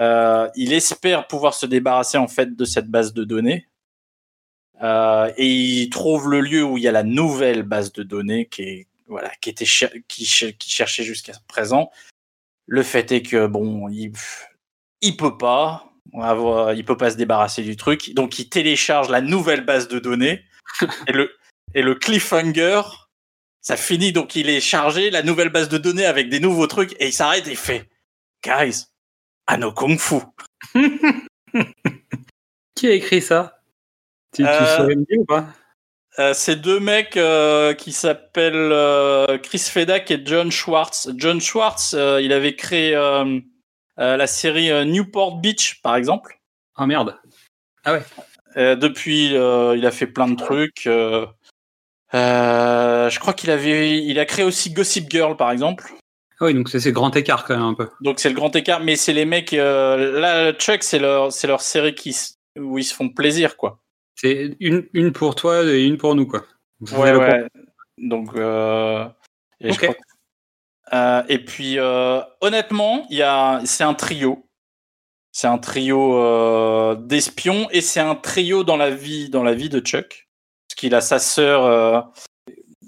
Euh, il espère pouvoir se débarrasser en fait de cette base de données. Euh, et il trouve le lieu où il y a la nouvelle base de données qui est voilà qui était cher- qui, cher- qui cherchait jusqu'à présent. Le fait est que bon, il il peut pas avoir, il peut pas se débarrasser du truc, donc il télécharge la nouvelle base de données et le et le cliffhanger, ça finit donc il est chargé la nouvelle base de données avec des nouveaux trucs et il s'arrête et il fait guys, Anno Kung Fu. Qui a écrit ça? Tu, tu Euh, saurais me dire ou pas? Euh, c'est deux mecs euh, qui s'appellent euh, Chris Fedak et John Schwartz. John Schwartz, il avait créé la série Newport Beach, par exemple. Ah merde. Euh, depuis, euh, il a fait plein de trucs. je crois qu'il avait, il a créé aussi Gossip Girl, par exemple. Ah oui, donc c'est c'est grand écart quand même un peu. Donc c'est le grand écart, mais c'est les mecs. là, Chuck, c'est leur, c'est leur série qui, où ils se font plaisir, quoi. C'est une, une pour toi et une pour nous, quoi. Ouais, ouais. Donc, euh, et, que- Euh, et puis, euh, honnêtement, il y a, c'est un trio. C'est un trio d'espions et c'est un trio dans la vie, dans la vie de Chuck, parce qu'il a sa sœur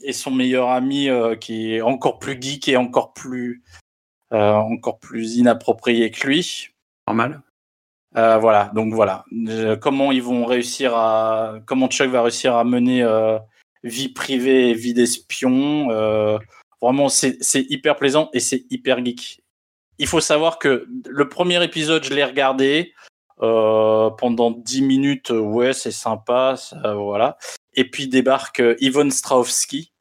et son meilleur ami qui est encore plus geek et encore plus, encore plus inapproprié que lui. Normal. Euh, voilà, donc voilà. Comment ils vont réussir à. Comment Chuck va réussir à mener euh, vie privée et vie d'espion. euh, vraiment, c'est hyper plaisant et c'est hyper geek. Il faut savoir que le premier épisode, je l'ai regardé pendant 10 minutes. Ouais, c'est sympa, ça, voilà. Et puis débarque Yvonne Strahovski.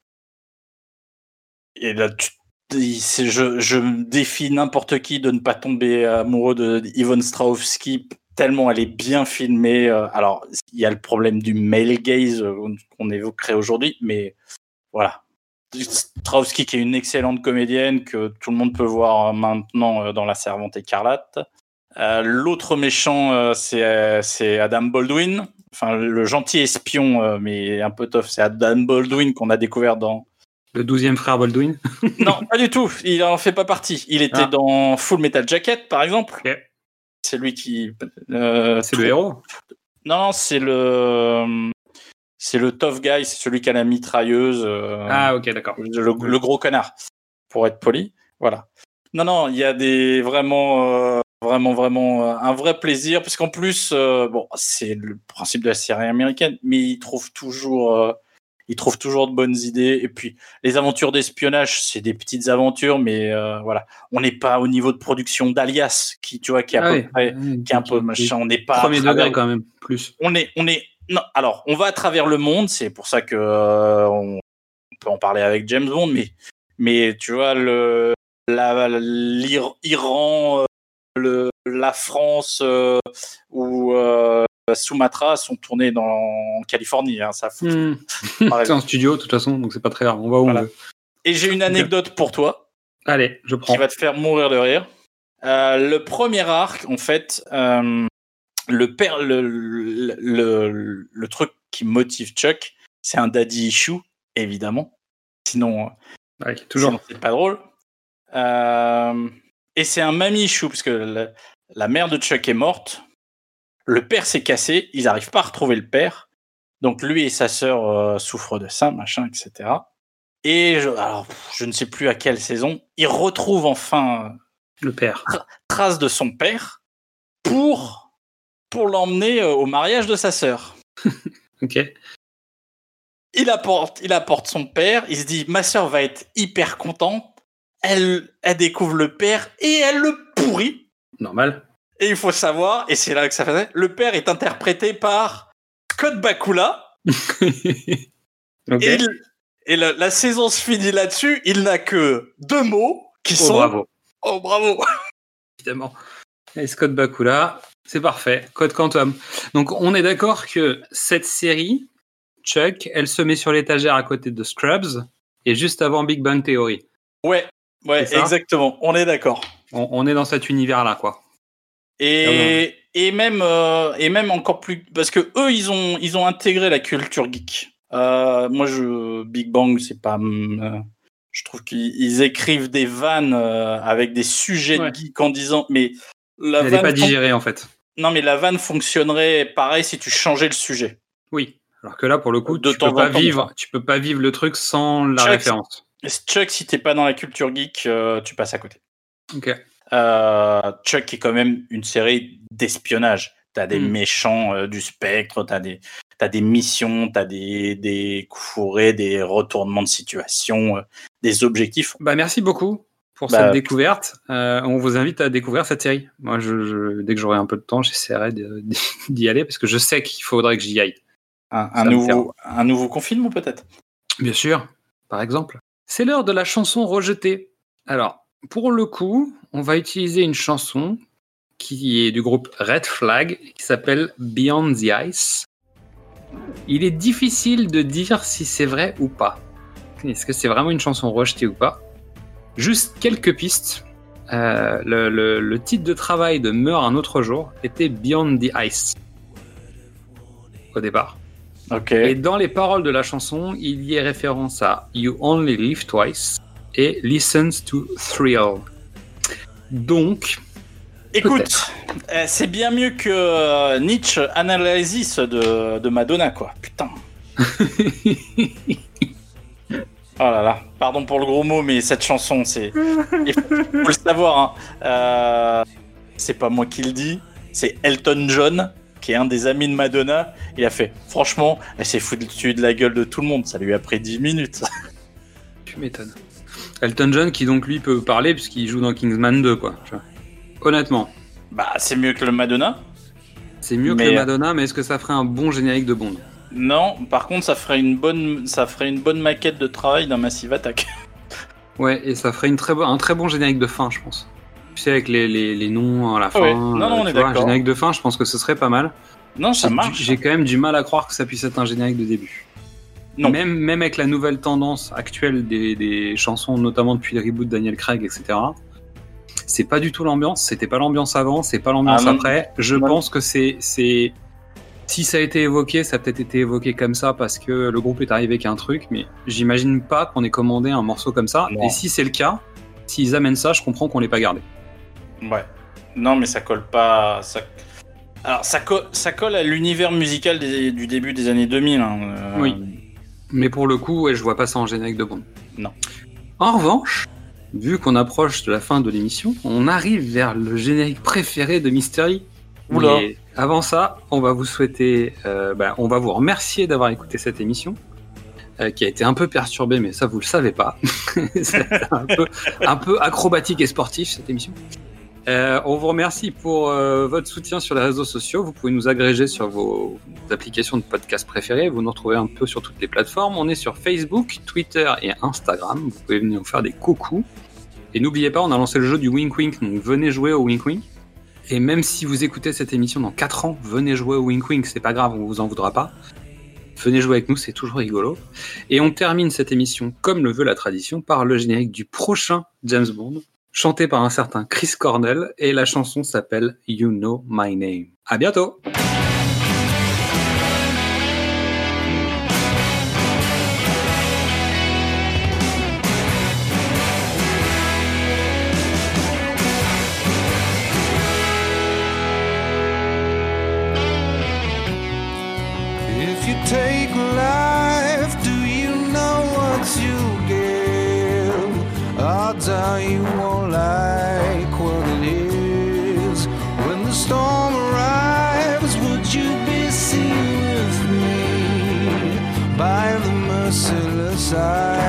Et là, tu je, défie n'importe qui de ne pas tomber amoureux de Yvonne Strahovski tellement elle est bien filmée. euh, Alors, il y a le problème du male gaze euh, qu'on évoquerait aujourd'hui, mais voilà. Strahovski qui est une excellente comédienne que tout le monde peut voir euh, maintenant dans La Servante écarlate. L'autre méchant, c'est Adam Baldwin. Enfin, le gentil espion, mais un peu tough, c'est Adam Baldwin qu'on a découvert dans, Le douzième frère Baldwin. non, pas du tout. Il en fait pas partie. Il était Ah. dans Full Metal Jacket, par exemple. Ok. C'est lui qui. euh, C'est le héros. Non, c'est le. C'est le tough guy. C'est celui qui a la mitrailleuse. euh, Ah, ok, d'accord. le, le gros connard, pour être poli. Voilà. Non, non, il y a des vraiment, euh, vraiment, vraiment un vrai plaisir, parce qu'en plus, bon, c'est le principe de la série américaine, mais ils trouvent toujours, ils trouvent toujours de bonnes idées. Et puis, les aventures d'espionnage, c'est des petites aventures, mais euh, voilà, on n'est pas au niveau de production d'Alias, qui, tu vois, qui est à Ah peu oui. près, qui est un peu machin. On n'est pas Premier degré quand même, plus. on est, on est, non, alors, on va à travers le monde, c'est pour ça que euh, on peut en parler avec James Bond, mais, mais tu vois, le, la, l'Ir- Iran, euh, le, la France euh, ou Sumatra sont tournés dans, en Californie, hein, ça pareil. c'est en studio, de toute façon, donc c'est pas très grave. On va où Voilà. on veut. Et j'ai une anecdote pour toi Allez, je prends. qui va te faire mourir de rire. Euh, le premier arc, en fait, euh, le, père, le, le, le, le truc qui motive Chuck, c'est un daddy issue, évidemment. Sinon, Ouais, toujours. c'est pas drôle. Euh, et c'est un mamie issue, parce que la, la mère de Chuck est morte. Le père s'est cassé, ils n'arrivent pas à retrouver le père. Donc lui et sa sœur euh, souffrent de ça, machin, etc. Et je, alors, je ne sais plus à quelle saison, ils retrouvent enfin Le père. trace de son père pour, pour l'emmener euh, au mariage de sa sœur. Ok. Il apporte, il apporte son père, il se dit ma sœur va être hyper contente. Elle, elle découvre le père et elle le pourrit. Normal. Et il faut savoir, et c'est là que ça faisait, le père est interprété par Scott Bakula. Et, il- et la, la saison se finit là-dessus. Il n'a que deux mots qui Oh, sont bravo. Oh bravo Évidemment. Et Scott Bakula, c'est parfait. Code Quantum. Donc, on est d'accord que cette série, Chuck, elle se met sur l'étagère à côté de Scrubs et juste avant Big Bang Theory. Ouais, ouais, exactement. On est d'accord. On, on est dans cet univers-là, quoi. Et, et même euh, et même encore plus parce que eux ils ont ils ont intégré la culture geek. Euh, moi je Big Bang c'est pas euh, je trouve qu'ils ils écrivent des vannes euh, avec des sujets Ouais. de geek en disant mais la Elle n'est vanne pas digérée, en fait. non mais la vanne fonctionnerait pareil si tu changeais le sujet. Oui. Alors que là, pour le coup, De tu temps peux pas temps, vivre, tu peux pas vivre le truc sans la Chuck, référence. Et Chuck si t'es pas dans la culture geek euh, tu passes à côté. Ok. Euh, Chuck est quand même une série d'espionnage. T'as des Mm. méchants euh, du spectre, t'as des, t'as des missions, t'as des, des fourrés, des retournements de situation, euh, des objectifs. Bah, merci beaucoup pour Bah, cette découverte. On vous invite à découvrir cette série. Moi, je, je- dès que j'aurai un peu de temps, j'essaierai d'y aller parce que je sais qu'il faudrait que j'y aille. Un, nouveau, un nouveau confinement peut-être? Bien sûr, par exemple. C'est l'heure de la chanson rejetée. Alors, pour le coup, on va utiliser une chanson qui est du groupe Red Flag, qui s'appelle Beyond the Ice. Il est difficile de dire si c'est vrai ou pas. Est-ce que c'est vraiment une chanson rejetée ou pas? Juste quelques pistes. Euh, le, le- le titre de travail de Meurs un autre jour était Beyond the Ice. Au départ. Ok. Et dans les paroles de la chanson, il y est référence à You Only Live Twice et Listens to Thrill. Donc, Écoute, euh, c'est bien mieux que euh, Nietzsche Analysis de, de Madonna, quoi. Putain. Oh là là, pardon pour le gros mot, mais cette chanson, c'est. Il faut, faut le savoir, hein. Euh, c'est pas moi qui le dis, c'est Elton John, qui est un des amis de Madonna. Il a fait, franchement, elle s'est foutue de la gueule de tout le monde, ça lui a pris 10 minutes. tu m'étonnes. Elton John qui donc lui peut parler puisqu'il joue dans Kingsman 2 quoi. tu vois. Honnêtement, Bah, c'est mieux que le Madonna. c'est mieux Mais- que le Madonna, mais est-ce que ça ferait un bon générique de Bond? Non, par contre, ça ferait une bonne, ça ferait une bonne maquette de travail d'un Massive Attack. Ouais, et ça ferait une très bo- un très bon générique de fin, je pense. Tu sais, avec les, les, les noms à la fin. Ouais. Non, non, euh, on est d'accord. générique de fin, je pense que ce serait pas mal. Non, ça marche. J'ai quand même du mal à croire que ça puisse être un générique de début. Non. Même, même avec la nouvelle tendance actuelle des, des chansons, notamment depuis le reboot de Daniel Craig, etc. C'est pas du tout l'ambiance. C'était pas l'ambiance avant, c'est pas l'ambiance Ah après. Je pense que c'est, c'est, si ça a été évoqué, ça a peut-être été évoqué comme ça parce que le groupe est arrivé avec un truc, mais j'imagine pas qu'on ait commandé un morceau comme ça. Non. Et si c'est le cas, s'ils amènent ça, je comprends qu'on l'ait pas gardé. Ouais. Non, mais ça colle pas. Ça... Alors, ça, co- ça colle à l'univers musical des- du début des années 2000. hein, euh, Oui. Mais pour le coup, ouais, je vois pas ça en générique de Bond. Non. En revanche, vu qu'on approche de la fin de l'émission, on arrive vers le générique préféré de Mystery. Oula. Mais avant ça, on va vous souhaiter, euh, bah, on va vous remercier d'avoir écouté cette émission. euh, qui a été un peu perturbée, mais ça vous le savez pas. C'est un peu, un peu acrobatique et sportif cette émission. Euh, on vous remercie pour euh, votre soutien sur les réseaux sociaux. Vous pouvez nous agréger sur vos applications de podcast préférées. Vous nous retrouvez un peu sur toutes les plateformes. On est sur Facebook, Twitter et Instagram. Vous pouvez venir nous faire des coucous. Et n'oubliez pas, on a lancé le jeu du Wink Wink, donc venez jouer au Wink Wink. Et même si vous écoutez cette émission dans 4 ans, venez jouer au Wink Wink, c'est pas grave, on vous en voudra pas. Venez jouer avec nous, c'est toujours rigolo. Et on termine cette émission, comme le veut la tradition, par le générique du prochain James Bond, chanté par un certain Chris Cornell, et la chanson s'appelle You Know My Name. À bientôt! Are you won't like what it is. When the storm arrives, would you be seen with me by the merciless eye?